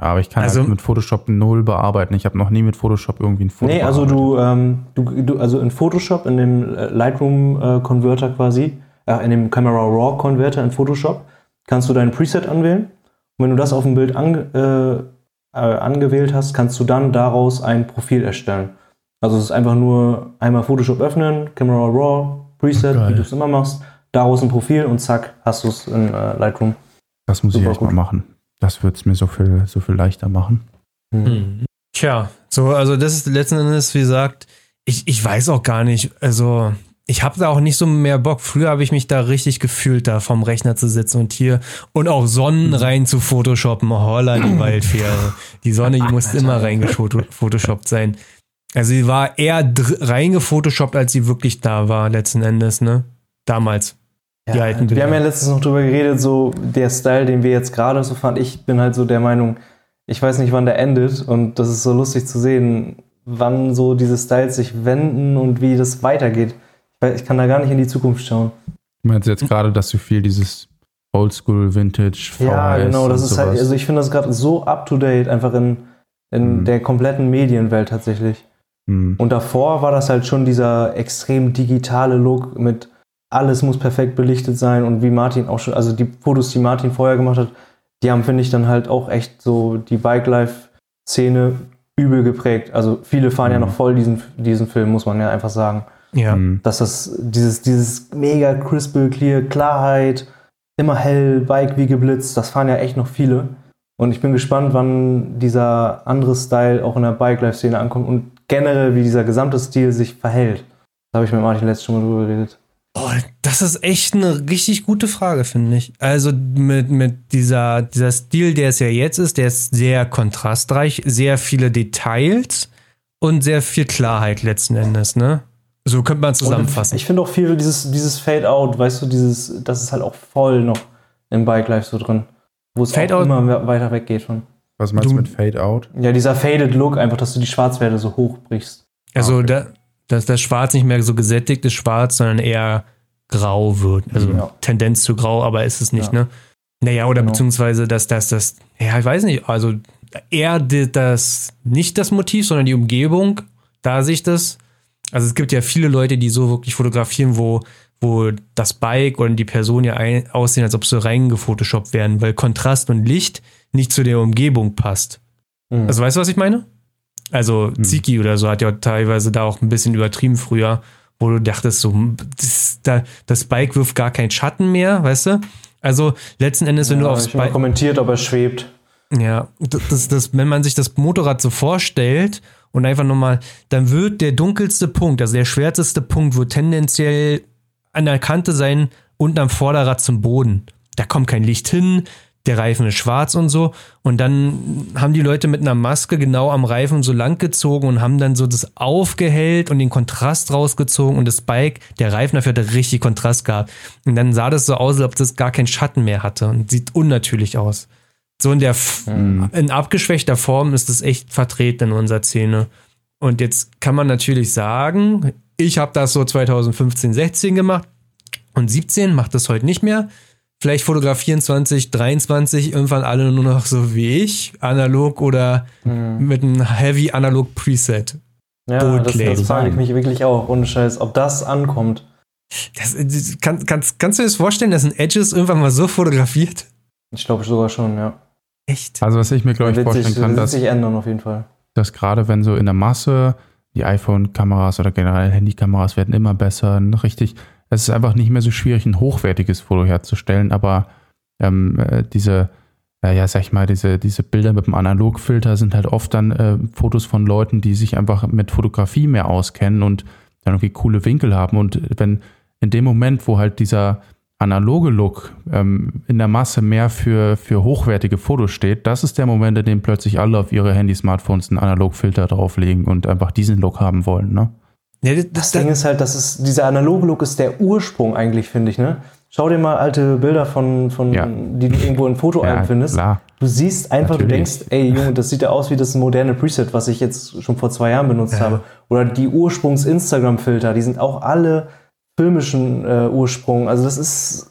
Aber ich kann also, halt mit Photoshop null bearbeiten. Ich habe noch nie mit Photoshop irgendwie ein Foto Nee, also du, ähm, du, du, also in Photoshop, in dem äh, Lightroom äh, Converter quasi, äh, in dem Camera Raw Converter in Photoshop, kannst du dein Preset anwählen. Und wenn du das auf dem Bild an, äh, äh, angewählt hast, kannst du dann daraus ein Profil erstellen. Also es ist einfach nur einmal Photoshop öffnen, Camera Raw, Preset, Geil. wie du es immer machst, daraus ein Profil und zack, hast du es in äh, Lightroom. Das muss Super ich echt gut. mal machen. Das wird es mir so viel, so viel leichter machen. Hm. Tja, so, also das ist letzten Endes, wie gesagt, ich, ich weiß auch gar nicht, also ich habe da auch nicht so mehr Bock. Früher habe ich mich da richtig gefühlt, da vom Rechner zu sitzen und hier und auch Sonnen rein zu Photoshoppen. Holla, die Waldfähre. Die Sonne, die muss immer reingefotoshoppt sein. Also sie war eher reingefotoshoppt, als sie wirklich da war, letzten Endes, ne? Damals. Ja, die alten Bilder. Wir haben ja letztens noch drüber geredet, so der Style, den wir jetzt gerade so fahren. Ich bin halt so der Meinung, ich weiß nicht, wann der endet und das ist so lustig zu sehen, wann so diese Styles sich wenden und wie das weitergeht. Ich kann da gar nicht in die Zukunft schauen. Du meinst jetzt gerade, dass du viel dieses Oldschool, Vintage, VHS Ja, genau, das ist halt, sowas. halt, also ich finde das gerade so up to date, einfach in, in mhm. der kompletten Medienwelt tatsächlich. Mhm. Und davor war das halt schon dieser extrem digitale Look mit alles muss perfekt belichtet sein und wie Martin auch schon, also die Fotos, die Martin vorher gemacht hat, die haben, finde ich, dann halt auch echt so die Bike-Life-Szene übel geprägt. Also viele fahren mhm. ja noch voll diesen, diesen Film, muss man ja einfach sagen. Ja. Mhm. Dass das, dieses, dieses mega crystal clear, Klarheit, immer hell, Bike wie geblitzt, das fahren ja echt noch viele. Und ich bin gespannt, wann dieser andere Style auch in der Bike-Life-Szene ankommt und generell, wie dieser gesamte Stil sich verhält. Da habe ich mit Martin letztes schon mal drüber geredet. Oh, das ist echt eine richtig gute Frage, finde ich. Also mit, mit dieser, dieser Stil, der es ja jetzt ist, der ist sehr kontrastreich, sehr viele Details und sehr viel Klarheit letzten Endes, ne? So könnte man zusammenfassen. Und ich finde auch viel dieses, dieses Fade-Out, weißt du, dieses, das ist halt auch voll noch im Bike Life so drin. Wo es auch immer weiter weggeht von. Was meinst du, du mit Fade-Out? Ja, dieser Faded Look, einfach, dass du die Schwarzwerte so hoch brichst. Also ah, okay. da, dass das Schwarz nicht mehr so gesättigt ist, schwarz, sondern eher grau wird. Also ja. Tendenz zu grau, aber ist es nicht, ja. ne? Naja, oder genau. beziehungsweise, dass das, das, ja, ich weiß nicht, also eher das, nicht das Motiv, sondern die Umgebung, da sich das, also es gibt ja viele Leute, die so wirklich fotografieren, wo, wo das Bike oder die Person ja ein, aussehen, als ob sie reingefotoshoppt werden, weil Kontrast und Licht nicht zu der Umgebung passt. Mhm. Also weißt du, was ich meine? Also hm. Ziki oder so hat ja teilweise da auch ein bisschen übertrieben früher, wo du dachtest, so, das, da, das Bike wirft gar keinen Schatten mehr, weißt du? Also letzten Endes, wenn ja, du aufs Bike. kommentiert, ob er schwebt. Ja, das, das, wenn man sich das Motorrad so vorstellt und einfach nochmal, dann wird der dunkelste Punkt, also der schwärzeste Punkt, wird tendenziell an der Kante sein, unten am Vorderrad zum Boden. Da kommt kein Licht hin, der Reifen ist schwarz und so. Und dann haben die Leute mit einer Maske genau am Reifen so lang gezogen und haben dann so das aufgehellt und den Kontrast rausgezogen und das Bike, der Reifen dafür hat richtig Kontrast gehabt. Und dann sah das so aus, als ob das gar keinen Schatten mehr hatte und sieht unnatürlich aus. So in der mhm. in abgeschwächter Form ist das echt vertreten in unserer Szene. Und jetzt kann man natürlich sagen, ich habe das so 2015, 16 gemacht und 17 macht das heute nicht mehr. Vielleicht fotografieren 2023 irgendwann alle nur noch so wie ich, analog oder mhm. mit einem Heavy Analog Preset. Ja, das, das frage ich mich wirklich auch, ohne Scheiß, ob das ankommt. Das, kann, kannst, kannst du dir das vorstellen, dass ein Edges irgendwann mal so fotografiert? Ich glaube sogar schon, ja. Echt? Also was ich mir, glaube ich, vorstellen sich, kann, dass, sich ändern auf jeden Fall. dass gerade wenn so in der Masse die iPhone-Kameras oder generell Handykameras werden immer besser, richtig es ist einfach nicht mehr so schwierig, ein hochwertiges Foto herzustellen, aber ähm, äh, diese, äh, ja, sag ich mal, diese, diese Bilder mit dem Analogfilter sind halt oft dann äh, Fotos von Leuten, die sich einfach mit Fotografie mehr auskennen und dann irgendwie coole Winkel haben. Und wenn in dem Moment, wo halt dieser analoge Look ähm, in der Masse mehr für, für hochwertige Fotos steht, das ist der Moment, in dem plötzlich alle auf ihre Handy-Smartphones einen Analogfilter drauflegen und einfach diesen Look haben wollen, ne? Ja, das, das Ding ist halt, dass es, dieser analoge Look ist der Ursprung eigentlich, finde ich, ne? Schau dir mal alte Bilder von, von ja. die du irgendwo in Fotoalben ja, findest. Klar. Du siehst einfach, Natürlich. du denkst, ey Junge, das sieht ja aus wie das moderne Preset, was ich jetzt schon vor zwei Jahren benutzt ja. habe. Oder die Ursprungs-Instagram-Filter, die sind auch alle filmischen äh, Ursprung. Also das ist.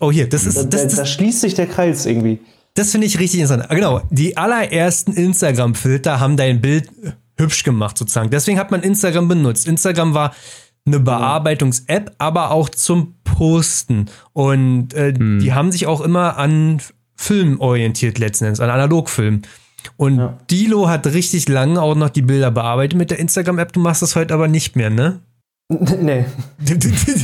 Oh hier, das ist. Da, das, das, da schließt sich der Kreis irgendwie. Das finde ich richtig interessant. Genau, die allerersten Instagram-Filter haben dein Bild hübsch gemacht sozusagen. Deswegen hat man Instagram benutzt. Instagram war eine. Bearbeitungs-App, aber auch zum Posten. Und äh, hm. die haben sich auch immer an Film orientiert letzten Endes, an Analogfilm. Und ja. Dilo hat richtig lange auch noch die Bilder bearbeitet mit der Instagram-App. Du machst das heute aber nicht mehr, ne? Nee.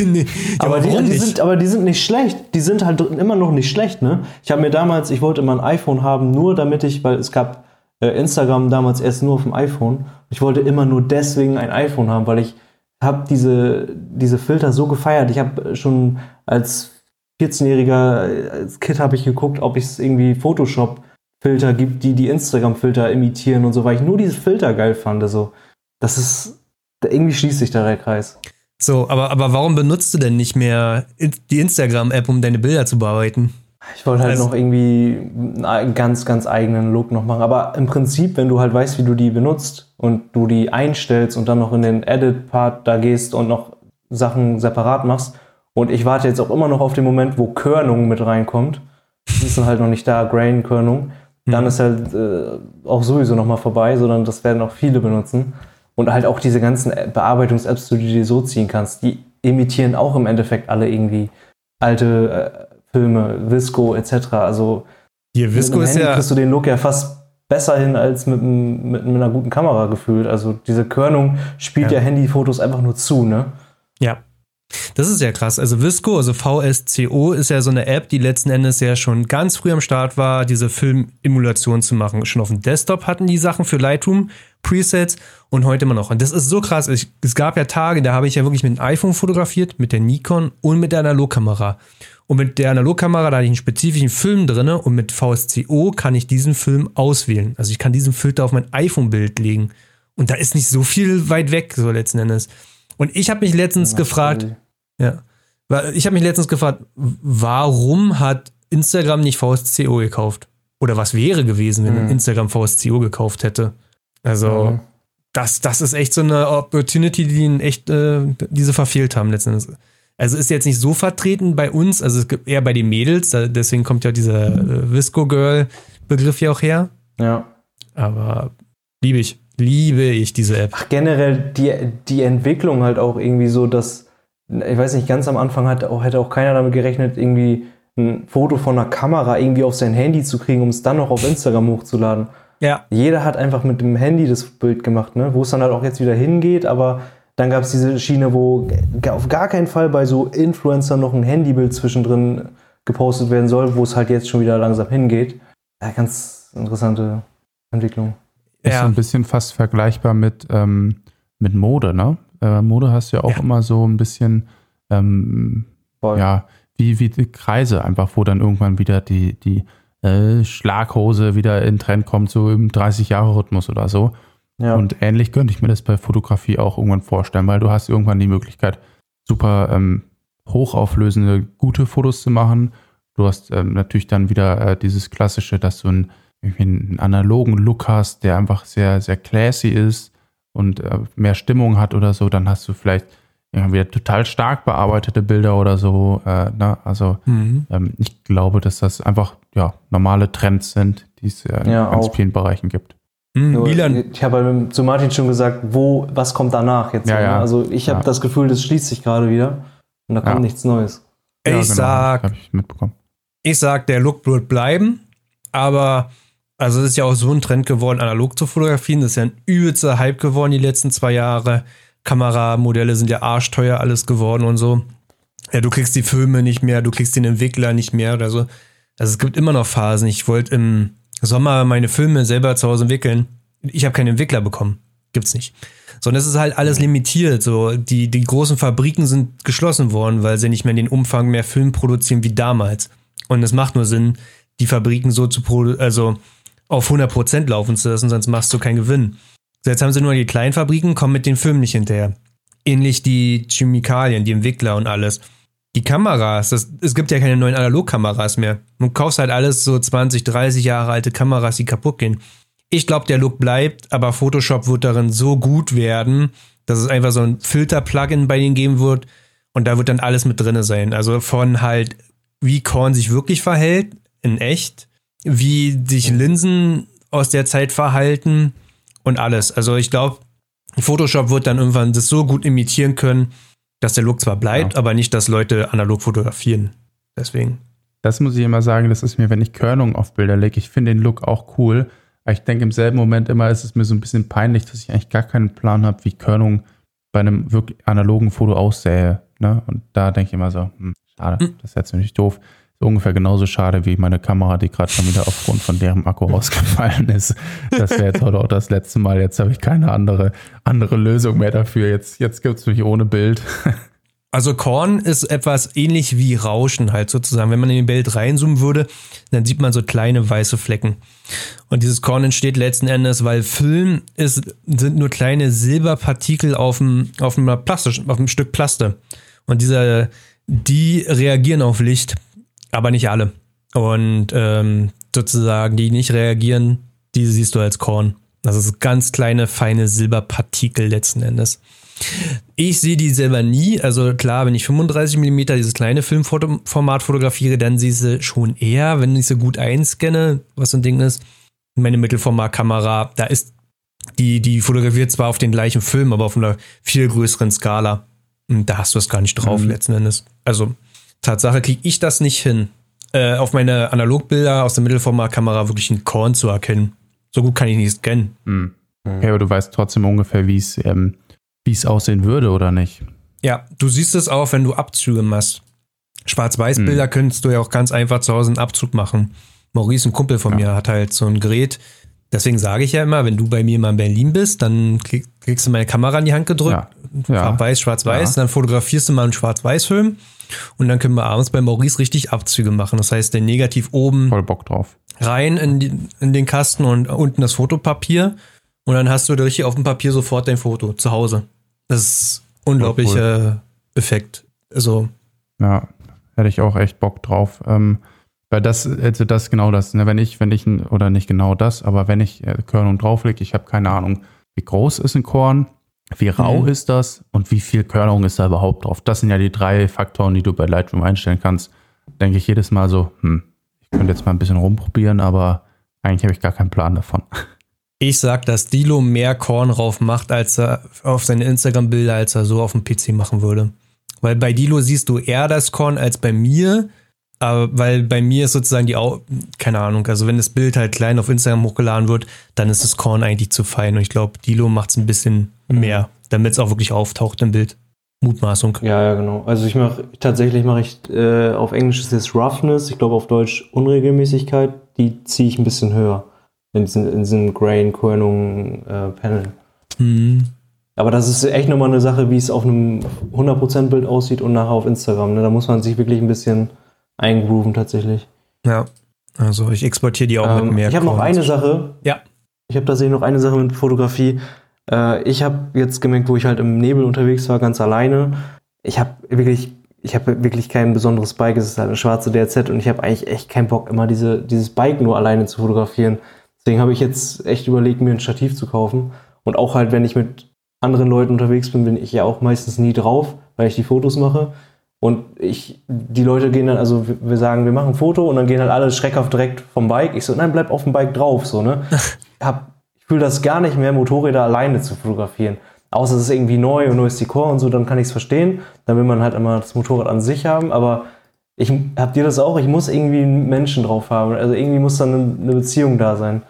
nee. aber, die, die sind, aber die sind nicht schlecht. Die sind halt immer noch nicht schlecht, ne? Ich habe mir damals, ich wollte immer ein iPhone haben, nur damit ich, weil es gab Instagram damals erst nur auf dem iPhone. Ich wollte immer nur deswegen ein iPhone haben, weil ich habe diese, diese Filter so gefeiert. Ich habe schon als 14-jähriger als Kid habe ich geguckt, ob es irgendwie Photoshop-Filter gibt, die die Instagram-Filter imitieren und so, weil ich nur diese Filter geil fand. Also, das ist, irgendwie schließt sich da der Kreis. So, aber, aber warum benutzt du denn nicht mehr die Instagram-App, um deine Bilder zu bearbeiten? Ich wollte halt also, noch irgendwie einen ganz, ganz eigenen Look noch machen. Aber im Prinzip, wenn du halt weißt, wie du die benutzt und du die einstellst und dann noch in den Edit-Part da gehst und noch Sachen separat machst. Und ich warte jetzt auch immer noch auf den Moment, wo Körnung mit reinkommt. Die ist dann halt noch nicht da, Grain-Körnung. Dann mhm. ist halt äh, auch sowieso nochmal vorbei, sondern das werden auch viele benutzen. Und halt auch diese ganzen Bearbeitungs-Apps, die du dir so ziehen kannst, die imitieren auch im Endeffekt alle irgendwie alte äh, Filme, Visco etc. Also Hier, Visco mit ist Handy ja kriegst du den Look ja fast besser hin als mit, mit, mit einer guten Kamera gefühlt. Also diese Körnung spielt ja, ja Handyfotos einfach nur zu, ne? Ja. Das ist ja krass. Also Visco, also VSCO, ist ja so eine App, die letzten Endes ja schon ganz früh am Start war, diese Filmemulation zu machen. Schon auf dem Desktop hatten die Sachen für Lightroom Presets und heute immer noch. Und das ist so krass. Ich, es gab ja Tage, da habe ich ja wirklich mit dem iPhone fotografiert, mit der Nikon und mit der Analogkamera. Und mit der Analogkamera, da hatte ich einen spezifischen Film drin und mit VSCO kann ich diesen Film auswählen. Also ich kann diesen Filter auf mein iPhone-Bild legen. Und da ist nicht so viel weit weg, so letzten Endes. Und ich habe mich letztens ja, gefragt, ja, ich habe mich letztens gefragt, warum hat Instagram nicht VSCO gekauft? Oder was wäre gewesen, wenn mhm. Instagram VSCO gekauft hätte? Also, mhm. das, das ist echt so eine Opportunity, die ihn echt, äh, diese verfehlt haben letzten Endes. Also ist jetzt nicht so vertreten bei uns, also es gibt eher bei den Mädels, deswegen kommt ja dieser äh, Visco Girl Begriff hier auch her. Ja. Aber liebe ich, liebe ich diese App. Ach, generell die, die Entwicklung halt auch irgendwie so, dass, ich weiß nicht, ganz am Anfang hat auch, hätte auch keiner damit gerechnet, irgendwie ein Foto von einer Kamera irgendwie auf sein Handy zu kriegen, um es dann noch auf Instagram hochzuladen. Ja. Jeder hat einfach mit dem Handy das Bild gemacht, ne? Wo es dann halt auch jetzt wieder hingeht, aber dann gab es diese Schiene, wo auf gar keinen Fall bei so Influencern noch ein Handybild zwischendrin gepostet werden soll, wo es halt jetzt schon wieder langsam hingeht. Ja, ganz interessante Entwicklung. Ist ja. so ein bisschen fast vergleichbar mit, ähm, mit Mode, ne? Äh, Mode hast du ja auch ja. immer so ein bisschen, ähm, ja, wie, wie die Kreise einfach, wo dann irgendwann wieder die, die äh, Schlaghose wieder in Trend kommt, so im 30-Jahre-Rhythmus oder so. Ja. Und ähnlich könnte ich mir das bei Fotografie auch irgendwann vorstellen, weil du hast irgendwann die Möglichkeit, super ähm, hochauflösende, gute Fotos zu machen. Du hast ähm, natürlich dann wieder äh, dieses klassische, dass du einen, einen, analogen Look hast, der einfach sehr, sehr classy ist und äh, mehr Stimmung hat oder so. Dann hast du vielleicht wieder total stark bearbeitete Bilder oder so. Äh, ne? Also mhm. ähm, ich glaube, dass das einfach ja, normale Trends sind, die es äh, in ja, ganz auch. vielen Bereichen gibt. Mhm, ich habe halt zu Martin schon gesagt, wo, was kommt danach jetzt? Ja, ja. Also ich habe ja. das Gefühl, das schließt sich gerade wieder und da kommt ja. nichts Neues. Ich genau, sag, ich, ich sag, der Look wird bleiben, aber also es ist ja auch so ein Trend geworden, analog zu fotografieren. Das ist ja ein übelster Hype geworden die letzten zwei Jahre. Kameramodelle sind ja arschteuer alles geworden und so. Ja, du kriegst die Filme nicht mehr, du kriegst den Entwickler nicht mehr oder so. Also es gibt immer noch Phasen. Ich wollte im Sommer meine Filme selber zu Hause entwickeln. Ich habe keinen Entwickler bekommen. Gibt's nicht. Sondern es ist halt alles limitiert. So, die, die großen Fabriken sind geschlossen worden, weil sie nicht mehr in den Umfang mehr Film produzieren wie damals. Und es macht nur Sinn, die Fabriken so zu also auf 100% laufen zu lassen, sonst machst du keinen Gewinn. Jetzt haben sie nur die kleinen Fabriken, kommen mit den Filmen nicht hinterher. Ähnlich die Chemikalien, die Entwickler und alles. Die Kameras, das, es gibt ja keine neuen Analogkameras mehr. Du kaufst halt alles so 20, 30 Jahre alte Kameras, die kaputt gehen. Ich glaube, der Look bleibt, aber Photoshop wird darin so gut werden, dass es einfach so ein Filter-Plugin bei ihnen geben wird und da wird dann alles mit drin sein. Also von halt, wie Korn sich wirklich verhält, in echt, wie sich Linsen aus der Zeit verhalten, und alles. Also ich glaube, Photoshop wird dann irgendwann das so gut imitieren können, dass der Look zwar bleibt, ja. aber nicht, dass Leute analog fotografieren. Deswegen. Das muss ich immer sagen, das ist mir, wenn ich Körnung auf Bilder lege, ich finde den Look auch cool. Aber ich denke im selben Moment immer, ist es mir so ein bisschen peinlich, dass ich eigentlich gar keinen Plan habe, wie Körnung bei einem wirklich analogen Foto aussähe. Ne? Und da denke ich immer so, hm, schade, hm. das ist jetzt natürlich doof ungefähr genauso schade wie meine Kamera, die gerade schon wieder aufgrund von deren Akku rausgefallen ist. Das wäre jetzt heute auch das letzte Mal. Jetzt habe ich keine andere, andere Lösung mehr dafür. Jetzt, jetzt gibt es mich ohne Bild. Also Korn ist etwas ähnlich wie Rauschen halt sozusagen. Wenn man in den Bild reinzoomen würde, dann sieht man so kleine weiße Flecken. Und dieses Korn entsteht letzten Endes, weil Film ist, sind nur kleine Silberpartikel auf dem, auf einem, Plastisch, auf einem Stück Plaste. Und diese, die reagieren auf Licht aber nicht alle. Und ähm, sozusagen, die nicht reagieren, die siehst du als Korn. Das ist ganz kleine, feine Silberpartikel letzten Endes. Ich sehe die selber nie. Also klar, wenn ich 35 mm dieses kleine Filmformat fotografiere, dann siehst du schon eher, wenn ich so gut einscanne, was so ein Ding ist. Meine Mittelformatkamera, da ist die, die fotografiert zwar auf den gleichen Film, aber auf einer viel größeren Skala. Und da hast du es gar nicht drauf, mhm. letzten Endes. Also Tatsache kriege ich das nicht hin, äh, auf meine Analogbilder aus der Mittelformatkamera wirklich ein Korn zu erkennen. So gut kann ich nicht scannen. Hm. Okay, aber du weißt trotzdem ungefähr, wie es ähm, es aussehen würde, oder nicht? Ja, du siehst es auch, wenn du Abzüge machst. Schwarz-Weiß-Bilder hm. könntest du ja auch ganz einfach zu Hause einen Abzug machen. Maurice, ein Kumpel von ja. mir, hat halt so ein Gerät. Deswegen sage ich ja immer, wenn du bei mir mal in Berlin bist, dann krieg, kriegst du meine Kamera in die Hand gedrückt, ja. ja. weiß, schwarz-weiß, ja. dann fotografierst du mal einen Schwarz-Weiß-Film und dann können wir abends bei Maurice richtig Abzüge machen. Das heißt, der Negativ oben Voll Bock drauf. rein in, die, in den Kasten und unten das Fotopapier. Und dann hast du richtig auf dem Papier sofort dein Foto zu Hause. Das ist unglaublicher cool. Effekt. Also. Ja, hätte ich auch echt Bock drauf. Ähm, weil das, also das genau das, ne? wenn ich, wenn ich, oder nicht genau das, aber wenn ich äh, Körnung drauflege, ich habe keine Ahnung, wie groß ist ein Korn, wie rau mhm. ist das und wie viel Körnung ist da überhaupt drauf? Das sind ja die drei Faktoren, die du bei Lightroom einstellen kannst. Denke ich jedes Mal so, hm, ich könnte jetzt mal ein bisschen rumprobieren, aber eigentlich habe ich gar keinen Plan davon. Ich sag, dass Dilo mehr Korn drauf macht, als er auf seine Instagram-Bilder, als er so auf dem PC machen würde. Weil bei Dilo siehst du eher das Korn als bei mir. Aber weil bei mir ist sozusagen die, Au keine Ahnung, also wenn das Bild halt klein auf Instagram hochgeladen wird, dann ist das Korn eigentlich zu fein. Und ich glaube, Dilo macht es ein bisschen mehr, damit es auch wirklich auftaucht im Bild. Mutmaßung. Ja, ja, genau. Also ich mache tatsächlich mache ich äh, auf Englisch ist es Roughness, ich glaube auf Deutsch Unregelmäßigkeit, die ziehe ich ein bisschen höher in diesem, in diesem Grain Körnung äh. Mhm. Aber das ist echt nochmal eine Sache, wie es auf einem 100%-Bild aussieht und nachher auf Instagram. Ne? Da muss man sich wirklich ein bisschen eingrooven tatsächlich. Ja, also ich exportiere die auch ähm, mit mehr. Ich habe noch eine Sache. Ja. Ich habe tatsächlich noch eine Sache mit Fotografie. Äh, ich habe jetzt gemerkt, wo ich halt im Nebel unterwegs war, ganz alleine. Ich habe wirklich, ich habe wirklich kein besonderes Bike. Es ist halt eine schwarze DRZ und ich habe eigentlich echt keinen Bock, immer diese, dieses Bike nur alleine zu fotografieren. Deswegen habe ich jetzt echt überlegt, mir ein Stativ zu kaufen. Und auch halt, wenn ich mit anderen Leuten unterwegs bin, bin ich ja auch meistens nie drauf, weil ich die Fotos mache. Und ich, die Leute gehen dann, also wir sagen, wir machen ein Foto und dann gehen halt alle schreckhaft direkt vom Bike. Ich so, nein, bleib auf dem Bike drauf, so, ne? Hab, ich fühle das gar nicht mehr, Motorräder alleine zu fotografieren. Außer es ist irgendwie neu und neues Dekor und so, dann kann ich es verstehen. Dann will man halt immer das Motorrad an sich haben, aber ich, habt ihr das auch? Ich muss irgendwie einen Menschen drauf haben. Also irgendwie muss dann eine Beziehung da sein.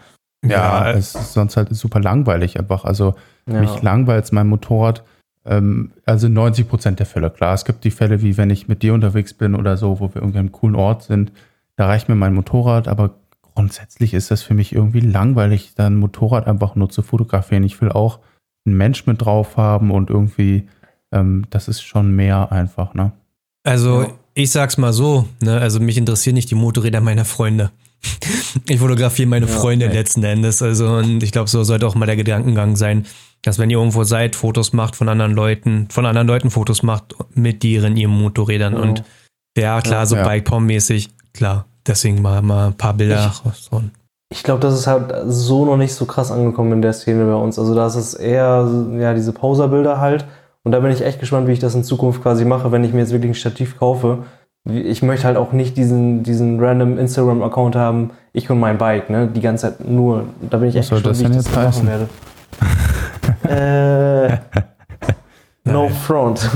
Ja, es ist sonst halt super langweilig einfach. Also ja. mich langweilt mein Motorrad. Ähm, also 90 Prozent der Fälle. Klar, es gibt die Fälle, wie wenn ich mit dir unterwegs bin oder so, wo wir irgendwie einem coolen Ort sind. Da reicht mir mein Motorrad, aber grundsätzlich ist das für mich irgendwie langweilig, dann Motorrad einfach nur zu fotografieren. Ich will auch einen Mensch mit drauf haben und irgendwie, ähm, das ist schon mehr einfach, ne? Also, ja. ich sag's mal so, ne? Also, mich interessieren nicht die Motorräder meiner Freunde. Ich fotografiere meine ja, Freunde okay. letzten Endes. Also, und ich glaube, so sollte auch mal der Gedankengang sein, dass wenn ihr irgendwo seid, Fotos macht von anderen Leuten, von anderen Leuten Fotos macht mit deren ihren Motorrädern. Ja. Und ja, klar, so ja. Bike-Pom-mäßig, klar. Deswegen mal, mal ein paar Bilder raushauen. Ich glaube, das ist halt so noch nicht so krass angekommen in der Szene bei uns. Also da ist es eher ja, diese Poser-Bilder halt. Und da bin ich echt gespannt, wie ich das in Zukunft quasi mache, wenn ich mir jetzt wirklich ein Stativ kaufe ich möchte halt auch nicht diesen, diesen random Instagram-Account haben, ich und mein Bike, ne? Die ganze Zeit nur. Da bin ich echt gespannt, wie ich das machen werde. äh, no front.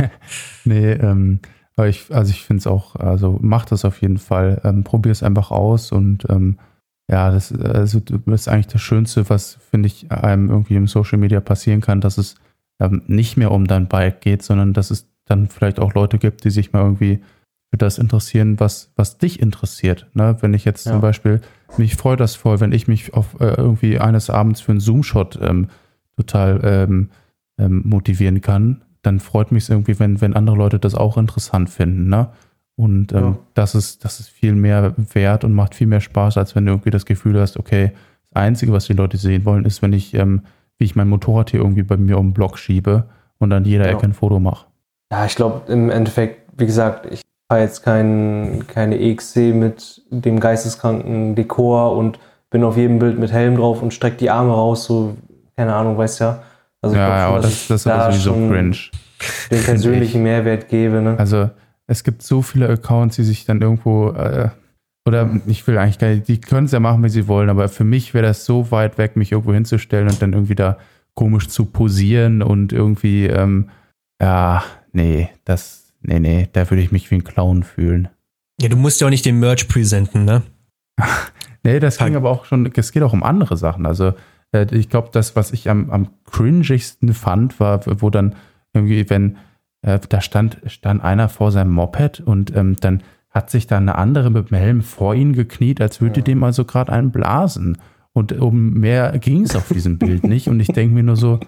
nee, ähm, aber ich, also ich finde es auch, also mach das auf jeden Fall. Ähm, Probier es einfach aus und ähm, ja, das, also, das ist eigentlich das Schönste, was, finde ich, einem irgendwie im Social Media passieren kann, dass es ähm, nicht mehr um dein Bike geht, sondern dass es dann vielleicht auch Leute gibt, die sich mal irgendwie für das interessieren, was, was dich interessiert. Ne? Wenn ich jetzt ja. zum Beispiel, mich freut das voll, wenn ich mich auf äh, irgendwie eines Abends für einen Zoom-Shot ähm, total ähm, ähm, motivieren kann, dann freut mich es irgendwie, wenn, wenn andere Leute das auch interessant finden. Ne? Und ähm, ja. das, ist, das ist viel mehr wert und macht viel mehr Spaß, als wenn du irgendwie das Gefühl hast, okay, das Einzige, was die Leute sehen wollen, ist, wenn ich, ähm, wie ich mein Motorrad hier irgendwie bei mir um den Block schiebe und an jeder ja. Ecke ein Foto mache. Ja, ich glaube, im Endeffekt, wie gesagt, ich fahre jetzt kein, keine EXC mit dem geisteskranken Dekor und bin auf jedem Bild mit Helm drauf und strecke die Arme raus, so, keine Ahnung, weißt ja. Also ja, ja, aber das, das ist da sowieso cringe. Den persönlichen Mehrwert gebe, ne? Also, es gibt so viele Accounts, die sich dann irgendwo, äh, oder ich will eigentlich gar nicht, die können es ja machen, wie sie wollen, aber für mich wäre das so weit weg, mich irgendwo hinzustellen und dann irgendwie da komisch zu posieren und irgendwie, ähm, ja, nee, das, Nee, nee, da würde ich mich wie ein Clown fühlen. Ja, du musst ja auch nicht den Merch präsenten, ne? nee, das ging aber auch schon, es geht auch um andere Sachen. Also, äh, ich glaube, das, was ich am, am cringigsten fand, war, wo dann irgendwie, wenn äh, da stand, stand einer vor seinem Moped und ähm, dann hat sich da eine andere mit dem Helm vor ihn gekniet, als würde ja. dem also gerade einen blasen. Und um mehr ging es auf diesem Bild nicht. Und ich denke mir nur so,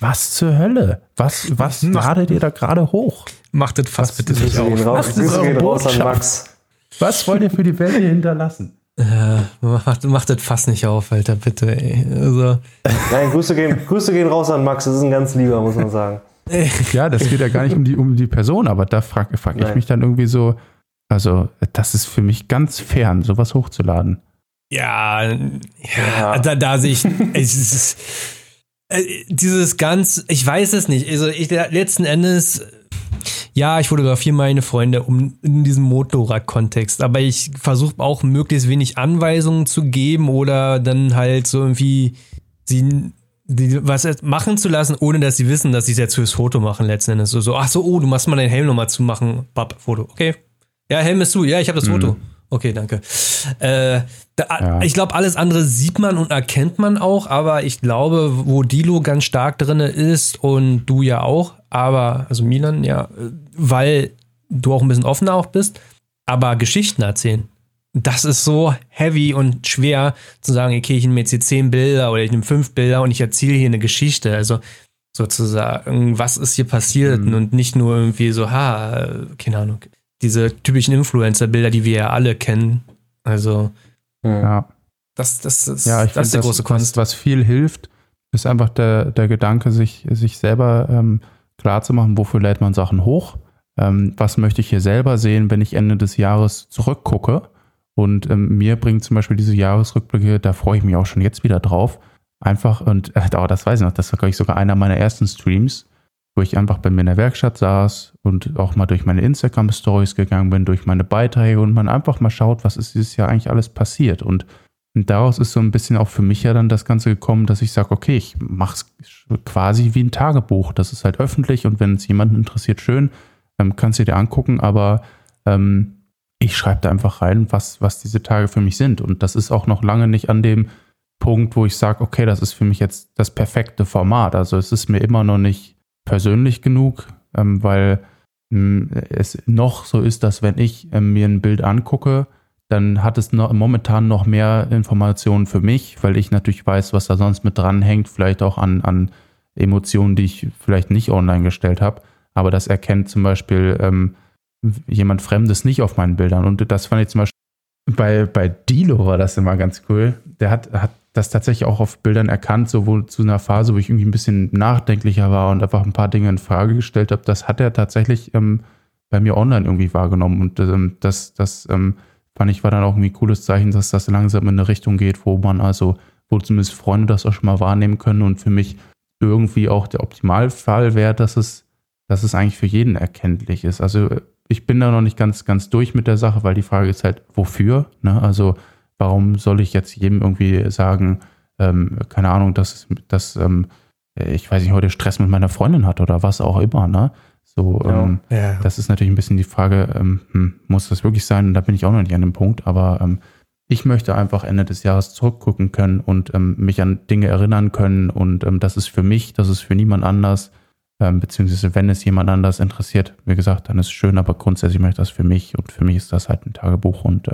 was zur Hölle? Was, was ladet ihr da gerade hoch? Macht das fast bitte nicht auf. Raus, Grüße raus an Max. Was wollt ihr für die Welt hier hinterlassen? Äh, macht, macht das fast nicht auf, Alter, bitte. Ey. Also. Nein, Grüße gehen, Grüße gehen raus an Max. Das ist ein ganz lieber, muss man sagen. ja, das geht ja gar nicht um die, um die Person, aber da frage frag ich mich dann irgendwie so, also das ist für mich ganz fern, sowas hochzuladen. Ja, ja, ja. Da, da sehe ich, es ist, äh, dieses ganz, ich weiß es nicht. Also ich letzten Endes, ja, ich fotografiere meine Freunde um in diesem Motorrad-Kontext, aber ich versuche auch möglichst wenig Anweisungen zu geben oder dann halt so irgendwie sie die, was machen zu lassen, ohne dass sie wissen, dass sie es jetzt fürs Foto machen letzten Endes. So, so, ach so, oh, du machst mal deinen Helm nochmal zumachen, Bab, Foto. Okay. Ja, Helm ist zu. Ja, ich habe das mhm. Okay, danke. Äh, da, ja. Ich glaube, alles andere sieht man und erkennt man auch, aber ich glaube, wo Dilo ganz stark drin ist und du ja auch, aber, also Milan, ja, weil du auch ein bisschen offener auch bist, aber Geschichten erzählen. Das ist so heavy und schwer zu sagen, okay, ich nehme jetzt hier zehn Bilder oder ich nehme fünf Bilder und ich erzähle hier eine Geschichte. Also sozusagen, was ist hier passiert mhm. und nicht nur irgendwie so, ha, keine Ahnung, diese typischen Influencer-Bilder, die wir ja alle kennen. Also, ja. Das, das, das, ja, ich das ist die große Kunst. Was, was viel hilft, ist einfach der, der Gedanke, sich, sich selber ähm, klar zu machen, wofür lädt man Sachen hoch, ähm, was möchte ich hier selber sehen, wenn ich Ende des Jahres zurückgucke. Und ähm, mir bringt zum Beispiel diese Jahresrückblicke, da freue ich mich auch schon jetzt wieder drauf. Einfach, und äh, oh, das weiß ich noch, das war, glaube ich, sogar einer meiner ersten Streams, wo ich einfach bei mir in der Werkstatt saß und auch mal durch meine Instagram-Stories gegangen bin, durch meine Beiträge und man einfach mal schaut, was ist dieses Jahr eigentlich alles passiert. Und daraus ist so ein bisschen auch für mich ja dann das Ganze gekommen, dass ich sage, okay, ich mache es quasi wie ein Tagebuch. Das ist halt öffentlich und wenn es jemanden interessiert, schön, ähm, kannst du dir angucken, aber ähm, ich schreibe da einfach rein, was, was diese Tage für mich sind. Und das ist auch noch lange nicht an dem Punkt, wo ich sage, okay, das ist für mich jetzt das perfekte Format. Also es ist mir immer noch nicht persönlich genug, ähm, weil ähm, es noch so ist, dass wenn ich ähm, mir ein Bild angucke, dann hat es noch, momentan noch mehr Informationen für mich, weil ich natürlich weiß, was da sonst mit dranhängt, vielleicht auch an, an Emotionen, die ich vielleicht nicht online gestellt habe. Aber das erkennt zum Beispiel ähm, jemand Fremdes nicht auf meinen Bildern. Und das fand ich zum Beispiel bei, bei Dilo war das immer ganz cool. Der hat, hat das tatsächlich auch auf Bildern erkannt, so wo, zu einer Phase, wo ich irgendwie ein bisschen nachdenklicher war und einfach ein paar Dinge in Frage gestellt habe. Das hat er tatsächlich ähm, bei mir online irgendwie wahrgenommen. Und ähm, das, das ähm, fand ich, war dann auch irgendwie ein cooles Zeichen, dass das langsam in eine Richtung geht, wo man also, wo zumindest Freunde das auch schon mal wahrnehmen können und für mich irgendwie auch der Optimalfall wäre, dass es, dass es eigentlich für jeden erkenntlich ist. Also ich bin da noch nicht ganz, ganz durch mit der Sache, weil die Frage ist halt, wofür? Ne? Also warum soll ich jetzt jedem irgendwie sagen, ähm, keine Ahnung, dass, dass ähm, ich weiß nicht, heute Stress mit meiner Freundin hat oder was auch immer, ne? So, ja. Ähm, ja. das ist natürlich ein bisschen die Frage, ähm, hm, muss das wirklich sein? Und da bin ich auch noch nicht an dem Punkt, aber ähm, ich möchte einfach Ende des Jahres zurückgucken können und ähm, mich an Dinge erinnern können. Und ähm, das ist für mich, das ist für niemand anders, ähm, beziehungsweise wenn es jemand anders interessiert, wie gesagt, dann ist es schön, aber grundsätzlich möchte ich das für mich und für mich ist das halt ein Tagebuch und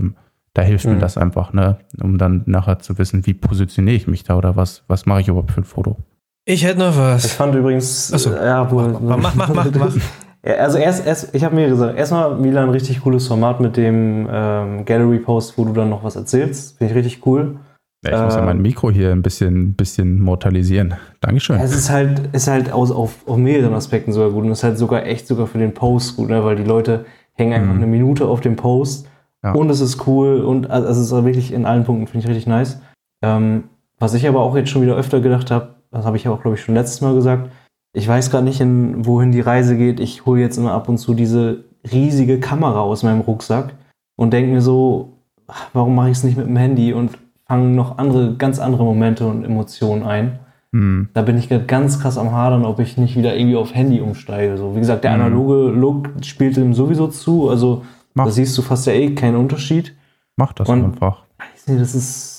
da hilft mhm. mir das einfach, ne, um dann nachher zu wissen, wie positioniere ich mich da oder was, was mache ich überhaupt für ein Foto. Ich hätte noch was. Ich fand übrigens. Achso. Äh, ja, mach, mach, mach, mach, mach. Also erst, erst ich habe mir gesagt, erstmal Milan, richtig cooles Format mit dem ähm, Gallery Post, wo du dann noch was erzählst. Finde ich richtig cool. Ja, ich muss ja mein Mikro hier ein bisschen, bisschen mortalisieren. Dankeschön. Es ist halt, ist halt aus, auf, auf mehreren Aspekten sogar gut und es ist halt sogar echt sogar für den Post gut, ne? weil die Leute hängen einfach mhm. eine Minute auf dem Post ja. und es ist cool und also es ist wirklich in allen Punkten, finde ich richtig nice. Ähm, was ich aber auch jetzt schon wieder öfter gedacht habe, das habe ich auch, glaube ich, schon letztes Mal gesagt, ich weiß gerade nicht, in, wohin die Reise geht. Ich hole jetzt immer ab und zu diese riesige Kamera aus meinem Rucksack und denke mir so, warum mache ich es nicht mit dem Handy und fange noch andere, ganz andere Momente und Emotionen ein. Mhm. Da bin ich gerade ganz krass am Hadern, ob ich nicht wieder irgendwie auf Handy umsteige. So, wie gesagt, der hm. analoge Look spielt ihm sowieso zu. Also Mach. da siehst du fast ja eh keinen Unterschied. Mach das und, einfach. Das ist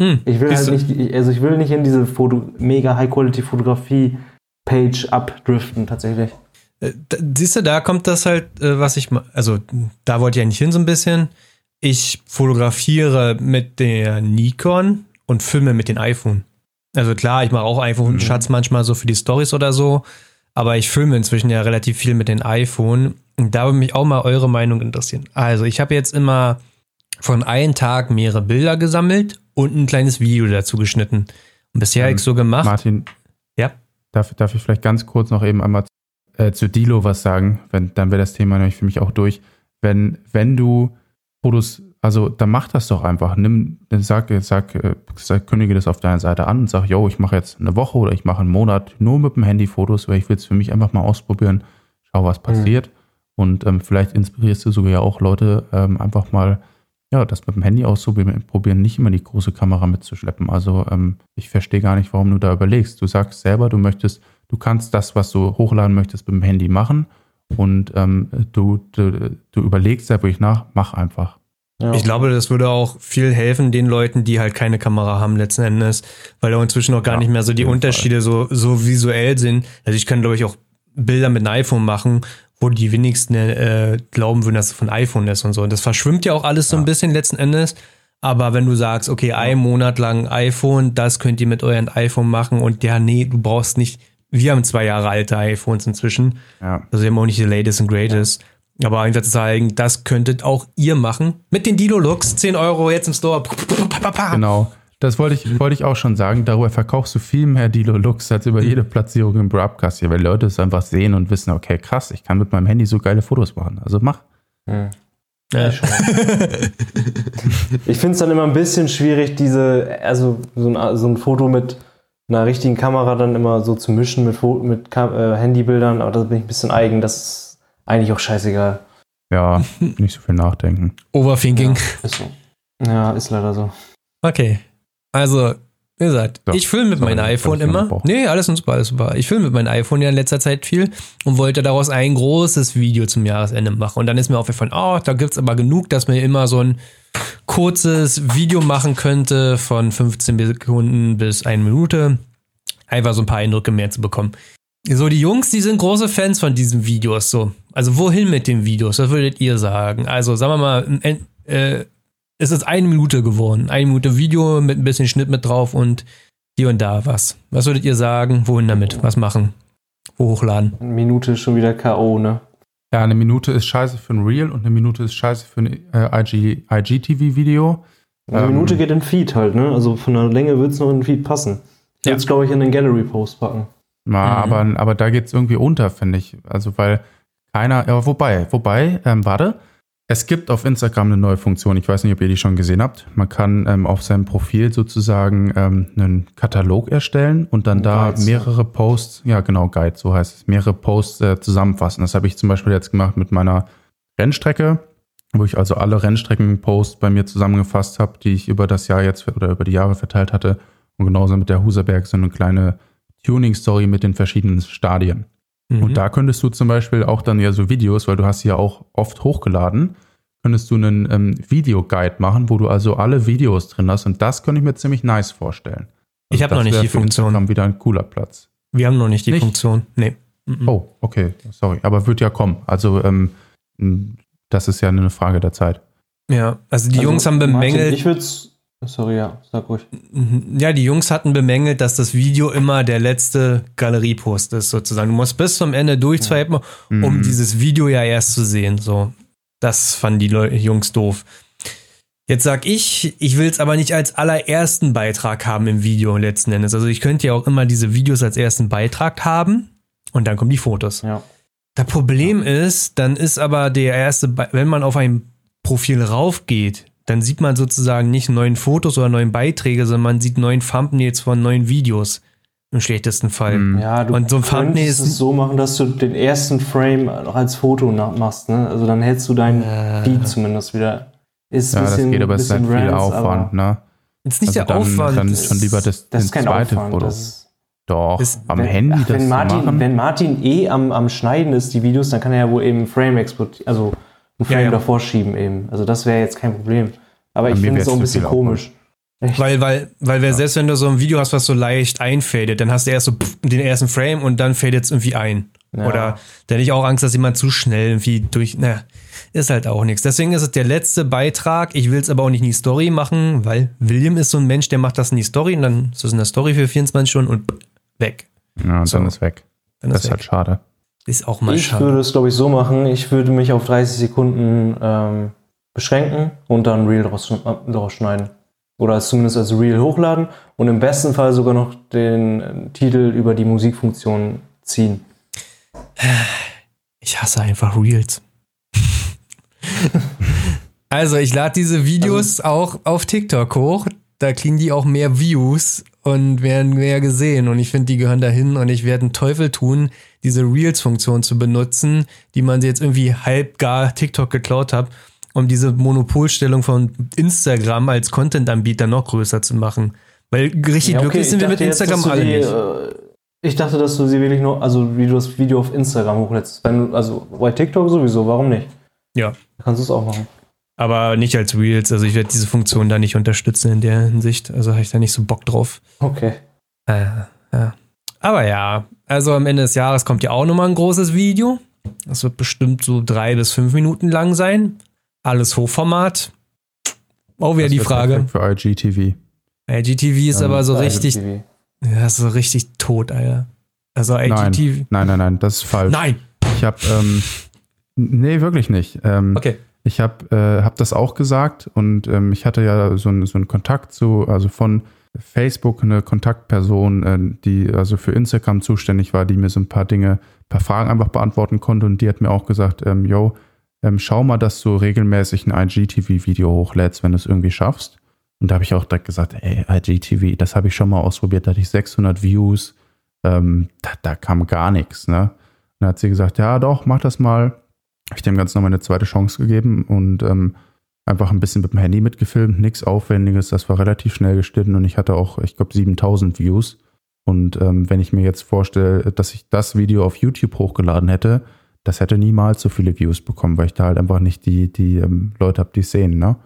hm, ich will halt nicht, also ich will nicht in diese Foto, mega High-Quality-Fotografie-Page abdriften, tatsächlich. Äh, siehst du, da kommt das halt, äh, was ich, also da wollte ich eigentlich hin so ein bisschen. Ich fotografiere mit der Nikon und filme mit dem iPhone. Also klar, ich mache auch iPhone-Schatz mhm. manchmal so für die Stories oder so, aber ich filme inzwischen ja relativ viel mit dem iPhone. Da würde mich auch mal eure Meinung interessieren. Also ich habe jetzt immer von einem Tag mehrere Bilder gesammelt und ein kleines Video dazu geschnitten. Und bisher ähm, habe ich so gemacht. Martin, ja. Darf, darf ich vielleicht ganz kurz noch eben einmal äh, zu Dilo was sagen? Wenn, dann wäre das Thema nämlich für mich auch durch. Wenn, wenn du Fotos, also dann mach das doch einfach. Nimm, sag, sag, äh, sag, kündige das auf deiner Seite an und sag, yo, ich mache jetzt eine Woche oder ich mache einen Monat nur mit dem Handy Fotos, weil ich will es für mich einfach mal ausprobieren, schau, was passiert. Mhm. Und ähm, vielleicht inspirierst du sogar ja auch Leute, ähm, einfach mal ja, das mit dem Handy auszuprobieren, nicht immer die große Kamera mitzuschleppen. Also ähm, ich verstehe gar nicht, warum du da überlegst. Du sagst selber, du möchtest, du kannst das, was du hochladen möchtest, mit dem Handy machen und ähm, du, du, du überlegst da wirklich nach, mach einfach. Ja. Ich glaube, das würde auch viel helfen den Leuten, die halt keine Kamera haben letzten Endes, weil da inzwischen auch gar ja, nicht mehr so die Unterschiede so, so visuell sind. Also ich kann, glaube ich, auch Bilder mit einem iPhone machen wo die wenigsten äh, glauben würden, dass es von iPhone ist und so. Und das verschwimmt ja auch alles so ein bisschen letzten Endes. Aber wenn du sagst, okay, ein Monat lang iPhone, das könnt ihr mit eurem iPhone machen und ja, nee, du brauchst nicht wir haben zwei Jahre alte iPhones inzwischen. Ja. Also wir haben auch nicht die latest and greatest. Aber einfach zu sagen, das könntet auch ihr machen. Mit den Dilo-Looks, 10 Euro jetzt im Store. Genau. Das wollte ich, wollte ich auch schon sagen. Darüber verkaufst du viel mehr Dilo Lux als über jede Platzierung im Broadcast hier, weil Leute es einfach sehen und wissen, okay, krass, ich kann mit meinem Handy so geile Fotos machen. Also mach. Hm. Ja. Ich finde es dann immer ein bisschen schwierig, diese, also so ein, so ein Foto mit einer richtigen Kamera dann immer so zu mischen mit, Fo- mit äh, Handybildern, aber da bin ich ein bisschen eigen, das ist eigentlich auch scheißegal. Ja, nicht so viel nachdenken. Overthinking. Ist so. Ja, ist leider so. Okay. Also, wie gesagt, So, ich filme mit meinem iPhone immer. Nee, alles super, alles super. Ich filme mit meinem iPhone ja in letzter Zeit viel und wollte daraus ein großes Video zum Jahresende machen. Und dann ist mir aufgefallen, oh, da gibt es aber genug, dass man immer so ein kurzes Video machen könnte von 15 Sekunden bis eine Minute. Einfach so ein paar Eindrücke mehr zu bekommen. So, die Jungs, die sind große Fans von diesen Videos. So, also wohin mit den Videos? Was würdet ihr sagen? Also, sagen wir mal, äh, es ist eine Minute geworden. Eine Minute Video mit ein bisschen Schnitt mit drauf und hier und da was. Was würdet ihr sagen? Wohin damit? Was machen? Wo hochladen? Eine Minute ist schon wieder K.O., ne? Ja, eine Minute ist scheiße für ein Reel und eine Minute ist scheiße für ein äh, IG, IGTV-Video. Eine Ähm. Minute geht in den Feed halt, ne? Also von der Länge wird es noch in den Feed passen. Ja. glaube ich, in den Gallery-Post packen. Ja, Mhm. aber, aber da geht es irgendwie unter, finde ich. Also, weil keiner, ja, wobei, wobei, ähm, warte, es gibt auf Instagram eine neue Funktion, ich weiß nicht, ob ihr die schon gesehen habt. Man kann ähm, auf seinem Profil sozusagen ähm, einen Katalog erstellen und dann da Guides, mehrere Posts, ja genau, Guide, so heißt es, mehrere Posts äh, zusammenfassen. Das habe ich zum Beispiel jetzt gemacht mit meiner Rennstrecke, wo ich also alle Rennstrecken-Posts bei mir zusammengefasst habe, die ich über das Jahr jetzt oder über die Jahre verteilt hatte. Und genauso mit der Huserberg so eine kleine Tuning-Story mit den verschiedenen Stadien. Mhm. Und da könntest du zum Beispiel auch dann ja so Videos, weil du hast sie ja auch oft hochgeladen, könntest du einen ähm, Videoguide machen, wo du also alle Videos drin hast und das könnte ich mir ziemlich nice vorstellen. Ich hab das noch nicht die Funktion. Instagram wieder ein cooler Platz. Wir haben noch nicht die Nicht? Funktion. Nee. Mhm. Oh, okay, sorry, aber wird ja kommen. Also ähm, das ist ja eine Frage der Zeit. Ja, also die Also, Jungs haben Martin, bemängelt. ich würde Sorry, ja, sag ruhig. Mhm. Ja, die Jungs hatten bemängelt, dass das Video immer der letzte Galeriepost ist, sozusagen. Du musst bis zum Ende durchswipen, um Mhm. dieses Video ja erst zu sehen. So, das fanden die Leu Jungs doof. Jetzt sag ich, ich will es aber nicht als allerersten Beitrag haben im Video letzten Endes. Also ich könnte ja auch immer diese Videos als ersten Beitrag haben und dann kommen die Fotos. Ja. Das Problem ist, dann ist aber der erste, Be wenn man auf ein Profil raufgeht, dann sieht man sozusagen nicht neuen Fotos oder neuen Beiträge, sondern man sieht neuen Thumbnails von neuen Videos. Im schlechtesten Fall. Mhm. Ja, du Und so ein Thumbnail ist- es so machen, dass du den ersten Frame noch als Foto machst, ne? Also dann hältst du deinen Äh. Feed zumindest wieder. Ist ein Ja, das bisschen, geht, aber es ist halt bisschen viel Rants, Aufwand, ne? Ist nicht Also der dann, Aufwand. Dann ist- schon lieber das, Das ist kein zweite Aufwand. Foto. Das, Doch, Ist- am wenn, Handy ach, das wenn Martin, machen. Wenn Martin eh am, am Schneiden ist, die Videos, dann kann er ja wohl eben ein Frame exportieren, also ein Frame Ja, ja. davor schieben eben. Also das wäre jetzt kein Problem. Aber Bei ich mir finde es auch ein bisschen komisch. Echt? Weil, weil, weil wir selbst wenn du so ein Video hast, was so leicht einfadet, dann hast du erst so pff, den ersten Frame und dann fadet es irgendwie ein. Ja. Oder da hätte ich auch Angst, dass jemand zu schnell irgendwie durch. Na, ist halt auch nichts. Deswegen ist es der letzte Beitrag. Ich will es aber auch nicht in die Story machen, weil William ist so ein Mensch, der macht das in die Story und dann ist es in der Story für 24 Stunden und weg. Ja, und So. dann ist weg. Dann Das ist ist halt weg. schade. Ist auch mal Ich schade. würde es, glaube ich, so machen. Ich würde mich auf 30 Sekunden ähm, beschränken und dann Reel draus, äh, draus schneiden. Oder es zumindest als Reel hochladen und im besten Fall sogar noch den äh, Titel über die Musikfunktion ziehen. Ich hasse einfach Reels. also, ich lade diese Videos auch auf TikTok hoch. Da kriegen die auch mehr Views und werden mehr gesehen. Und ich finde, die gehören dahin. Und ich werde einen Teufel tun, diese Reels-Funktion zu benutzen, die man jetzt irgendwie halb gar TikTok geklaut hat, um diese Monopolstellung von Instagram als Content-Anbieter noch größer zu machen. Weil richtig Ja, okay, glücklich ich sind wir mit jetzt, Instagram du alle die, nicht. äh, Ich dachte, dass du sie wirklich nur, also wie du das Video auf Instagram hochlädst. Wenn, also bei TikTok sowieso, warum nicht? Ja. Kannst du es auch machen. Aber nicht als Reels. Also ich werde diese Funktion da nicht unterstützen in der Hinsicht. Also habe ich da nicht so Bock drauf. Okay. Äh, ja. Aber ja, also am Ende des Jahres kommt ja auch nochmal ein großes Video. Das wird bestimmt so drei bis fünf Minuten lang sein. Alles Hochformat. Auch wieder Das die Frage. Für IGTV. IGTV ist Ähm, aber so richtig, IGTV. ja, ist so richtig tot, Alter. Also IGTV. Nein, nein, nein, nein, das ist falsch. Nein! Ich habe, ähm, nee, wirklich nicht. Ähm, Okay. Ich habe äh, hab das auch gesagt und ähm, ich hatte ja so, ein, so einen Kontakt zu, also von Facebook eine Kontaktperson, äh, die also für Instagram zuständig war, die mir so ein paar Dinge, ein paar Fragen einfach beantworten konnte und die hat mir auch gesagt, ähm, yo, ähm, schau mal, dass du regelmäßig ein IGTV-Video hochlädst, wenn du es irgendwie schaffst. Und da habe ich auch direkt gesagt, ey, IGTV, das habe ich schon mal ausprobiert, da hatte ich 600 Views, ähm, da, da kam gar nichts, ne? Und dann hat sie gesagt, ja doch, mach das mal. Habe ich dem Ganzen nochmal eine zweite Chance gegeben und ähm, einfach ein bisschen mit dem Handy mitgefilmt, nichts Aufwendiges, das war relativ schnell geschnitten und ich hatte auch, ich glaube, 7000 Views. Und ähm, wenn ich mir jetzt vorstelle, dass ich das Video auf YouTube hochgeladen hätte, das hätte niemals so viele Views bekommen, weil ich da halt einfach nicht die, die ähm, Leute habe, die es sehen, ne?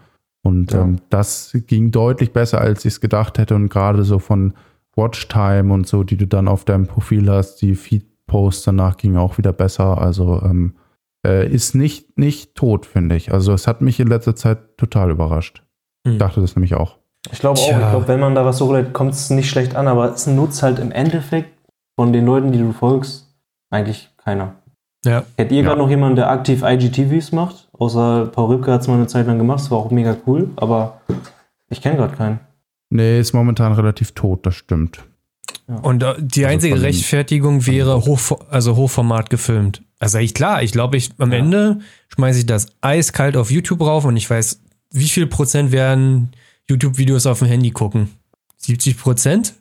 Und Ja. ähm, das ging deutlich besser, als ich es gedacht hätte. Und gerade so von Watchtime und so, die du dann auf deinem Profil hast, die Feed-Posts danach gingen auch wieder besser. Also ähm, äh, ist nicht, nicht tot, finde ich. Also es hat mich in letzter Zeit total überrascht. Hm. Ich dachte das nämlich auch. Ich glaube auch, Tja. ich glaube, wenn man da was so hochlädt, kommt es nicht schlecht an, aber es nutzt halt im Endeffekt von den Leuten, die du folgst, eigentlich keiner. Ja. Hättet ihr Ja. gerade noch jemanden, der aktiv IGTVs macht? Außer Paul Ripke hat es mal eine Zeit lang gemacht, das war auch mega cool, aber ich kenne gerade keinen. Nee, ist momentan relativ tot, das stimmt. Und äh, die Also einzige von- Rechtfertigung wäre hoch, also Hochformat gefilmt. Also ich klar, ich glaube, ich am Ja. Ende schmeiße ich das eiskalt auf YouTube rauf und ich weiß, wie viel Prozent werden YouTube-Videos auf dem Handy gucken? 70 Prozent?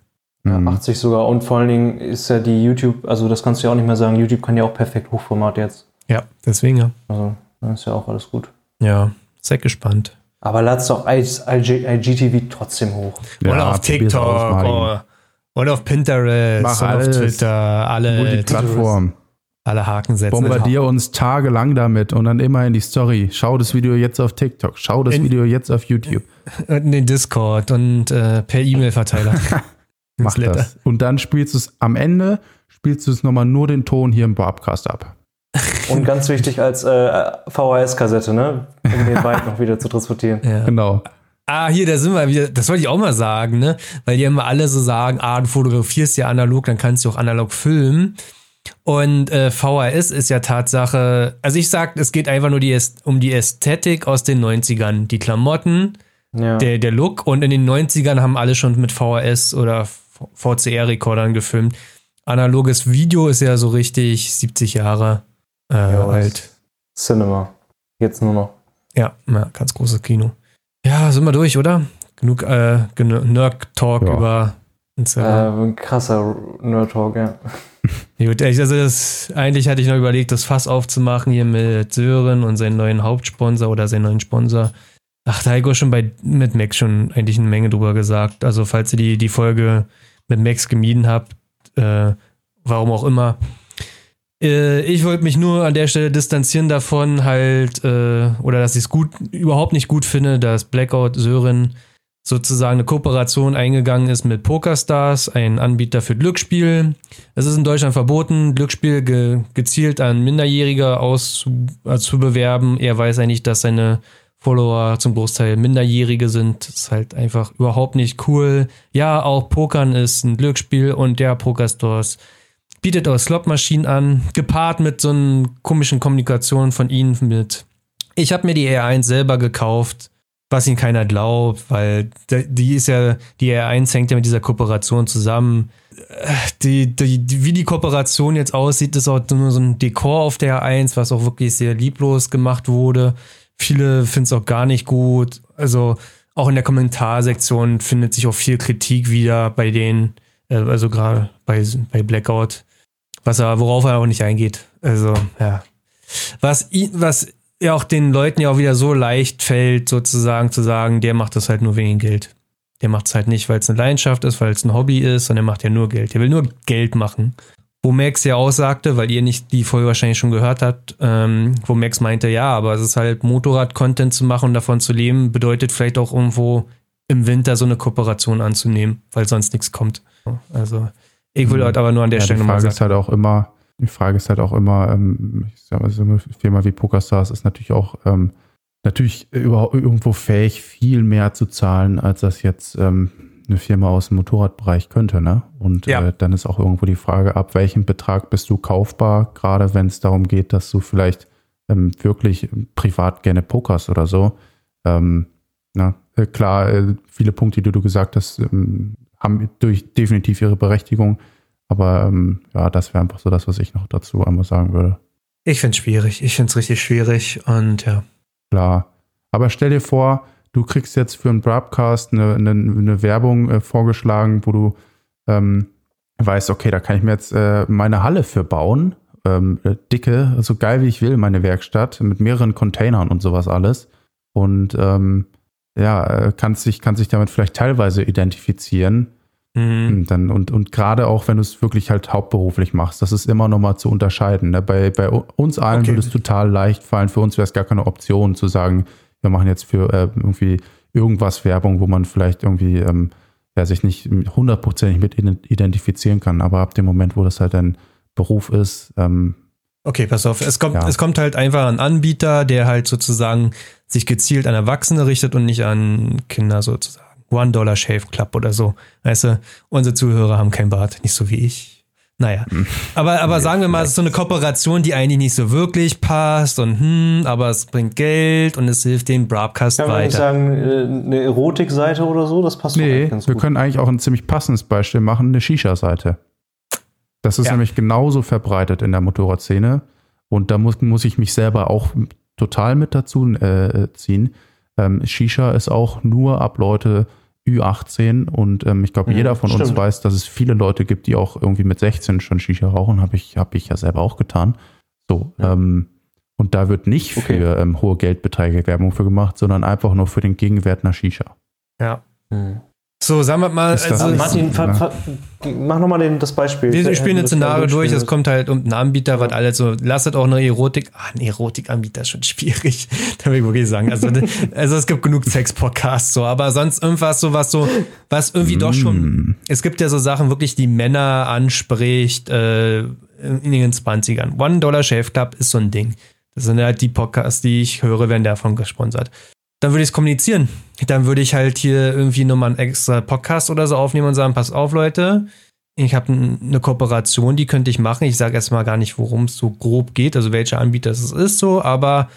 Ja, Mhm. 80 sogar. Und vor allen Dingen ist ja die YouTube, also das kannst du ja auch nicht mehr sagen, YouTube kann ja auch perfekt Hochformat jetzt. Ja, deswegen ja. Also, dann ist ja auch alles gut. Ja, seid gespannt. Aber lad's doch IG, IGTV trotzdem hoch. oder auf TikTok oder, oder auf Pinterest Mach und auf alles. Twitter. Alle, Multiplattform. alle Haken setzen. Bombardier uns tagelang damit und dann immer in die Story. Schau das Video jetzt auf TikTok. Schau das In- Video jetzt auf YouTube. Und in den Discord und äh, per E-Mail-Verteiler. Mach das. Und dann spielst du es am Ende, spielst du es nochmal nur den Ton hier im Broadcast ab. Und ganz wichtig als äh, VHS-Kassette, ne? Um den Byte noch wieder zu transportieren. Ja. Genau. Ah, hier, da sind wir wieder. Das wollte ich auch mal sagen, ne? Weil die immer alle so sagen, ah, du fotografierst ja analog, dann kannst du auch analog filmen. Und äh, VHS ist ja Tatsache, also ich sag, es geht einfach nur die, um die Ästhetik aus den 90ern. Die Klamotten, Ja. der, der Look. Und in den 90ern haben alle schon mit VHS oder VCR-Rekordern gefilmt. Analoges Video ist ja so richtig 70 Jahre äh, Ja, alt. Cinema. Jetzt nur noch. Ja, ja, ganz großes Kino. Ja, sind wir durch, oder? Genug äh, Nerd-Talk Ja. über Instagram. Äh, ein krasser Nerd-Talk, ja. Gut, also das, eigentlich hatte ich noch überlegt, das Fass aufzumachen hier mit Sören und seinen neuen Hauptsponsor oder seinen neuen Sponsor. Ach, da hat Heiko schon bei, mit Max schon eigentlich eine Menge drüber gesagt. Also, falls ihr die, die Folge mit Max gemieden habt, äh, warum auch immer. Äh, ich wollte mich nur an der Stelle distanzieren davon, halt, äh, oder dass ich es gut, überhaupt nicht gut finde, dass Blackout Sören sozusagen eine Kooperation eingegangen ist mit PokerStars, ein Anbieter für Glücksspiel. Es ist in Deutschland verboten, Glücksspiel ge gezielt an Minderjährige aus äh, zu. Er weiß eigentlich, dass seine Follower zum Großteil Minderjährige sind. Das ist halt einfach überhaupt nicht cool. Ja, auch Pokern ist ein Glücksspiel und der PokerStars bietet auch Slotmaschinen an, gepaart mit so einer komischen Kommunikation von ihnen mit. Ich habe mir die R1 selber gekauft, was ihnen keiner glaubt, weil die ist ja, die R1 hängt ja mit dieser Kooperation zusammen. Die, die, wie die Kooperation jetzt aussieht, ist auch nur so ein Dekor auf der R1, was auch wirklich sehr lieblos gemacht wurde. Viele finden es auch gar nicht gut. Also auch in der Kommentarsektion findet sich auch viel Kritik wieder bei denen, äh, also gerade bei, bei Blackout, was er, worauf er auch nicht eingeht. Also, ja. Was, was ja auch den Leuten ja auch wieder so leicht fällt, sozusagen zu sagen, der macht das halt nur wegen Geld. Der macht es halt nicht, weil es eine Leidenschaft ist, weil es ein Hobby ist, sondern er macht ja nur Geld. Der will nur Geld machen. Wo Max ja aussagte, weil ihr nicht die Folge wahrscheinlich schon gehört habt, ähm, wo Max meinte, ja, aber es ist halt Motorrad-Content zu machen und davon zu leben, bedeutet vielleicht auch irgendwo im Winter so eine Kooperation anzunehmen, weil sonst nichts kommt. Also, ich will Mhm. halt aber nur an der Ja, Stelle nochmal Frage sagen. ist halt auch immer, die Frage ist halt auch immer, ähm, ich sag mal, so eine Firma wie PokerStars ist natürlich auch ähm, natürlich über, irgendwo fähig, viel mehr zu zahlen, als das jetzt ähm, eine Firma aus dem Motorradbereich könnte, ne? Und Ja. äh, dann ist auch irgendwo die Frage, ab welchem Betrag bist du kaufbar, gerade wenn es darum geht, dass du vielleicht ähm, wirklich privat gerne pokerst oder so. Ähm, na, äh, klar, äh, viele Punkte, die du gesagt hast, ähm, haben durch definitiv ihre Berechtigung. Aber ähm, ja, das wäre einfach so das, was ich noch dazu einmal sagen würde. Ich finde es schwierig. Ich finde es richtig schwierig. Und ja. Klar. Aber stell dir vor, du kriegst jetzt für einen Broadcast eine, eine, eine Werbung äh, vorgeschlagen, wo du ähm, weißt, okay, da kann ich mir jetzt äh, meine Halle für bauen. Ähm, äh, dicke, so geil wie ich will, meine Werkstatt, mit mehreren Containern und sowas alles. Und ähm, ja, äh, kannst sich, kannst sich damit vielleicht teilweise identifizieren. Mhm. Dann, und, und gerade auch, wenn du es wirklich halt hauptberuflich machst, das ist immer nochmal zu unterscheiden. Ne? Bei, bei uns allen Okay. würde es total leicht fallen. Für uns wäre es gar keine Option zu sagen, wir machen jetzt für äh, irgendwie irgendwas Werbung, wo man vielleicht irgendwie ähm, ja, sich nicht hundertprozentig mit ident- identifizieren kann. Aber ab dem Moment, wo das halt ein Beruf ist, ähm, Okay, pass auf. Es kommt, Ja. es kommt halt einfach ein Anbieter, der halt sozusagen sich gezielt an Erwachsene richtet und nicht an Kinder sozusagen. One Dollar Shave Club oder so. Weißt du, unsere Zuhörer haben kein Bart, nicht so wie ich. Naja. Aber, aber sagen wir mal, es ist so eine Kooperation, die eigentlich nicht so wirklich passt und hm, aber es bringt Geld und es hilft dem Broadcast Kann man nicht weiter. sagen, äh, eine Erotikseite oder so, das passt doch Nee, ganz wir gut. können eigentlich auch ein ziemlich passendes Beispiel machen, eine Shisha-Seite. Das ist Ja. nämlich genauso verbreitet in der Motorradszene. Und da muss, muss ich mich selber auch total mit dazu äh, ziehen. Ähm, Shisha ist auch nur ab Leute Ü18 und ähm, ich glaube, Mhm, jeder von uns stimmt. weiß, dass es viele Leute gibt, die auch irgendwie mit 16 schon Shisha rauchen. Habe ich, hab ich ja selber auch getan. So, Ja. ähm, und da wird nicht Okay. für ähm, hohe Geldbeträge Werbung für gemacht, sondern einfach nur für den Gegenwert einer Shisha. Ja. Hm. So, sagen wir mal, also, Martin, ver, ne? ver, mach nochmal das Beispiel. Wir spielen ein Szenario durch, es kommt halt um einen Anbieter, was alles so, lasst auch eine Erotik, ah, ein Erotikanbieter ist schon schwierig, da will ich wirklich sagen. Also, also es gibt genug Sex-Podcasts, so, aber sonst irgendwas so, was so, was irgendwie doch schon, Mm. es gibt ja so Sachen wirklich, die Männer anspricht, äh, in den 20ern. One Dollar Shave Club ist so ein Ding. Das sind halt die Podcasts, die ich höre, werden davon gesponsert. Dann würde ich es kommunizieren. Dann würde ich halt hier irgendwie nochmal einen extra Podcast oder so aufnehmen und sagen, pass auf, Leute, ich habe eine Kooperation, die könnte ich machen. Ich sage erstmal gar nicht, worum es so grob geht, also welcher Anbieter es ist so, aber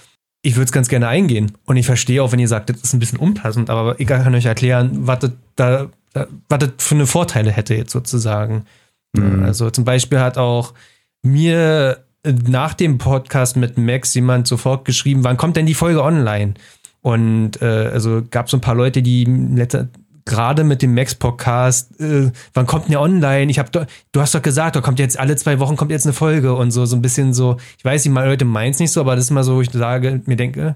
ich würde es ganz gerne eingehen. Und ich verstehe auch, wenn ihr sagt, das ist ein bisschen unpassend, aber ich kann euch erklären, was das, da, da, was das für eine Vorteile hätte jetzt sozusagen. Mhm. Also zum Beispiel hat auch mir äh, nach dem Podcast mit Max jemand sofort geschrieben, wann kommt denn die Folge online? Und äh, also gab es so ein paar Leute, die letzte, gerade mit dem Max-Podcast, äh, wann kommt denn der online? Ich hab doch, du hast doch gesagt, da kommt jetzt alle zwei Wochen kommt jetzt eine Folge und so, so ein bisschen so, ich weiß mal Leute meinen es nicht so, aber das ist mal so, wo ich sage, mir denke,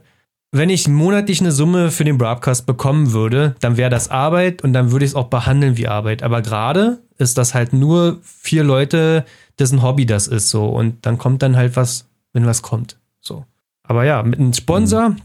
wenn ich monatlich eine Summe für den Broadcast bekommen würde, dann wäre das Arbeit und dann würde ich es auch behandeln wie Arbeit. Aber gerade ist das halt nur vier Leute, dessen Hobby das ist so. Und dann kommt dann halt was, wenn was kommt. So. Aber ja, mit einem Sponsor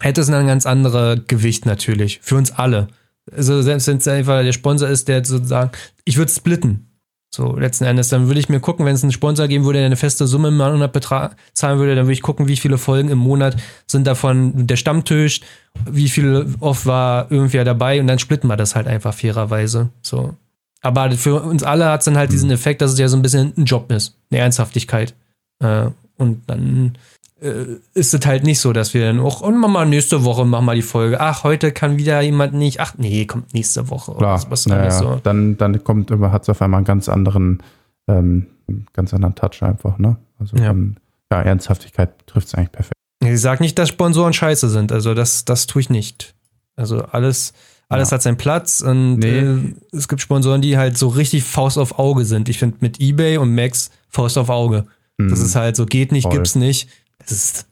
hätte es ein ganz anderes Gewicht natürlich. Für uns alle. Also selbst wenn es einfach der Sponsor ist, der sozusagen, ich würde splitten. So, letzten Endes, dann würde ich mir gucken, wenn es einen Sponsor geben würde, der eine feste Summe im Monat Betrag zahlen würde, dann würde ich gucken, wie viele Folgen im Monat sind davon der Stammtisch, wie viel oft war irgendwer dabei und dann splitten wir das halt einfach fairerweise. So. Aber für uns alle hat es dann halt diesen Effekt, dass es ja so ein bisschen ein Job ist, eine Ernsthaftigkeit. Äh, und dann ist es halt nicht so, dass wir dann auch, und machen mal nächste Woche, machen wir die Folge. Ach, heute kann wieder jemand nicht. Ach, nee, kommt nächste Woche. oder Klar, sowas naja, alles so. dann, dann kommt, hat es auf einmal einen ganz anderen, ähm, ganz anderen Touch einfach, ne? Also Ja. dann, ja, Ernsthaftigkeit trifft es eigentlich perfekt. Ich sag nicht, dass Sponsoren scheiße sind. Also das, das tue ich nicht. Also alles, alles Ja. hat seinen Platz und Nee. äh, es gibt Sponsoren, die halt so richtig Faust auf Auge sind. Ich finde mit Ebay und Max Faust auf Auge. Das Mhm. ist halt so, geht nicht, Voll. gibt's nicht. Das ist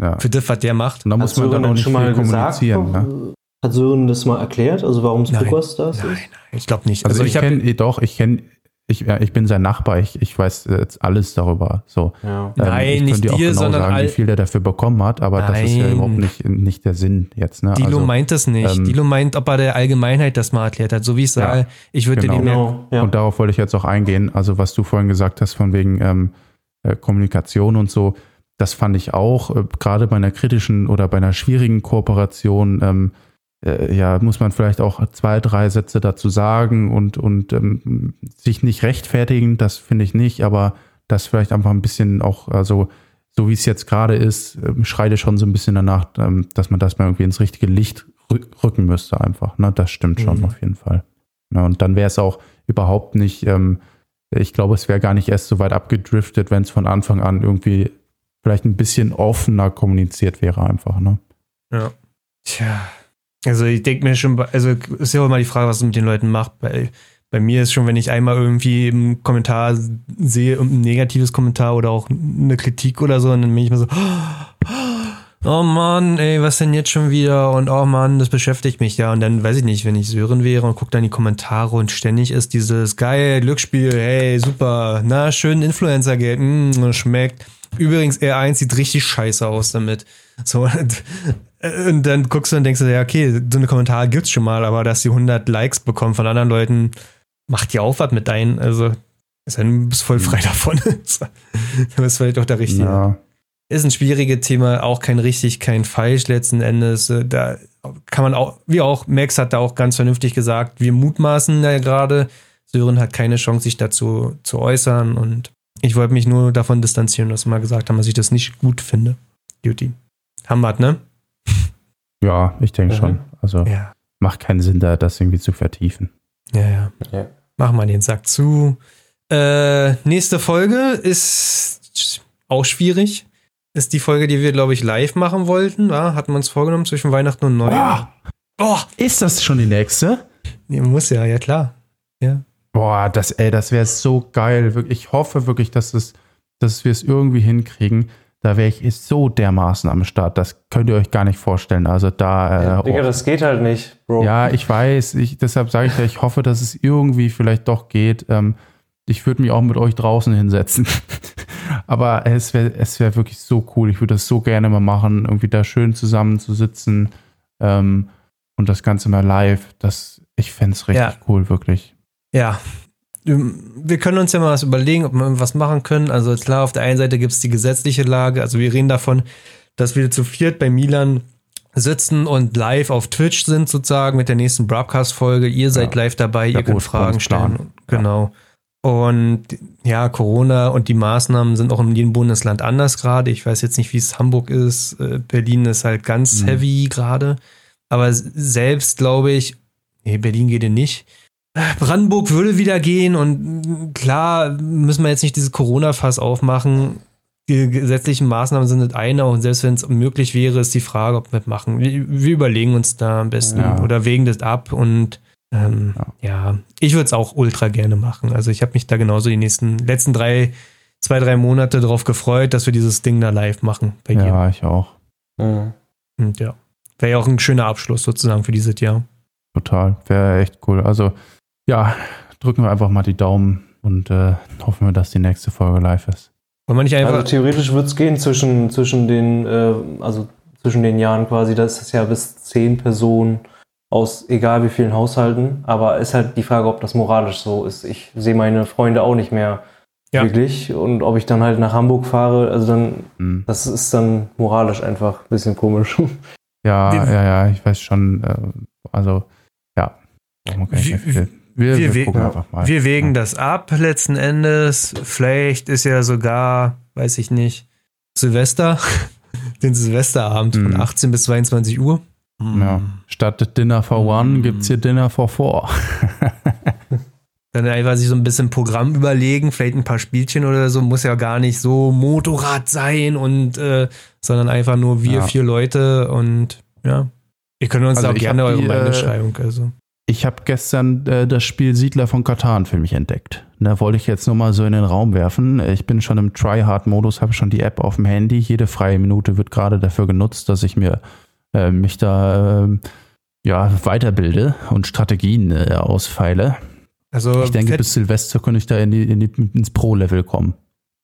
ja. für das, was der macht. Und da Hat muss man dann auch nicht schon viel mal gesagt? kommunizieren. Ne? Hat Sören das mal erklärt? Also warum Nein. Spookers das Nein, ist? nein, ich glaube nicht. Also, Also, ich, ich kenne, doch, ich kenne, ich, ja, ich bin sein Nachbar, ich, ich weiß jetzt alles darüber. So. Ja. Nein, ich nicht dir auch dir, genau sondern sagen, all- wie viel der dafür bekommen hat, aber das ist ja Nein. überhaupt nicht, nicht der Sinn jetzt. Ne? Dilo also, meint es nicht. ähm, Dilo meint, ob er der Allgemeinheit das mal erklärt hat. So wie ich sage, Ja, ich würde genau. den mehr Genau. Ja. Und darauf wollte ich jetzt auch eingehen. Also, was du vorhin gesagt hast, von wegen ähm, äh, Kommunikation und so, das fand ich auch, äh, gerade bei einer kritischen oder bei einer schwierigen Kooperation, ähm, äh, ja, muss man vielleicht auch zwei, drei Sätze dazu sagen und, und ähm, sich nicht rechtfertigen, das finde ich nicht, aber das vielleicht einfach ein bisschen auch, also so wie es jetzt gerade ist, ähm, schreite schon so ein bisschen danach, ähm, dass man das mal irgendwie ins richtige Licht rücken müsste einfach. Ne? Das stimmt schon mhm. auf jeden Fall. Ja, und dann wäre es auch überhaupt nicht, ähm, ich glaube, es wäre gar nicht erst so weit abgedriftet, wenn es von Anfang an irgendwie vielleicht ein bisschen offener kommuniziert wäre einfach. Ne? Ja. Tja. Also ich denke mir schon, also ist ja auch immer die Frage, was es mit den Leuten macht. Bei, bei mir ist schon, wenn ich einmal irgendwie im Kommentar sehe, ein negatives Kommentar oder auch eine Kritik oder so, und dann bin ich mir so, oh Mann, ey, was denn jetzt schon wieder? Und oh Mann, das beschäftigt mich ja. Und dann weiß ich nicht, wenn ich Sören wäre und gucke dann die Kommentare und ständig ist dieses geil, Glücksspiel, hey, super, na, schön Influencer-Geld, mm, schmeckt. Übrigens, R1 sieht richtig scheiße aus damit. So, und, und dann guckst du und denkst du, ja, okay, so eine Kommentare gibt's schon mal, aber dass die 100 Likes bekommen von anderen Leuten, macht ja auch was mit deinen. Also, ist ein, bist voll frei davon. du bist vielleicht auch der Richtige. Ja. Ist ein schwieriges Thema, auch kein richtig, kein falsch letzten Endes. Da kann man auch, wie auch, Max hat da auch ganz vernünftig gesagt, wir mutmaßen da gerade. Sören hat keine Chance, sich dazu zu äußern und ich wollte mich nur davon distanzieren, dass wir mal gesagt haben, dass ich das nicht gut finde. Duty. Haben wir, ne? Ja, ich denke mhm. schon. Also ja. macht keinen Sinn, da das irgendwie zu vertiefen. Ja, ja. ja. Machen wir den Sack zu. Äh, nächste Folge ist auch schwierig. Ist die Folge, die wir, glaube ich, live machen wollten. Ja, hatten wir uns vorgenommen zwischen Weihnachten und Neujahr. Oh, ist das schon die nächste? Ja, muss ja, ja klar. Ja. Boah, das, ey, das wäre so geil. Ich hoffe wirklich, dass, es, dass wir es irgendwie hinkriegen. Da wäre ich so dermaßen am Start. Das könnt ihr euch gar nicht vorstellen. Also da. Äh, ja, Digga, oh. das geht halt nicht, Bro. Ja, ich weiß. Ich, deshalb sage ich ja, ich hoffe, dass es irgendwie vielleicht doch geht. Ähm, ich würde mich auch mit euch draußen hinsetzen. Aber es wäre es wär wirklich so cool. Ich würde das so gerne mal machen, irgendwie da schön zusammen zu sitzen ähm, und das Ganze mal live. Das, ich fände es richtig ja. cool, wirklich. Ja, wir können uns ja mal was überlegen, ob wir irgendwas machen können. Also klar, auf der einen Seite gibt es die gesetzliche Lage. Also wir reden davon, dass wir zu viert bei Milan sitzen und live auf Twitch sind sozusagen mit der nächsten Broadcast-Folge. Ihr seid ja. live dabei, ihr könnt Fragen stellen. Genau. Und ja, Corona und die Maßnahmen sind auch in jedem Bundesland anders gerade. Ich weiß jetzt nicht, wie es Hamburg ist. Äh, Berlin ist halt ganz mhm. heavy gerade. Aber selbst glaube ich, nee, Berlin geht ja nicht Brandenburg würde wieder gehen und klar müssen wir jetzt nicht dieses Corona-Fass aufmachen. Die gesetzlichen Maßnahmen sind nicht eine und selbst wenn es möglich wäre, ist die Frage, ob wir machen. Wir, wir überlegen uns da am besten ja. oder wägen das ab und ähm, ja. ja. ich würde es auch ultra gerne machen. Also ich habe mich da genauso die nächsten letzten drei, zwei, drei Monate darauf gefreut, dass wir dieses Ding da live machen. Bei ja, dir. ich auch. Mhm. Und ja, wäre ja auch ein schöner Abschluss sozusagen für dieses Jahr. Total, wäre echt cool. Also ja, drücken wir einfach mal die Daumen und äh, hoffen wir, dass die nächste Folge live ist. also theoretisch wird es gehen zwischen, zwischen den, äh, also zwischen den Jahren quasi, das ist ja bis zehn Personen aus egal wie vielen Haushalten, aber ist halt die Frage, ob das moralisch so ist. Ich sehe meine Freunde auch nicht mehr ja. wirklich und ob ich dann halt nach Hamburg fahre, also dann, mhm. das ist dann moralisch einfach ein bisschen komisch. Ja, ja, ja, ich weiß schon, äh, also ja. Okay, wie, wir, wir, wir gucken einfach mal. Wir wägen ja. das ab letzten Endes. Vielleicht ist ja sogar, weiß ich nicht, Silvester, den Silvesterabend mhm. von 18 bis 22 Uhr. Mhm. Ja. Statt Dinner for One mhm. gibt es hier Dinner for Four. Dann einfach sich so ein bisschen Programm überlegen, vielleicht ein paar Spielchen oder so, muss ja gar nicht so Motorrad sein und äh, sondern einfach nur wir ja. vier Leute und ja. Ihr könnt uns also auch gerne eure Meinung schreiben. Also. Ich habe gestern äh, das Spiel Siedler von Katan für mich entdeckt. Da wollte ich jetzt nur mal so in den Raum werfen. Ich bin schon im Tryhard-Modus, habe schon die App auf dem Handy. Jede freie Minute wird gerade dafür genutzt, dass ich mir äh, mich da äh, ja, weiterbilde und Strategien äh, ausfeile. Also ich denke, bis Silvester könnte ich da in die, in die, ins Pro-Level kommen.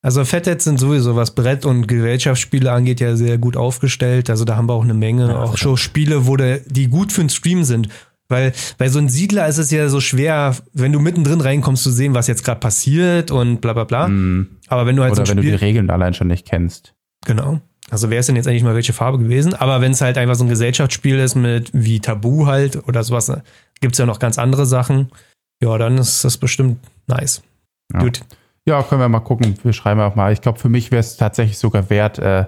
Also Fettheads sind sowieso, was Brett- und Gesellschaftsspiele angeht, ja sehr gut aufgestellt. Also da haben wir auch eine Menge, ja, auch schon Spiele, wo der, die gut für den Stream sind. Weil bei so einem Siedler ist es ja so schwer, wenn du mittendrin reinkommst, zu sehen, was jetzt gerade passiert und bla bla bla. Mm. Aber wenn du halt Oder so wenn Spiel du die Regeln allein schon nicht kennst. Genau. Also wäre es denn jetzt eigentlich mal welche Farbe gewesen? Aber wenn es halt einfach so ein Gesellschaftsspiel ist mit wie Tabu halt oder sowas, gibt es ja noch ganz andere Sachen. Ja, dann ist das bestimmt nice. Ja. Gut. Ja, können wir mal gucken. Wir schreiben auch mal. Ich glaube, für mich wäre es tatsächlich sogar wert, äh, äh,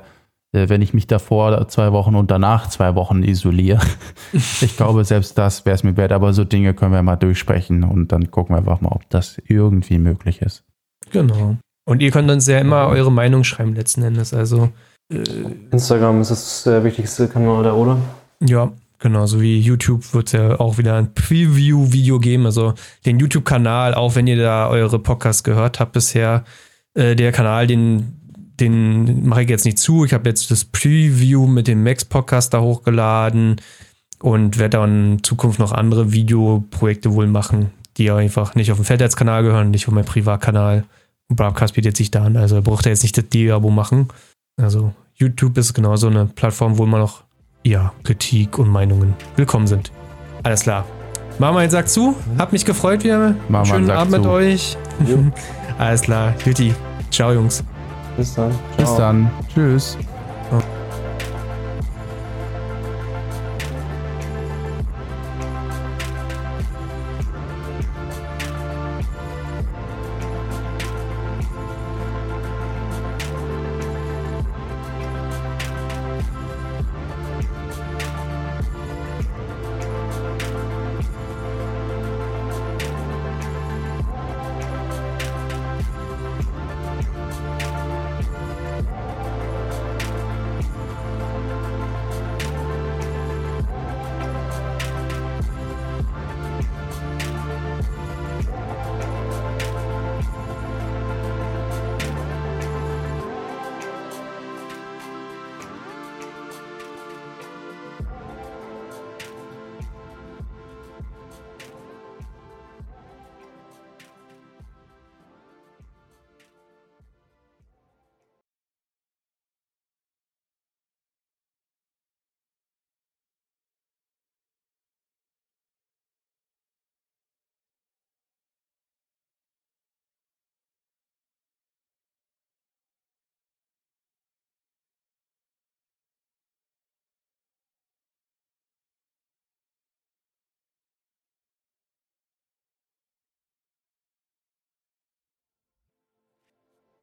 wenn ich mich davor zwei Wochen und danach zwei Wochen isoliere. ich glaube, selbst das wäre es mir wert. Aber so Dinge können wir mal durchsprechen und dann gucken wir einfach mal, ob das irgendwie möglich ist. Genau. Und ihr könnt uns ja immer eure Meinung schreiben letzten Endes. Also äh, Instagram ist das der wichtigste Kanal da, oder? Ja, genau. So wie YouTube wird es ja auch wieder ein Preview-Video geben. Also den YouTube-Kanal, auch wenn ihr da eure Podcasts gehört habt bisher, äh, der Kanal, den, den mache ich jetzt nicht zu. Ich habe jetzt das Preview mit dem Max-Podcast da hochgeladen und werde dann in Zukunft noch andere Videoprojekte wohl machen, die einfach nicht auf dem Feldheitskanal gehören, nicht auf meinem Privatkanal. Broadcast bietet sich da an, also braucht er jetzt nicht das D-Abo machen. Also YouTube ist genauso eine Plattform, wo immer noch ja, Kritik und Meinungen willkommen sind. Alles klar. Mama, jetzt sagt zu. Hab mich gefreut wieder. Mama Schönen Abend zu. mit euch. Alles klar. Juti. Ciao, Jungs. Bis dann. Ciao. Dann. Tschüss.